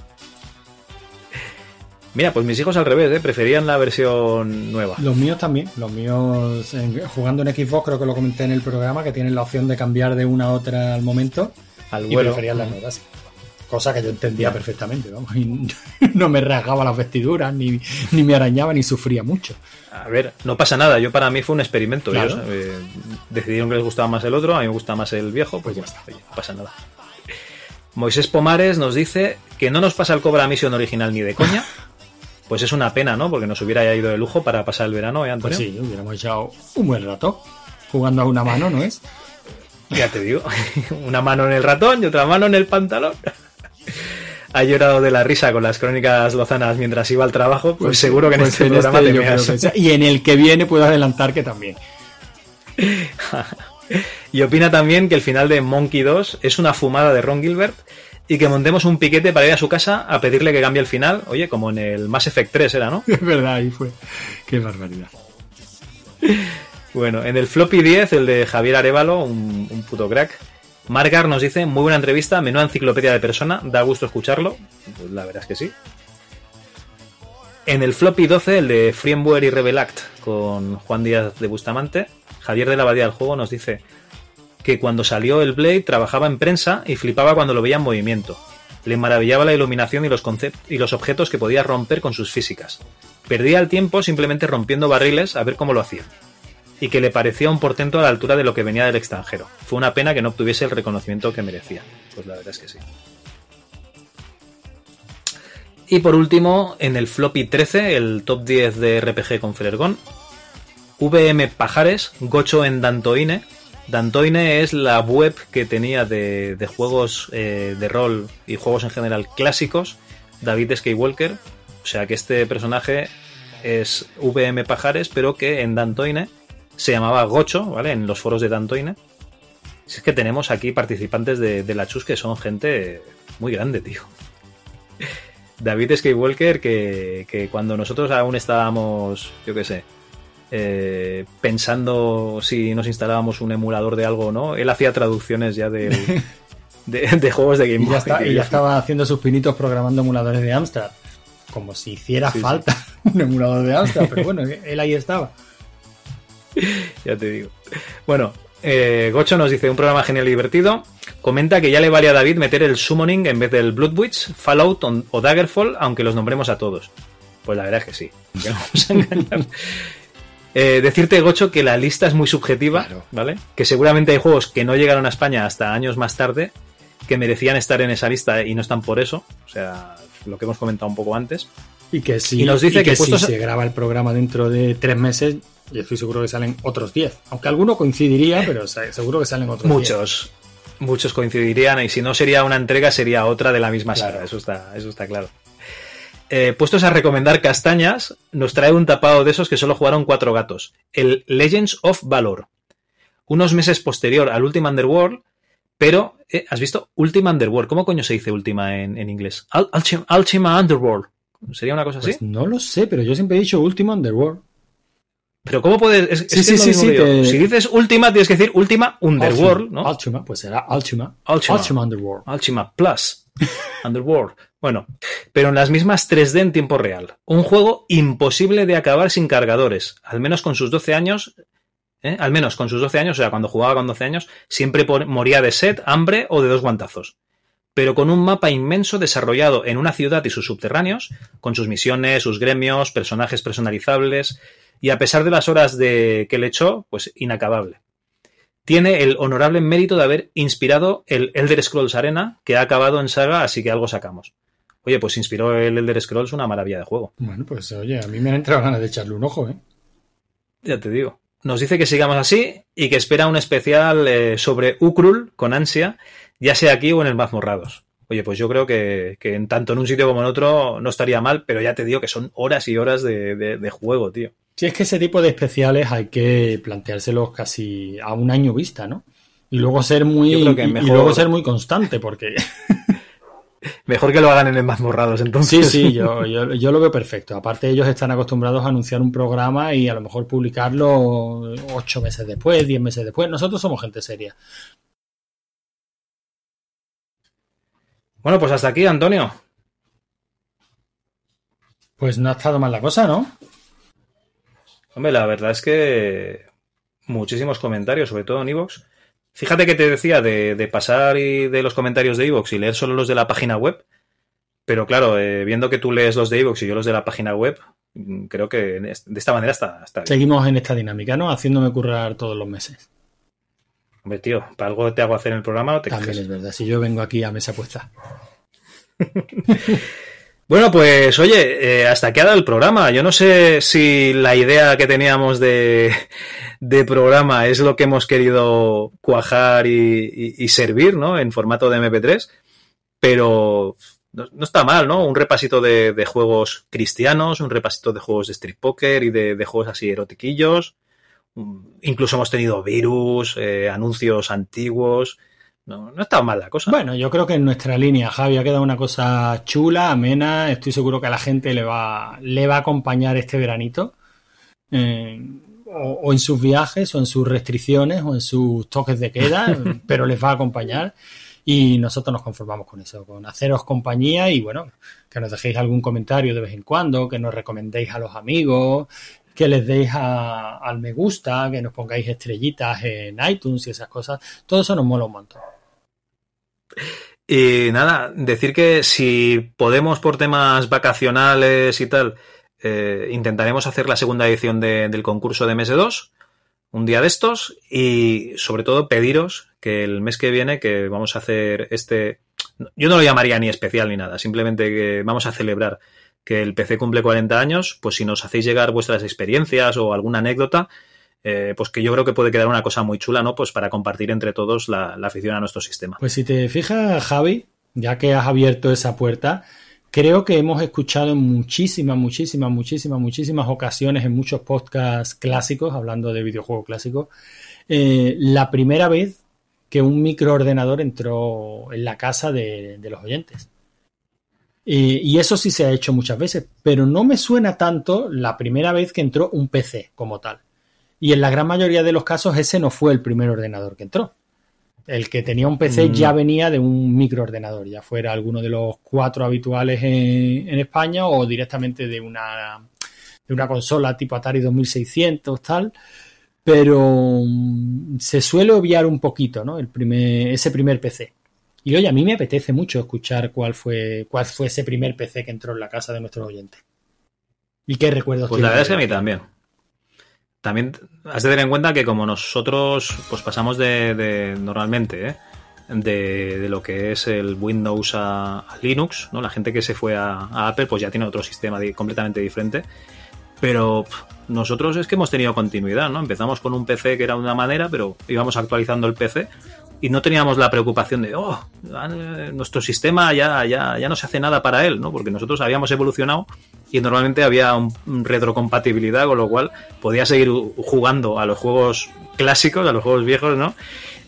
Mira, pues mis hijos al revés, ¿eh? preferían la versión nueva. Los míos también. Los míos, en- jugando en Xbox, creo que lo comenté en el programa, que tienen la opción de cambiar de una a otra al momento. Al y vuelo. preferían las nuevas. Cosa que yo entendía perfectamente, vamos. Y no me rasgaba las vestiduras, ni, ni me arañaba, ni sufría mucho. A ver, no pasa nada. Yo para mí fue un experimento. Claro. Ellos eh, decidieron que les gustaba más el otro, a mí me gusta más el viejo, pues ya está. Oye, no pasa nada. Moisés Pomares nos dice que no nos pasa el Cobra Mission original ni de coña. Pues es una pena, ¿no? Porque nos hubiera ido de lujo para pasar el verano, ¿eh, Antonio? Pues sí, hubiéramos echado un buen rato jugando a una mano, ¿no es? Ya te digo, una mano en el ratón y otra mano en el pantalón. Ha llorado de la risa con las crónicas lozanas mientras iba al trabajo, pues, seguro que en pues este en programa este te meas. que sí. Y en el que viene puedo adelantar que también. Y opina también que el final de Monkey 2 es una fumada de Ron Gilbert y que montemos un piquete para ir a su casa a pedirle que cambie el final. Oye, como en el Mass Effect 3 era, ¿no? Es verdad, ahí fue. Qué barbaridad. Bueno, en el floppy 10, el de Javier Arevalo, un, un puto crack. Margar nos dice, muy buena entrevista, menuda enciclopedia de persona, da gusto escucharlo. Pues la verdad es que sí. En el floppy 12, el de Freemware y Rebel Act, con Juan Díaz de Bustamante, Javier de la Abadía del Juego nos dice que cuando salió el Blade trabajaba en prensa y flipaba cuando lo veía en movimiento. Le maravillaba la iluminación y los, y los objetos que podía romper con sus físicas. Perdía el tiempo simplemente rompiendo barriles a ver cómo lo hacían y que le parecía un portento a la altura de lo que venía del extranjero. Fue una pena que no obtuviese el reconocimiento que merecía. Pues la verdad es que sí. Y por último, en el floppy 13, el top 10 de RPG con Ferergón, VM Pajares, Gocho en Dantoine. Dantoine es la web que tenía de, juegos eh, de rol y juegos en general clásicos, David Skywalker. O sea que este personaje es VM Pajares, pero que en Dantoine se llamaba Gocho, ¿vale? En los foros de Dantoine. Si es que tenemos aquí participantes de, de la Chus que son gente muy grande, tío. David Skywalker, que, que cuando nosotros aún estábamos, yo qué sé, eh, pensando si nos instalábamos un emulador de algo o no, él hacía traducciones ya de, de juegos de Game Y Boy. ya, está- que y ya estaba haciendo sus pinitos programando emuladores de Amstrad. Como si hiciera Sí, sí. falta un emulador de Amstrad, pero bueno, él ahí estaba. ya te digo. Bueno, eh, Gocho nos dice un programa genial y divertido. Comenta que ya le vale a David meter el summoning en vez del Blood Witch, Fallout on- o Daggerfall, aunque los nombremos a todos. Pues la verdad es que sí. que vamos a engañar. Eh, decirte, Gocho, que la lista es muy subjetiva, ¿vale? Que seguramente hay juegos que no llegaron a España hasta años más tarde, que merecían estar en esa lista y no están por eso. O sea, lo que hemos comentado un poco antes. Y que si, Y nos dice y que que si puestos se graba el programa dentro de tres meses, yo estoy seguro que salen otros 10. Aunque alguno coincidiría, pero se- seguro que salen otros 10. Muchos. Muchos coincidirían y si no sería una entrega sería otra de la misma saga, eso está, eso está claro. Eh, puestos a recomendar castañas, nos trae un tapado de esos que solo jugaron cuatro gatos, el Legends of Valor. Unos meses posterior al Ultima Underworld, pero, eh, ¿has visto? Ultima Underworld, ¿cómo coño se dice Ultima en, en inglés? Ultima Underworld. ¿Sería una cosa así? Pues no lo sé, pero yo siempre he dicho Ultima Underworld. Pero ¿cómo puedes...? Es, es Sí, sí, sí, te- Si dices Ultima, tienes que decir Ultima Underworld, ¿no? Ultima, pues será Ultima. Ultima. Ultima Underworld. Ultima Plus. Underworld. Bueno, pero en las mismas 3D en tiempo real. Un juego imposible de acabar sin cargadores. Al menos con sus 12 años. ¿eh? Al menos con sus 12 años, o sea, cuando jugaba con 12 años, siempre moría de sed, hambre o de dos guantazos. Pero con un mapa inmenso desarrollado en una ciudad y sus subterráneos, con sus misiones, sus gremios, personajes personalizables, y a pesar de las horas de que le echó, pues inacabable tiene el honorable mérito de haber inspirado el Elder Scrolls Arena, que ha acabado en saga, así que algo sacamos. Oye, pues inspiró el Elder Scrolls una maravilla de juego. Bueno, pues oye, a mí me han entrado ganas de echarle un ojo, ¿eh? Ya te digo. Nos dice que sigamos así y que espera un especial eh, sobre Ukrul con ansia, ya sea aquí o en el Mazmorrados. Oye, pues yo creo que, que en tanto en un sitio como en otro no estaría mal, pero ya te digo que son horas y horas de, de- de juego, tío. Si es que ese tipo de especiales hay que planteárselos casi a un año vista, ¿no? Y luego ser muy y- luego ser muy constante, porque Mejor que lo hagan en el Mazmorrados, sí, entonces. sí, yo, yo, yo lo veo perfecto. Aparte ellos están acostumbrados a anunciar un programa y a lo mejor publicarlo ocho meses después, diez meses después. Nosotros somos gente seria. Bueno, pues hasta aquí, Antonio. Pues no ha estado mal la cosa, ¿no? Hombre, la verdad es que muchísimos comentarios, sobre todo en Evox. Fíjate que te decía de, de pasar y de los comentarios de Evox y leer solo los de la página web. Pero claro, eh, viendo que tú lees los de Evox y yo los de la página web, mm, creo que de esta manera está, está bien. Seguimos en esta dinámica, ¿no? Haciéndome currar todos los meses. Hombre, tío, para algo te hago hacer en el programa, no te También es verdad, si yo vengo aquí a mesa puesta. Bueno, pues oye, eh, hasta aquí ha dado el programa. Yo no sé si la idea que teníamos de, programa es lo que hemos querido cuajar y, y- servir, ¿no? En formato de MP3, pero no, está mal, ¿no? Un repasito de, juegos cristianos, un repasito de juegos de street poker y de, de juegos así erotiquillos. Mm, Incluso hemos tenido virus, eh, anuncios antiguos. No, no está mal la cosa. Bueno, yo creo que en nuestra línea, Javi, ha quedado una cosa chula, amena. Estoy seguro que a la gente le va, le va a acompañar este veranito. Eh, o, o en sus viajes, o en sus restricciones, o en sus toques de queda, pero les va a acompañar. Y nosotros nos conformamos con eso, con haceros compañía y bueno, que nos dejéis algún comentario de vez en cuando, que nos recomendéis a los amigos, que les deis a- al me gusta, que nos pongáis estrellitas en iTunes y esas cosas. Todo eso nos mola un montón. Y nada, decir que si podemos por temas vacacionales y tal, eh, intentaremos hacer la segunda edición de- del concurso de MS2, un día de estos, y sobre todo pediros que el mes que viene, que vamos a hacer este, yo no lo llamaría ni especial ni nada, simplemente que vamos a celebrar que el PC cumple 40 años, pues si nos hacéis llegar vuestras experiencias o alguna anécdota, eh, pues que yo creo que puede quedar una cosa muy chula, ¿no? Pues para compartir entre todos la, afición a nuestro sistema. Pues si te fijas, Javi, ya que has abierto esa puerta, creo que hemos escuchado en muchísimas, muchísimas, muchísimas, muchísimas ocasiones en muchos podcasts clásicos, hablando de videojuegos clásicos, eh, la primera vez que un microordenador entró en la casa de los oyentes. Y, y eso sí se ha hecho muchas veces, pero no me suena tanto la primera vez que entró un PC como tal. Y en la gran mayoría de los casos ese no fue el primer ordenador que entró. El que tenía un PC Mm. ya venía de un microordenador, ya fuera alguno de los cuatro habituales en, en España o directamente de una, de una consola tipo Atari 2600 tal. pero mm, se suele obviar un poquito, ¿no? El primer, ese primer PC. Y oye, a mí me apetece mucho escuchar cuál fue, cuál fue ese primer PC que entró en la casa de nuestros oyentes. ¿Y qué recuerdos Pues la verdad es que a mí también. También has de tener en cuenta que como nosotros pues pasamos de, de normalmente, ¿eh? de, de, lo que es el Windows a, a, Linux, ¿no? La gente que se fue a, a Apple pues ya tiene otro sistema de, completamente diferente. Pero pff, nosotros es que hemos tenido continuidad, ¿no? Empezamos con un PC que era de una manera, pero íbamos actualizando el PC y no teníamos la preocupación de, oh, nuestro sistema ya, ya, ya no se hace nada para él, ¿no? Porque nosotros habíamos evolucionado y normalmente había un, un retrocompatibilidad, con lo cual podía seguir jugando a los juegos clásicos, a los juegos viejos, ¿no?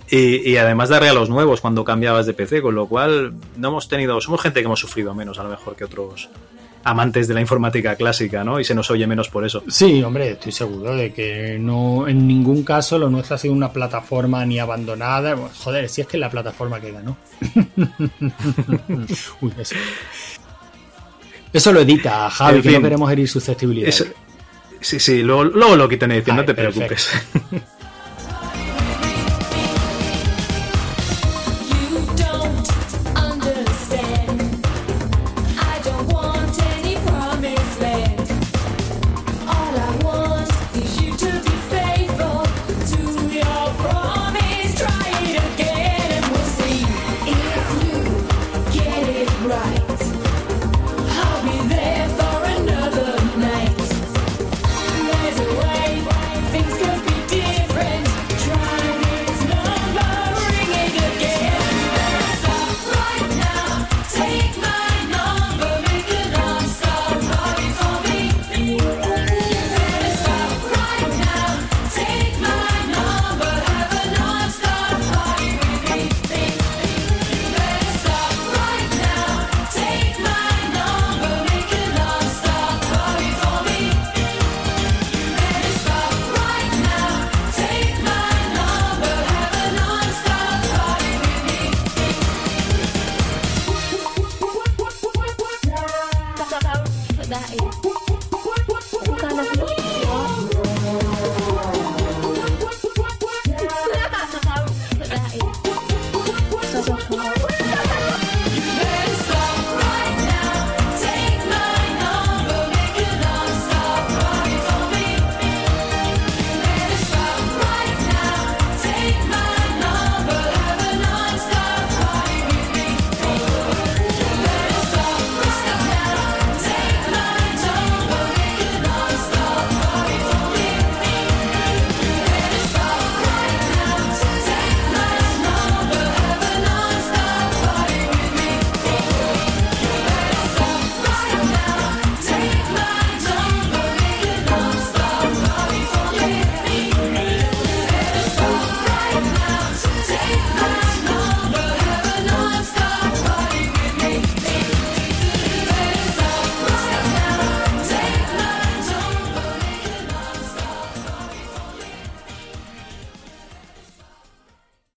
Y, y, además darle a los nuevos cuando cambiabas de PC, con lo cual no hemos tenido, somos gente que hemos sufrido menos a lo mejor que otros amantes de la informática clásica, ¿no? Y se nos oye menos por eso. Sí, hombre, estoy seguro de que no, en ningún caso lo nuestro ha sido una plataforma ni abandonada. Joder, si es que la plataforma que ganó. Uy, eso. Eso lo edita, Javi, en fin, que no queremos herir susceptibilidad. Sí, sí, luego, luego lo quitan edición, no te preocupes.